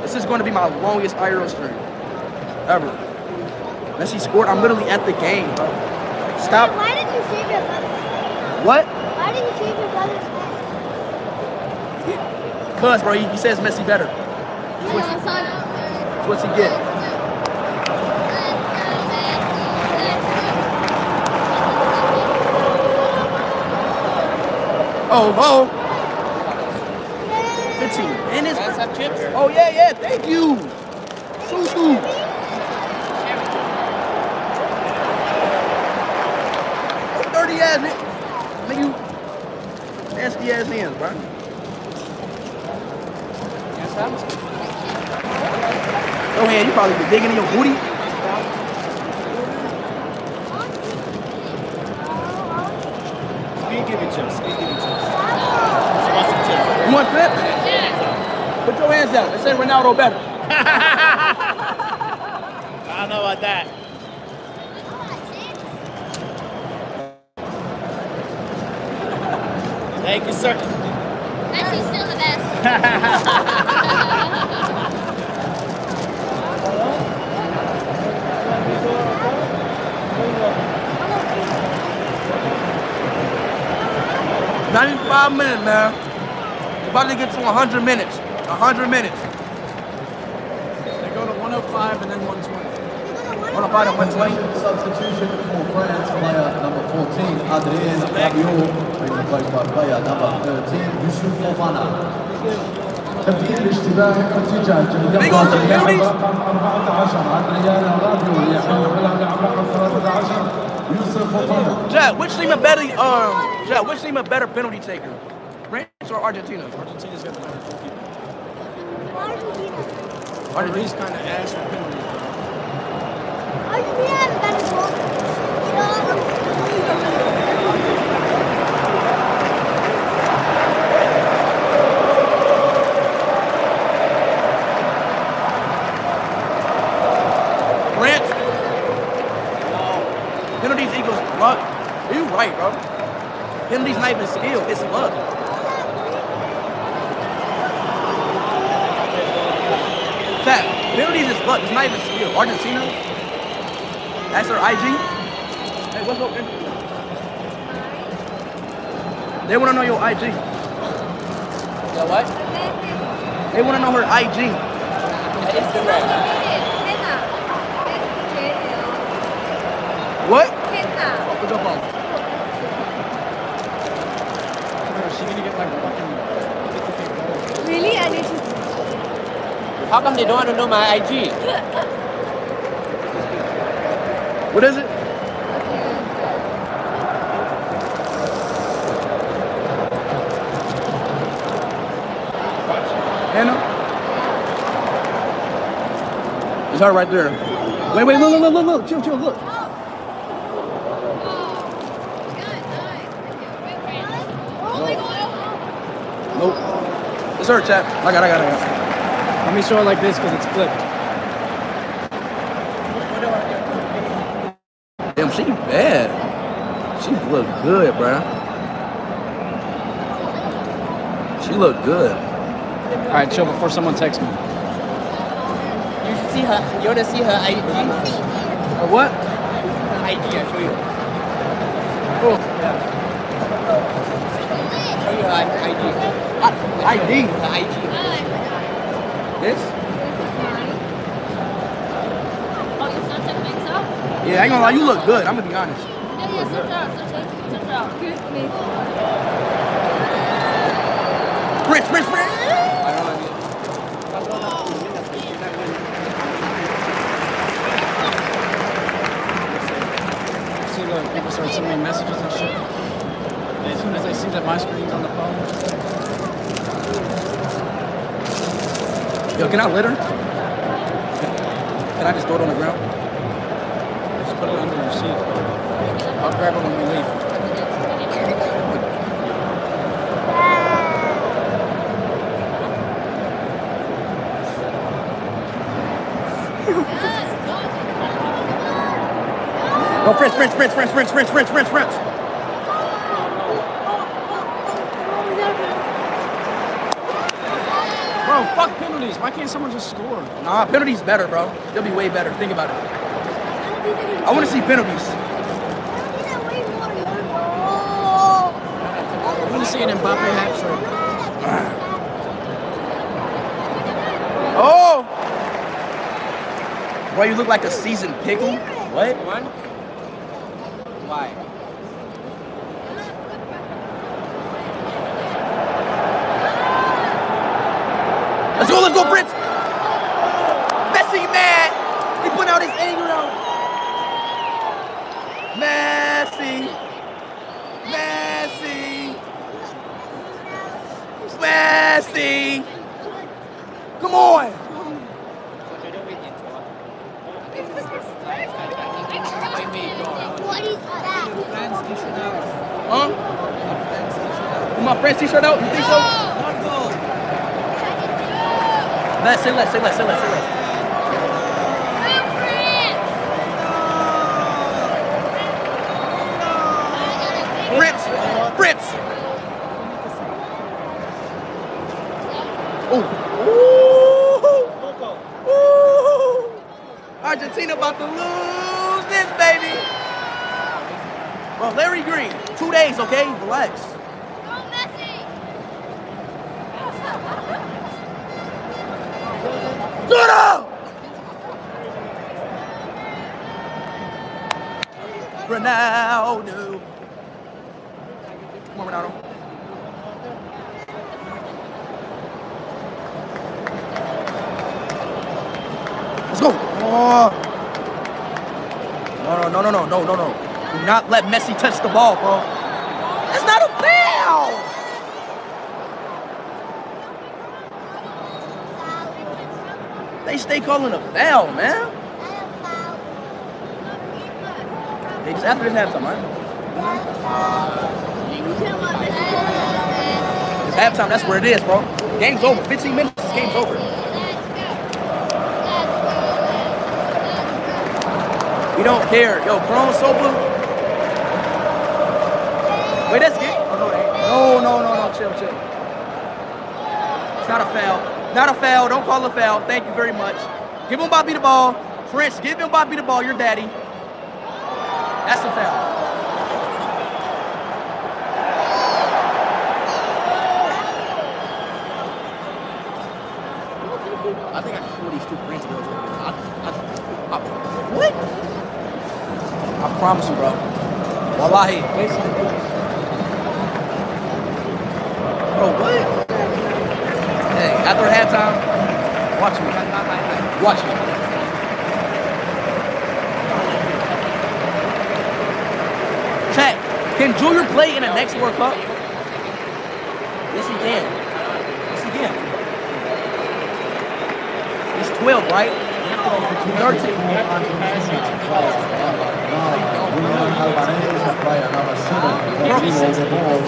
This is gonna be my longest IRL stream ever. Messi scored. I'm literally at the game, bro. Stop. Why did you shave your brother's What? Why did you shave your brother's head? Cuz, bro, he, he says Messi better. Oh, yeah, I saw that. That's what's he get. Oh, oh. 15. And it's. Have chips? Oh, yeah, yeah. Thank you. Susu. Dirty ass. ni- Nigga, you nasty ass hands, bro. Yes, that was Go ahead, you probably been digging in your booty. Speed giving chips. Speed giving chips. She wants some chips. You want clip? Put your hands out. They say Ronaldo better. minute, man. We're about to get to 100 minutes. 100 minutes. They go to 105 and then 120. 105 and 120? Substitution for France player number 14, Adrien Rabiot, being replaced by player number 13, Youssouf Fofana. تبديل الاشتباه النتيجة الجميلة اللاعب رقم 14 عدنان رابيو يحل ملعب رقم Jack, which team are better um, Jack, uh, which team a better penalty taker? France or Argentina? Argentina's got the better goalkeeper. Argentina. Argentina's kind of ass for penalties. Argentina has a better goal. France? Penalties equals luck. You right, bro. Penalties not even skill, it's luck. That penalties is luck, it's not even skill. Argentina, that's their IG. Hey, what's up? They want to know your IG. Yeah, what? They want to know her IG. Instagram. What? Henna. What's your phone? Is she gonna get like fucking 50k goals? Really? I need to. How come they don't want to know my IG? What is it? Hannah? It's her right there. Wait, wait, look, look, look, look, look. Chill, chill, look. Nope. It's her, chat. I got, I got, I got. Let me show it like this because it's flipped. Damn, she bad. She look good, bruh. She look good. All right, chill before someone texts me. You should see her. You want to see her IG? Her what? Her IG, I'll show you. Oh, Show you her IG. ID. Her IG. This? Oh, you still check mix up? Yeah, I ain't gonna lie, you look good. I'm gonna be honest. Yeah, yeah, search out, search out, search out. Good, please. French, French, French. See the people start sending me messages and shit. As soon as they see that my screen's on the phone, Yo, can I litter? Can I just throw it on the ground? Grab it when we leave. No, French, French, French, French, French, French, French, French, French. Bro, fuck penalties. Why can't someone just score? Nah, penalties better, bro. They'll be way better. Think about it. I want to see penalties. I want to see an Mbappe hat trick. Oh! Bro, you look like a seasoned pickle. What? One. Why? Let's go, let's go, Prince! Messi, man! He put out his anger out. Messi! Messi! Messi! Come on! Huh? Put my friend's t-shirt out? You think so? Let's say less, say less, say less, say less. Fritz! Fritz! Ooh. Ooh. Ooh. Argentina about to lose this, baby. Bro, Larry Green, two days, okay? Relax. Shut up! Ronaldo. Come on, Ronaldo. Oh. No, no, no, no, no, no, no, no. Do not let Messi touch the ball, bro. That's not a foul. They stay calling a foul, man. They just after this halftime, right? It's halftime. That's where it is, bro. Game's over. 15 minutes. This game's over. We don't care. Yo, Chrome blue. Wait, that's good. Oh, no. No, no, no, no. Chill, chill. It's not a foul. Not a foul. Don't call a foul. Thank you very much. Give him Bobby the ball. French, give him Bobby the ball. Your daddy. That's a foul. I think I can pull these two French girls over here. I, I, I, what? I promise you, bro. Wallahi. Bro, what? Hey, after halftime, watch me. Watch me. Chat, can Junior play in the next World Cup? Yes, he can. Yes, he can. He's 12, right? 13.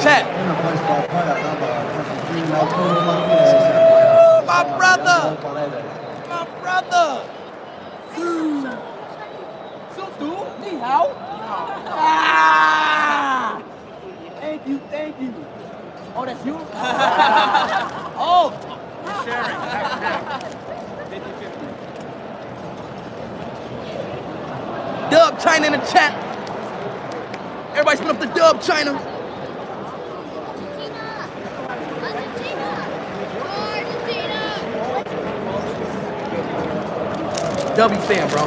Chat. Oh, my brother. My brother. So, ni hao. Ah! Thank you, thank you. Oh, that's you? oh, you're sharing. Dub China in the chat. China. W fan, bro.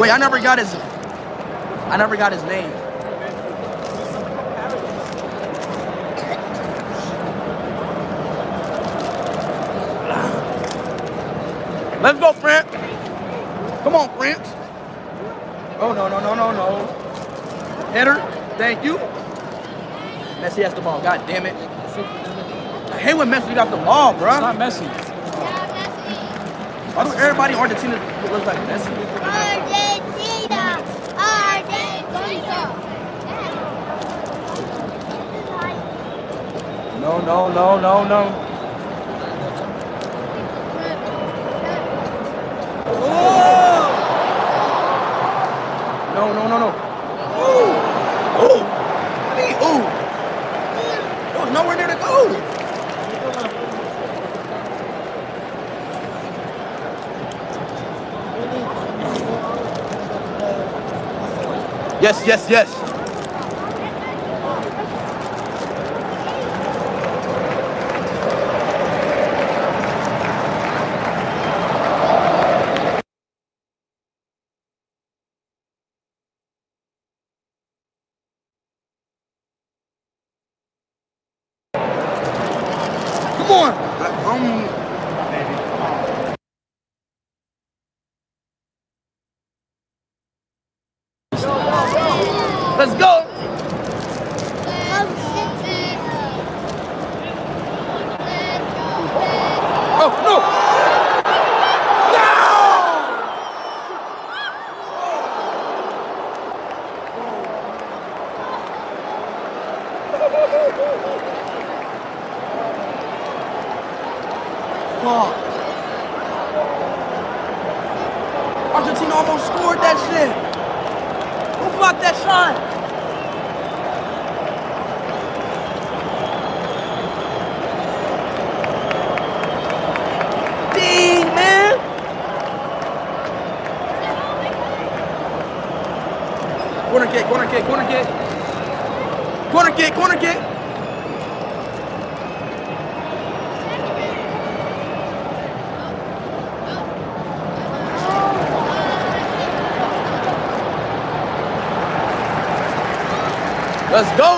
Wait, I never got his. I never got his name. Let's go, Brent. Come on, Brent. Oh no no no no no. Header. Thank you. Messi has the ball. Oh, God damn it. I hate when Messi got the ball, bro. It's not Messi. Why do everybody in Argentina look like Messi? Argentina! Argentina! No, no, no, no, no. No, no, no, no. Yes, yes, yes. Let's go!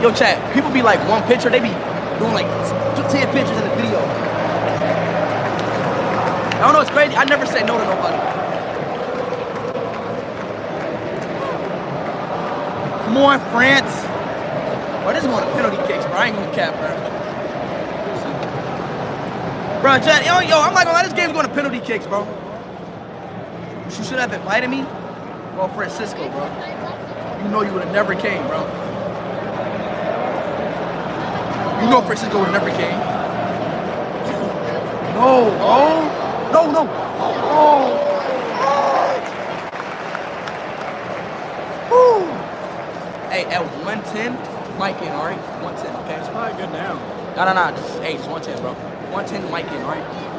Yo, chat, people be like one picture, they be doing like 10 pictures in the video. I don't know, it's crazy. I never say no to nobody. Come on, France. Bro, this is one of the penalty kicks, bro. I ain't gonna cap, bro. Bro, chat, yo, yo, I'm like, oh, this game's going to penalty kicks, bro. You should have invited me. Well, Francisco, bro. You know you would have never came, bro. You know Francisco is going in every. No, oh, no, no, oh. Hey, at 110, Mike in, all right? 110, okay? It's probably good now. No, no, no. Just, hey, 110, bro. 110, Mike in, all right?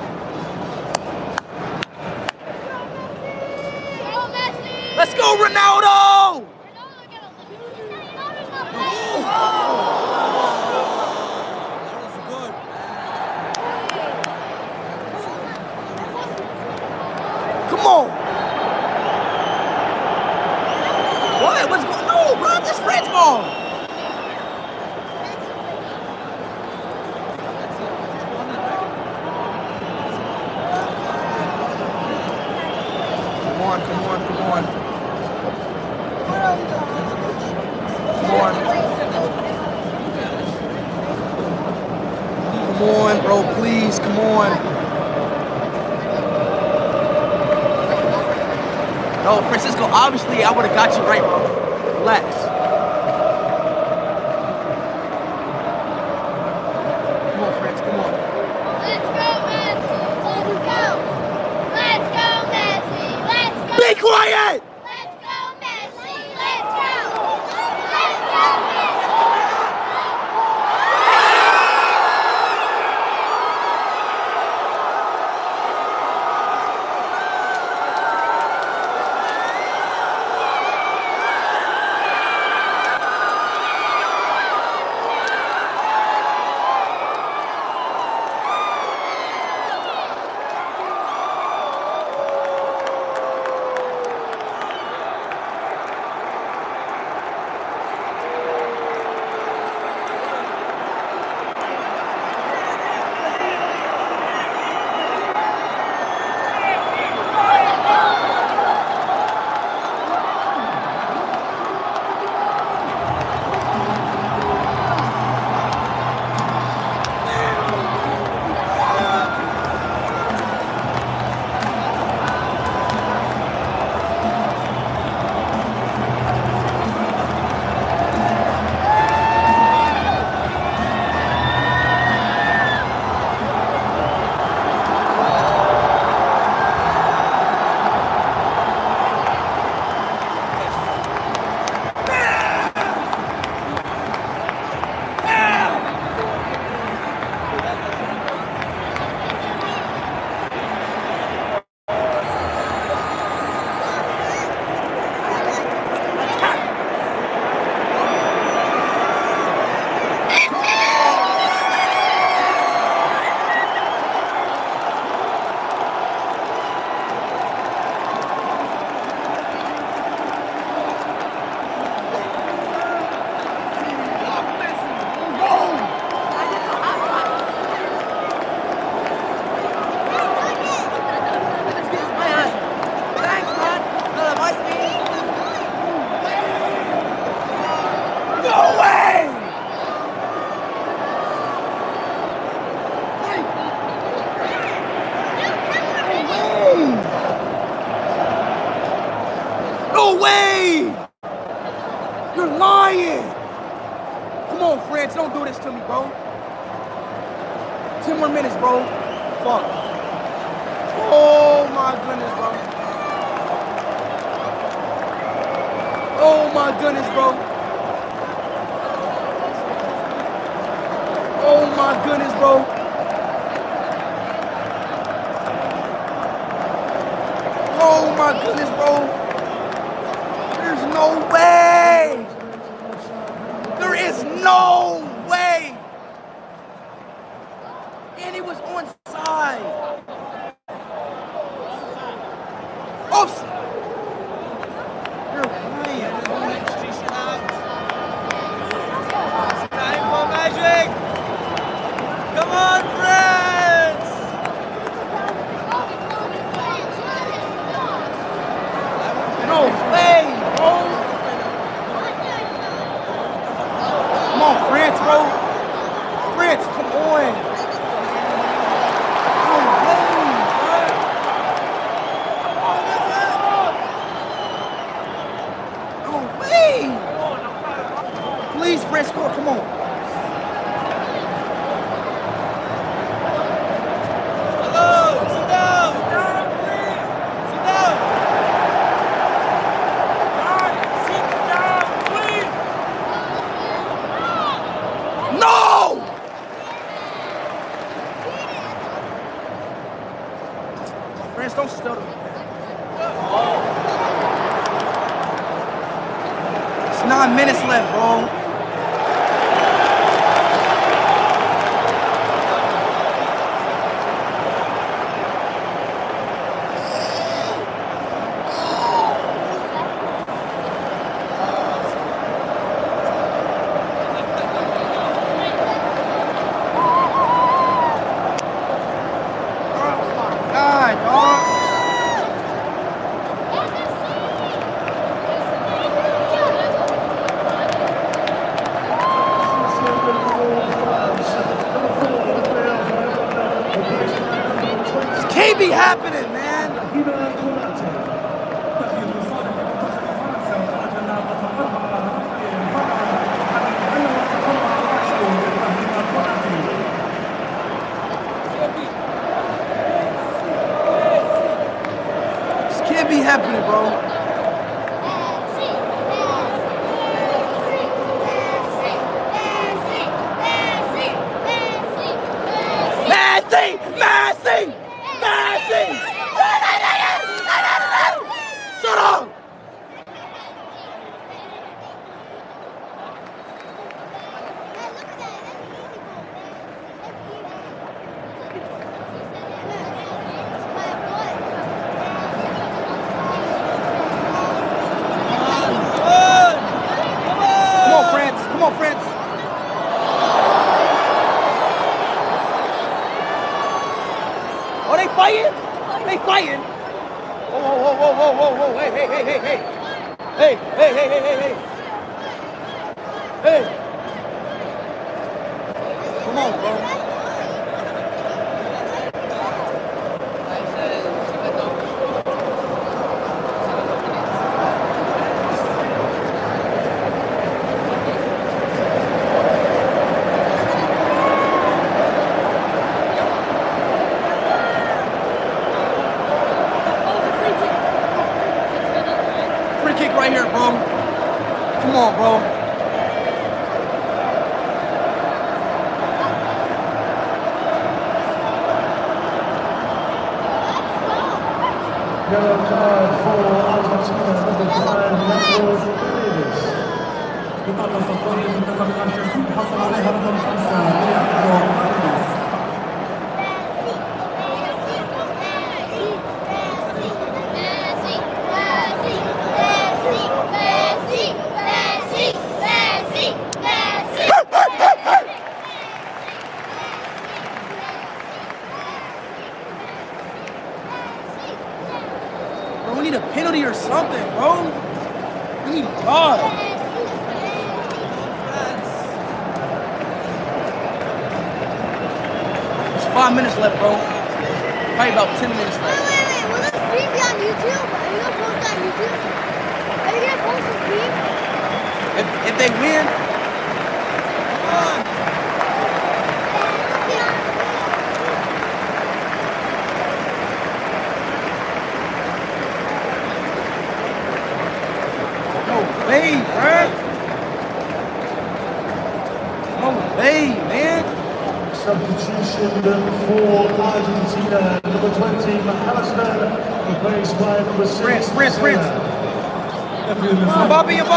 score. Come on.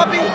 Bobby,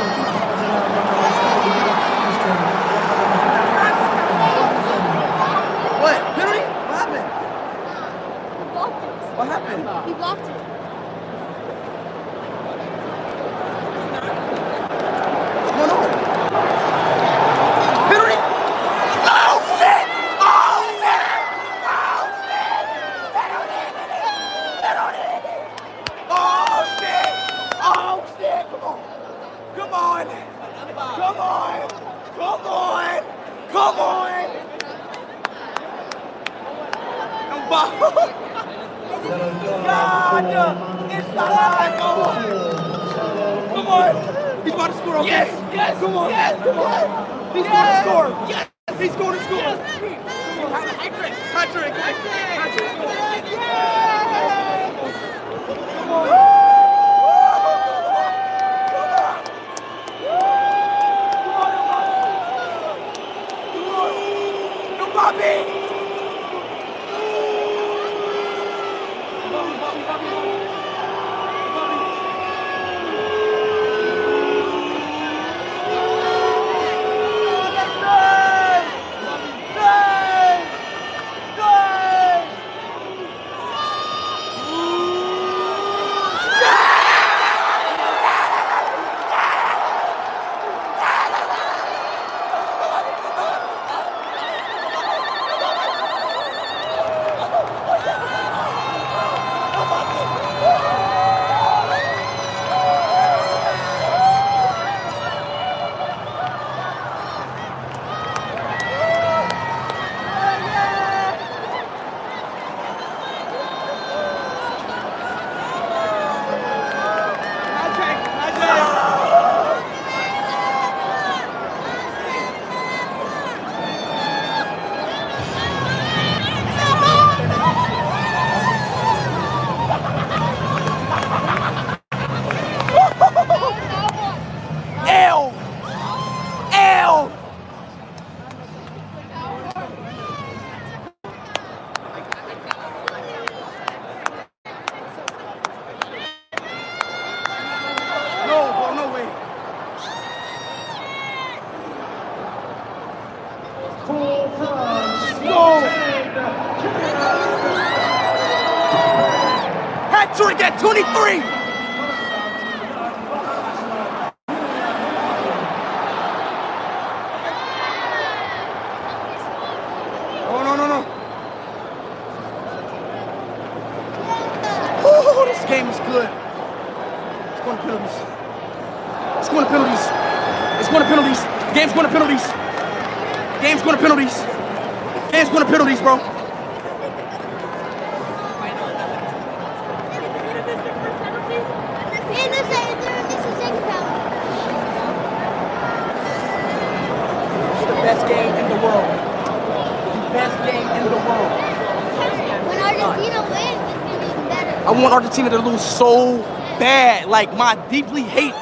want Argentina to lose so bad. Like, my deeply hate.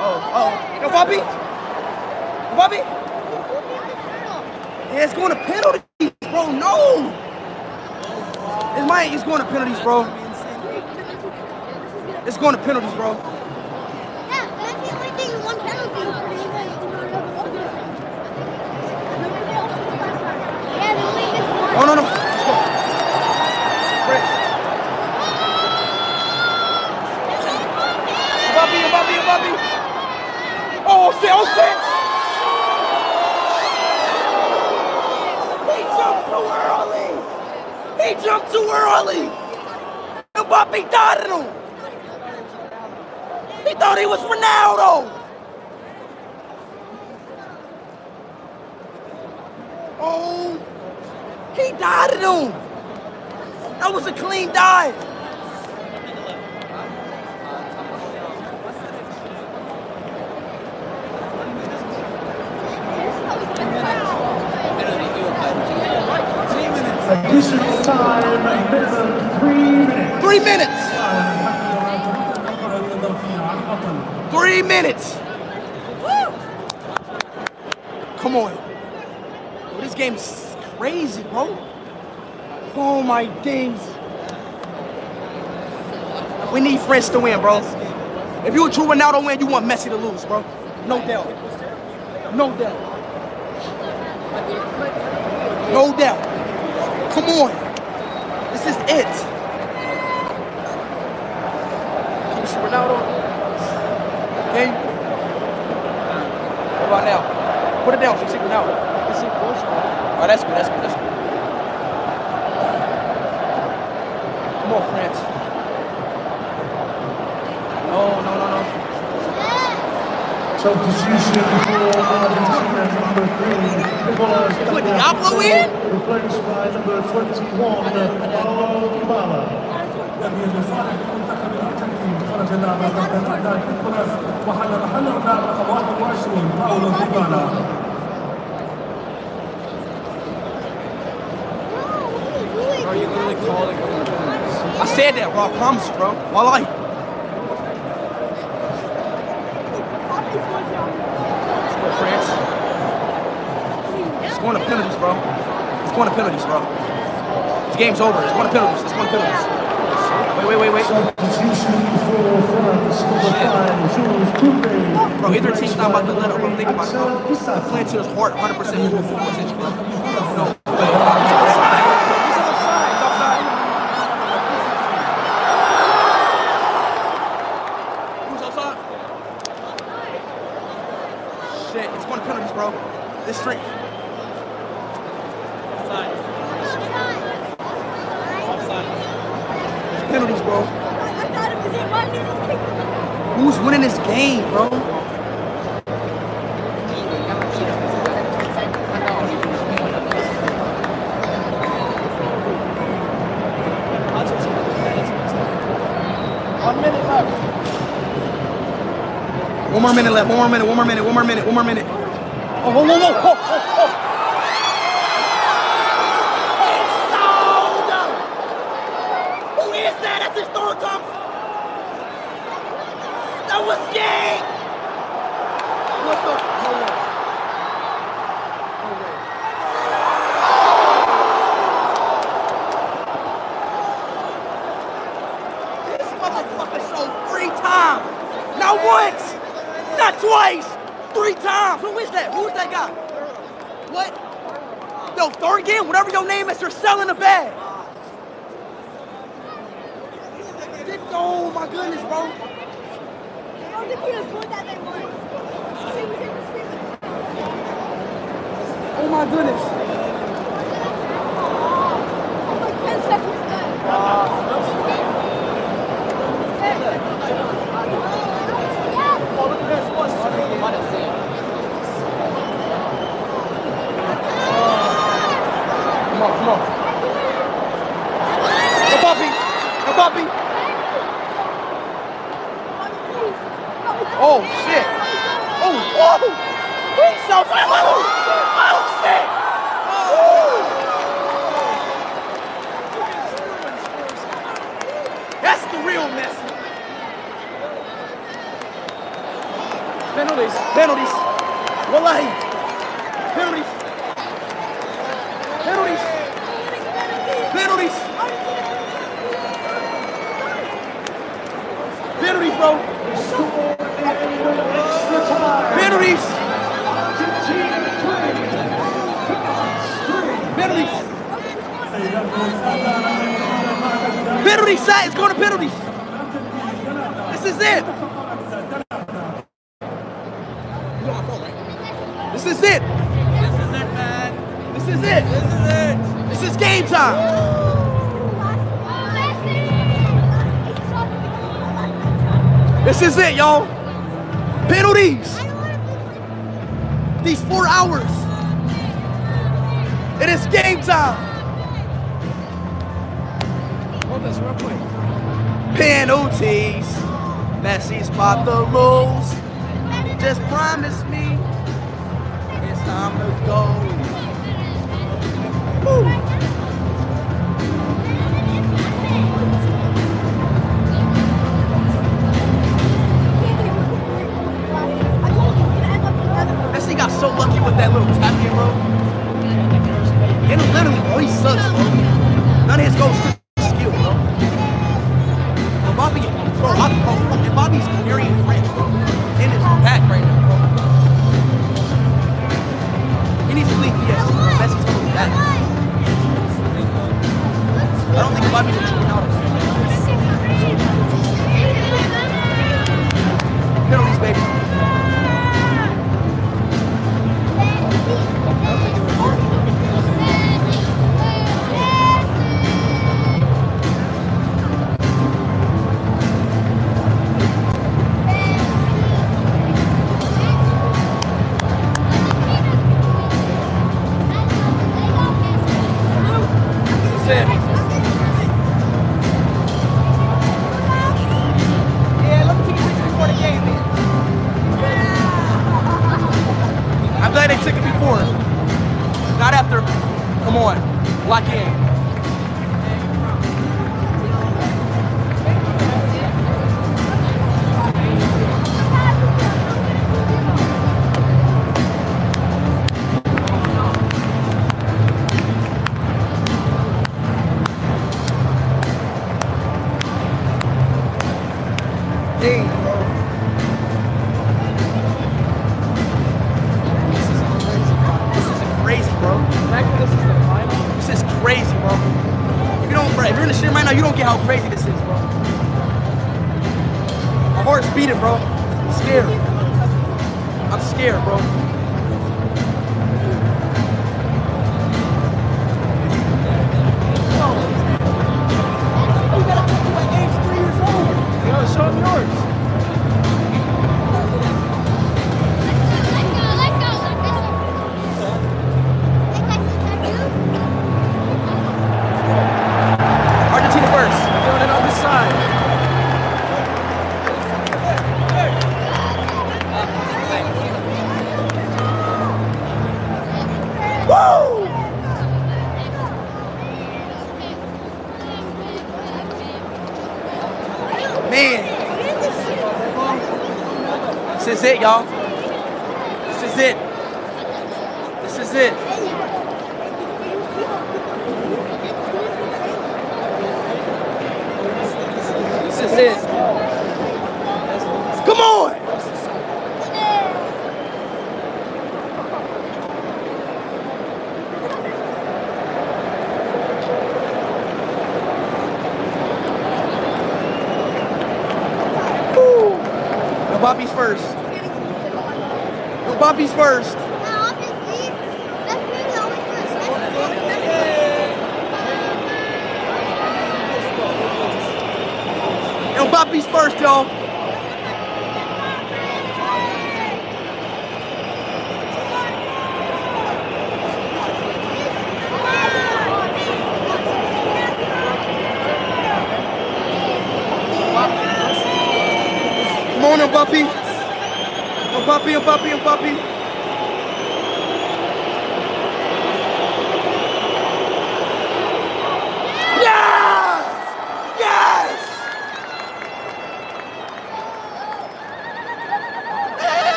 Oh, oh. Yo, Bobby? Bobby? Yeah, it's going to penalties, bro. No. It's my, it's going to penalties, bro. It's going to penalties, bro. Yeah, that's the only thing you want penalty. Yeah, they only missed one. Oh, no, no. Let's go. Chris. Bobby, Bobby, Bobby. Oh, shit, oh, shit. He jumped too early. He jumped too early. Mbappe dotted him. He thought he was Ronaldo. Oh, he dotted him. That was a clean dive. Three minutes. Three minutes. Come on. This game is crazy, bro. Oh my days. We need France to win, bro. If you a true Ronaldo win, you want Messi to lose, bro. No doubt. No doubt. No doubt. Come on. Is it. Can you see Ronaldo? Okay. What about now? Put it down so you see Ronaldo. Oh, that's good, that's good, that's good. Come on, France. No, no, no, no. Substitution for Argentina, Put Diablo in? Replaced by number 21, Dybala. Are you really calling? I said that, bro. I promise, bro. My life. Going to penalties, bro. This game's over. It's going to penalties. It's going to penalties. Wait, wait, wait, wait. Bro, either team's not about to let up, bro. Think about it, bro. They're playing to his heart 100% full full attention, bro. No. Who's outside? Shit, it's going to penalties, bro. This strength. Penalties, bro. Who's winning this game, bro? One minute left. One more minute. One more minute. One more minute. One more minute.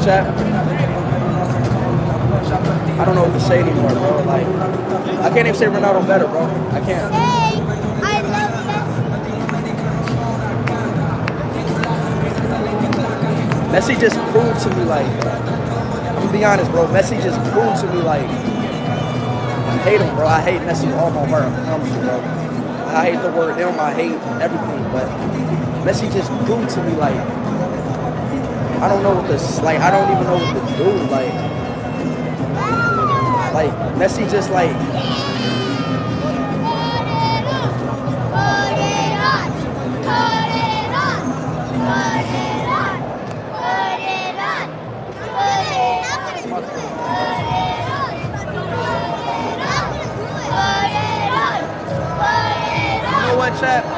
Chat. I don't know what to say anymore, bro. Like, I can't even say Ronaldo better, bro. I can't. I love Messi just proved to me, like, I'm gonna be honest, bro. Messi just proved to me, like, I hate him, bro. I hate Messi all my heart. I promise you, bro. I hate the word him. I hate everything, but Messi just proved to me, like, I don't know what this, like, I don't even know what to do, like, like Messi just like, you know chat?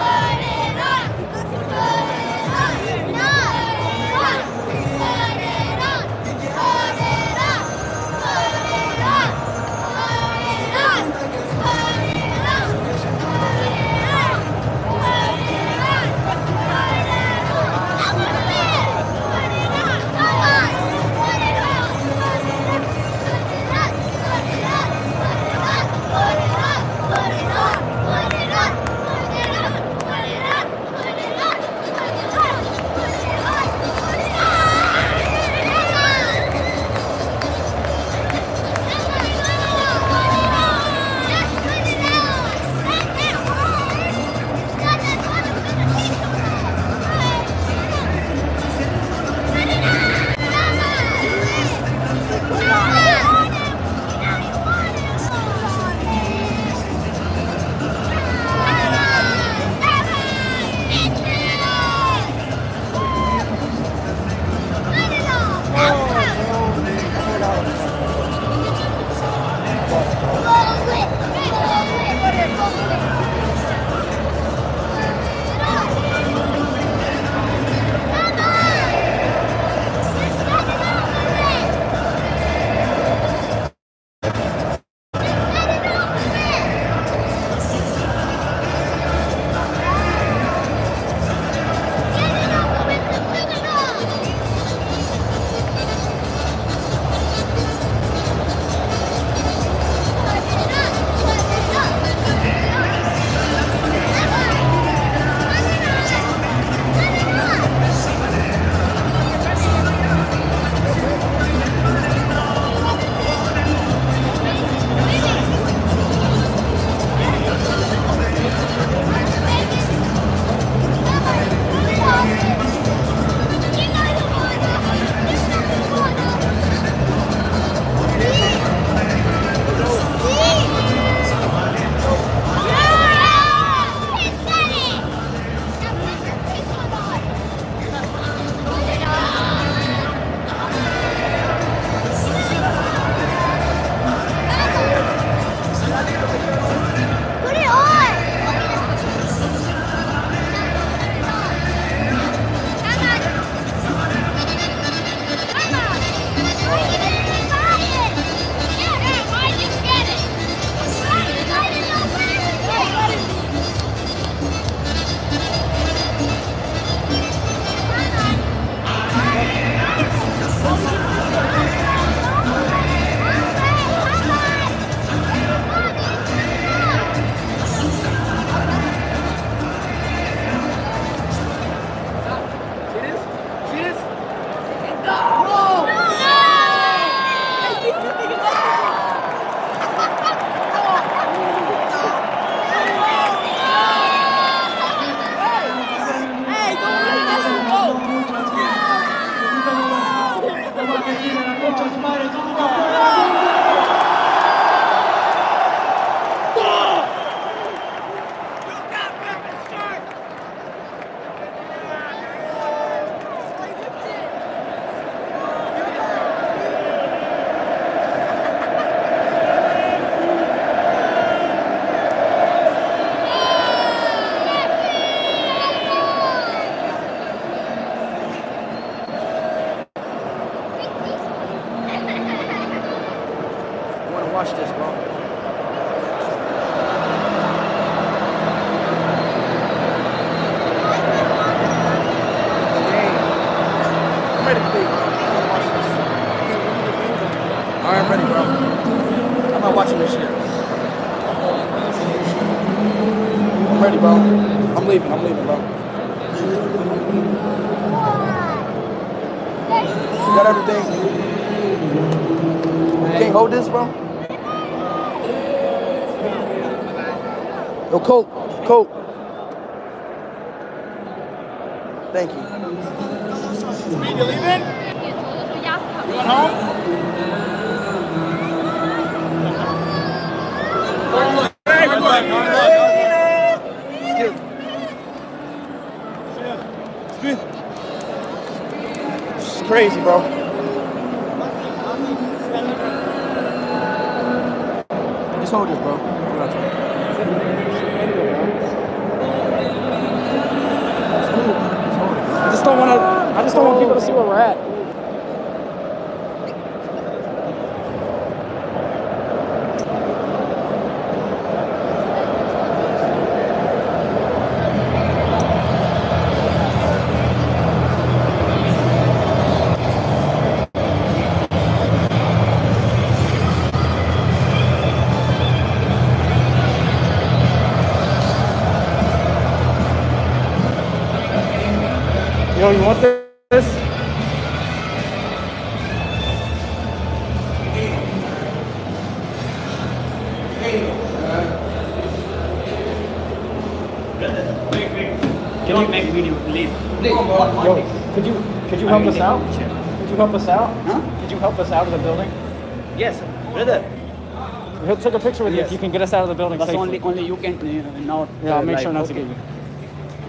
Take a picture with you if you can get us out of the building But safely. only only you can uh, not. Yeah, I'll make like, sure not to get you.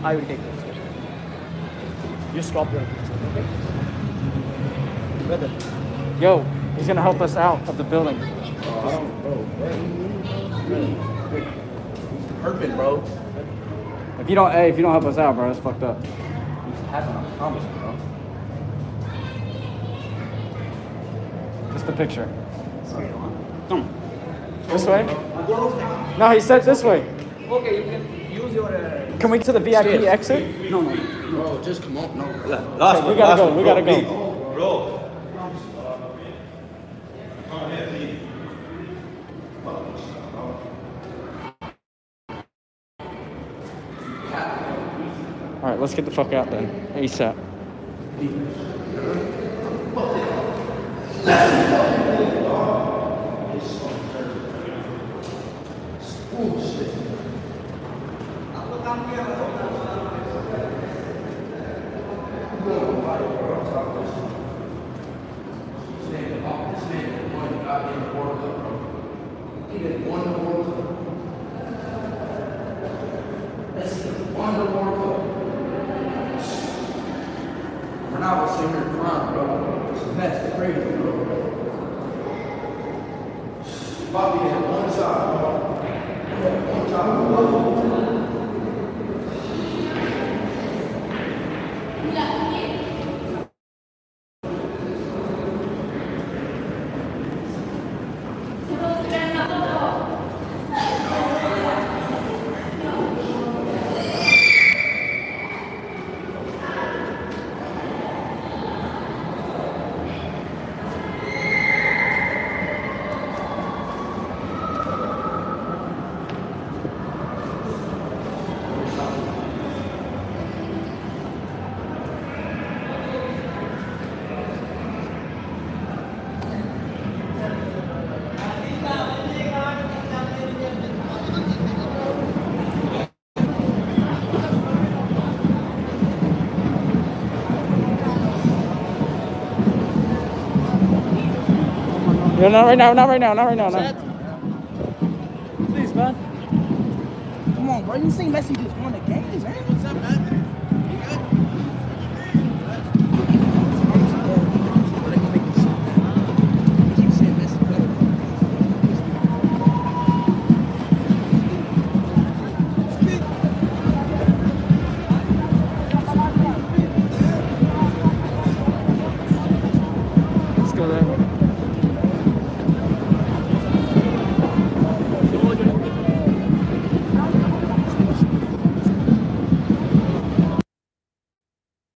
I will take this. You stop your picture, okay? Brother. Yo, he's gonna help us out of the building. Hurting, bro. If you don't, hey, if you don't help us out, bro, that's fucked up. Just the picture. Come. This way? No, he said this way. Okay, you can use your. Uh, Can we get to the VIP exit? no, no. Bro, just come on. No. Okay, we gotta go. We gotta go. All right, let's get the fuck out then. ASAP. No, not right now. Not right now. Not right now. No. Please, man. Come on, bro. You. What's up, man?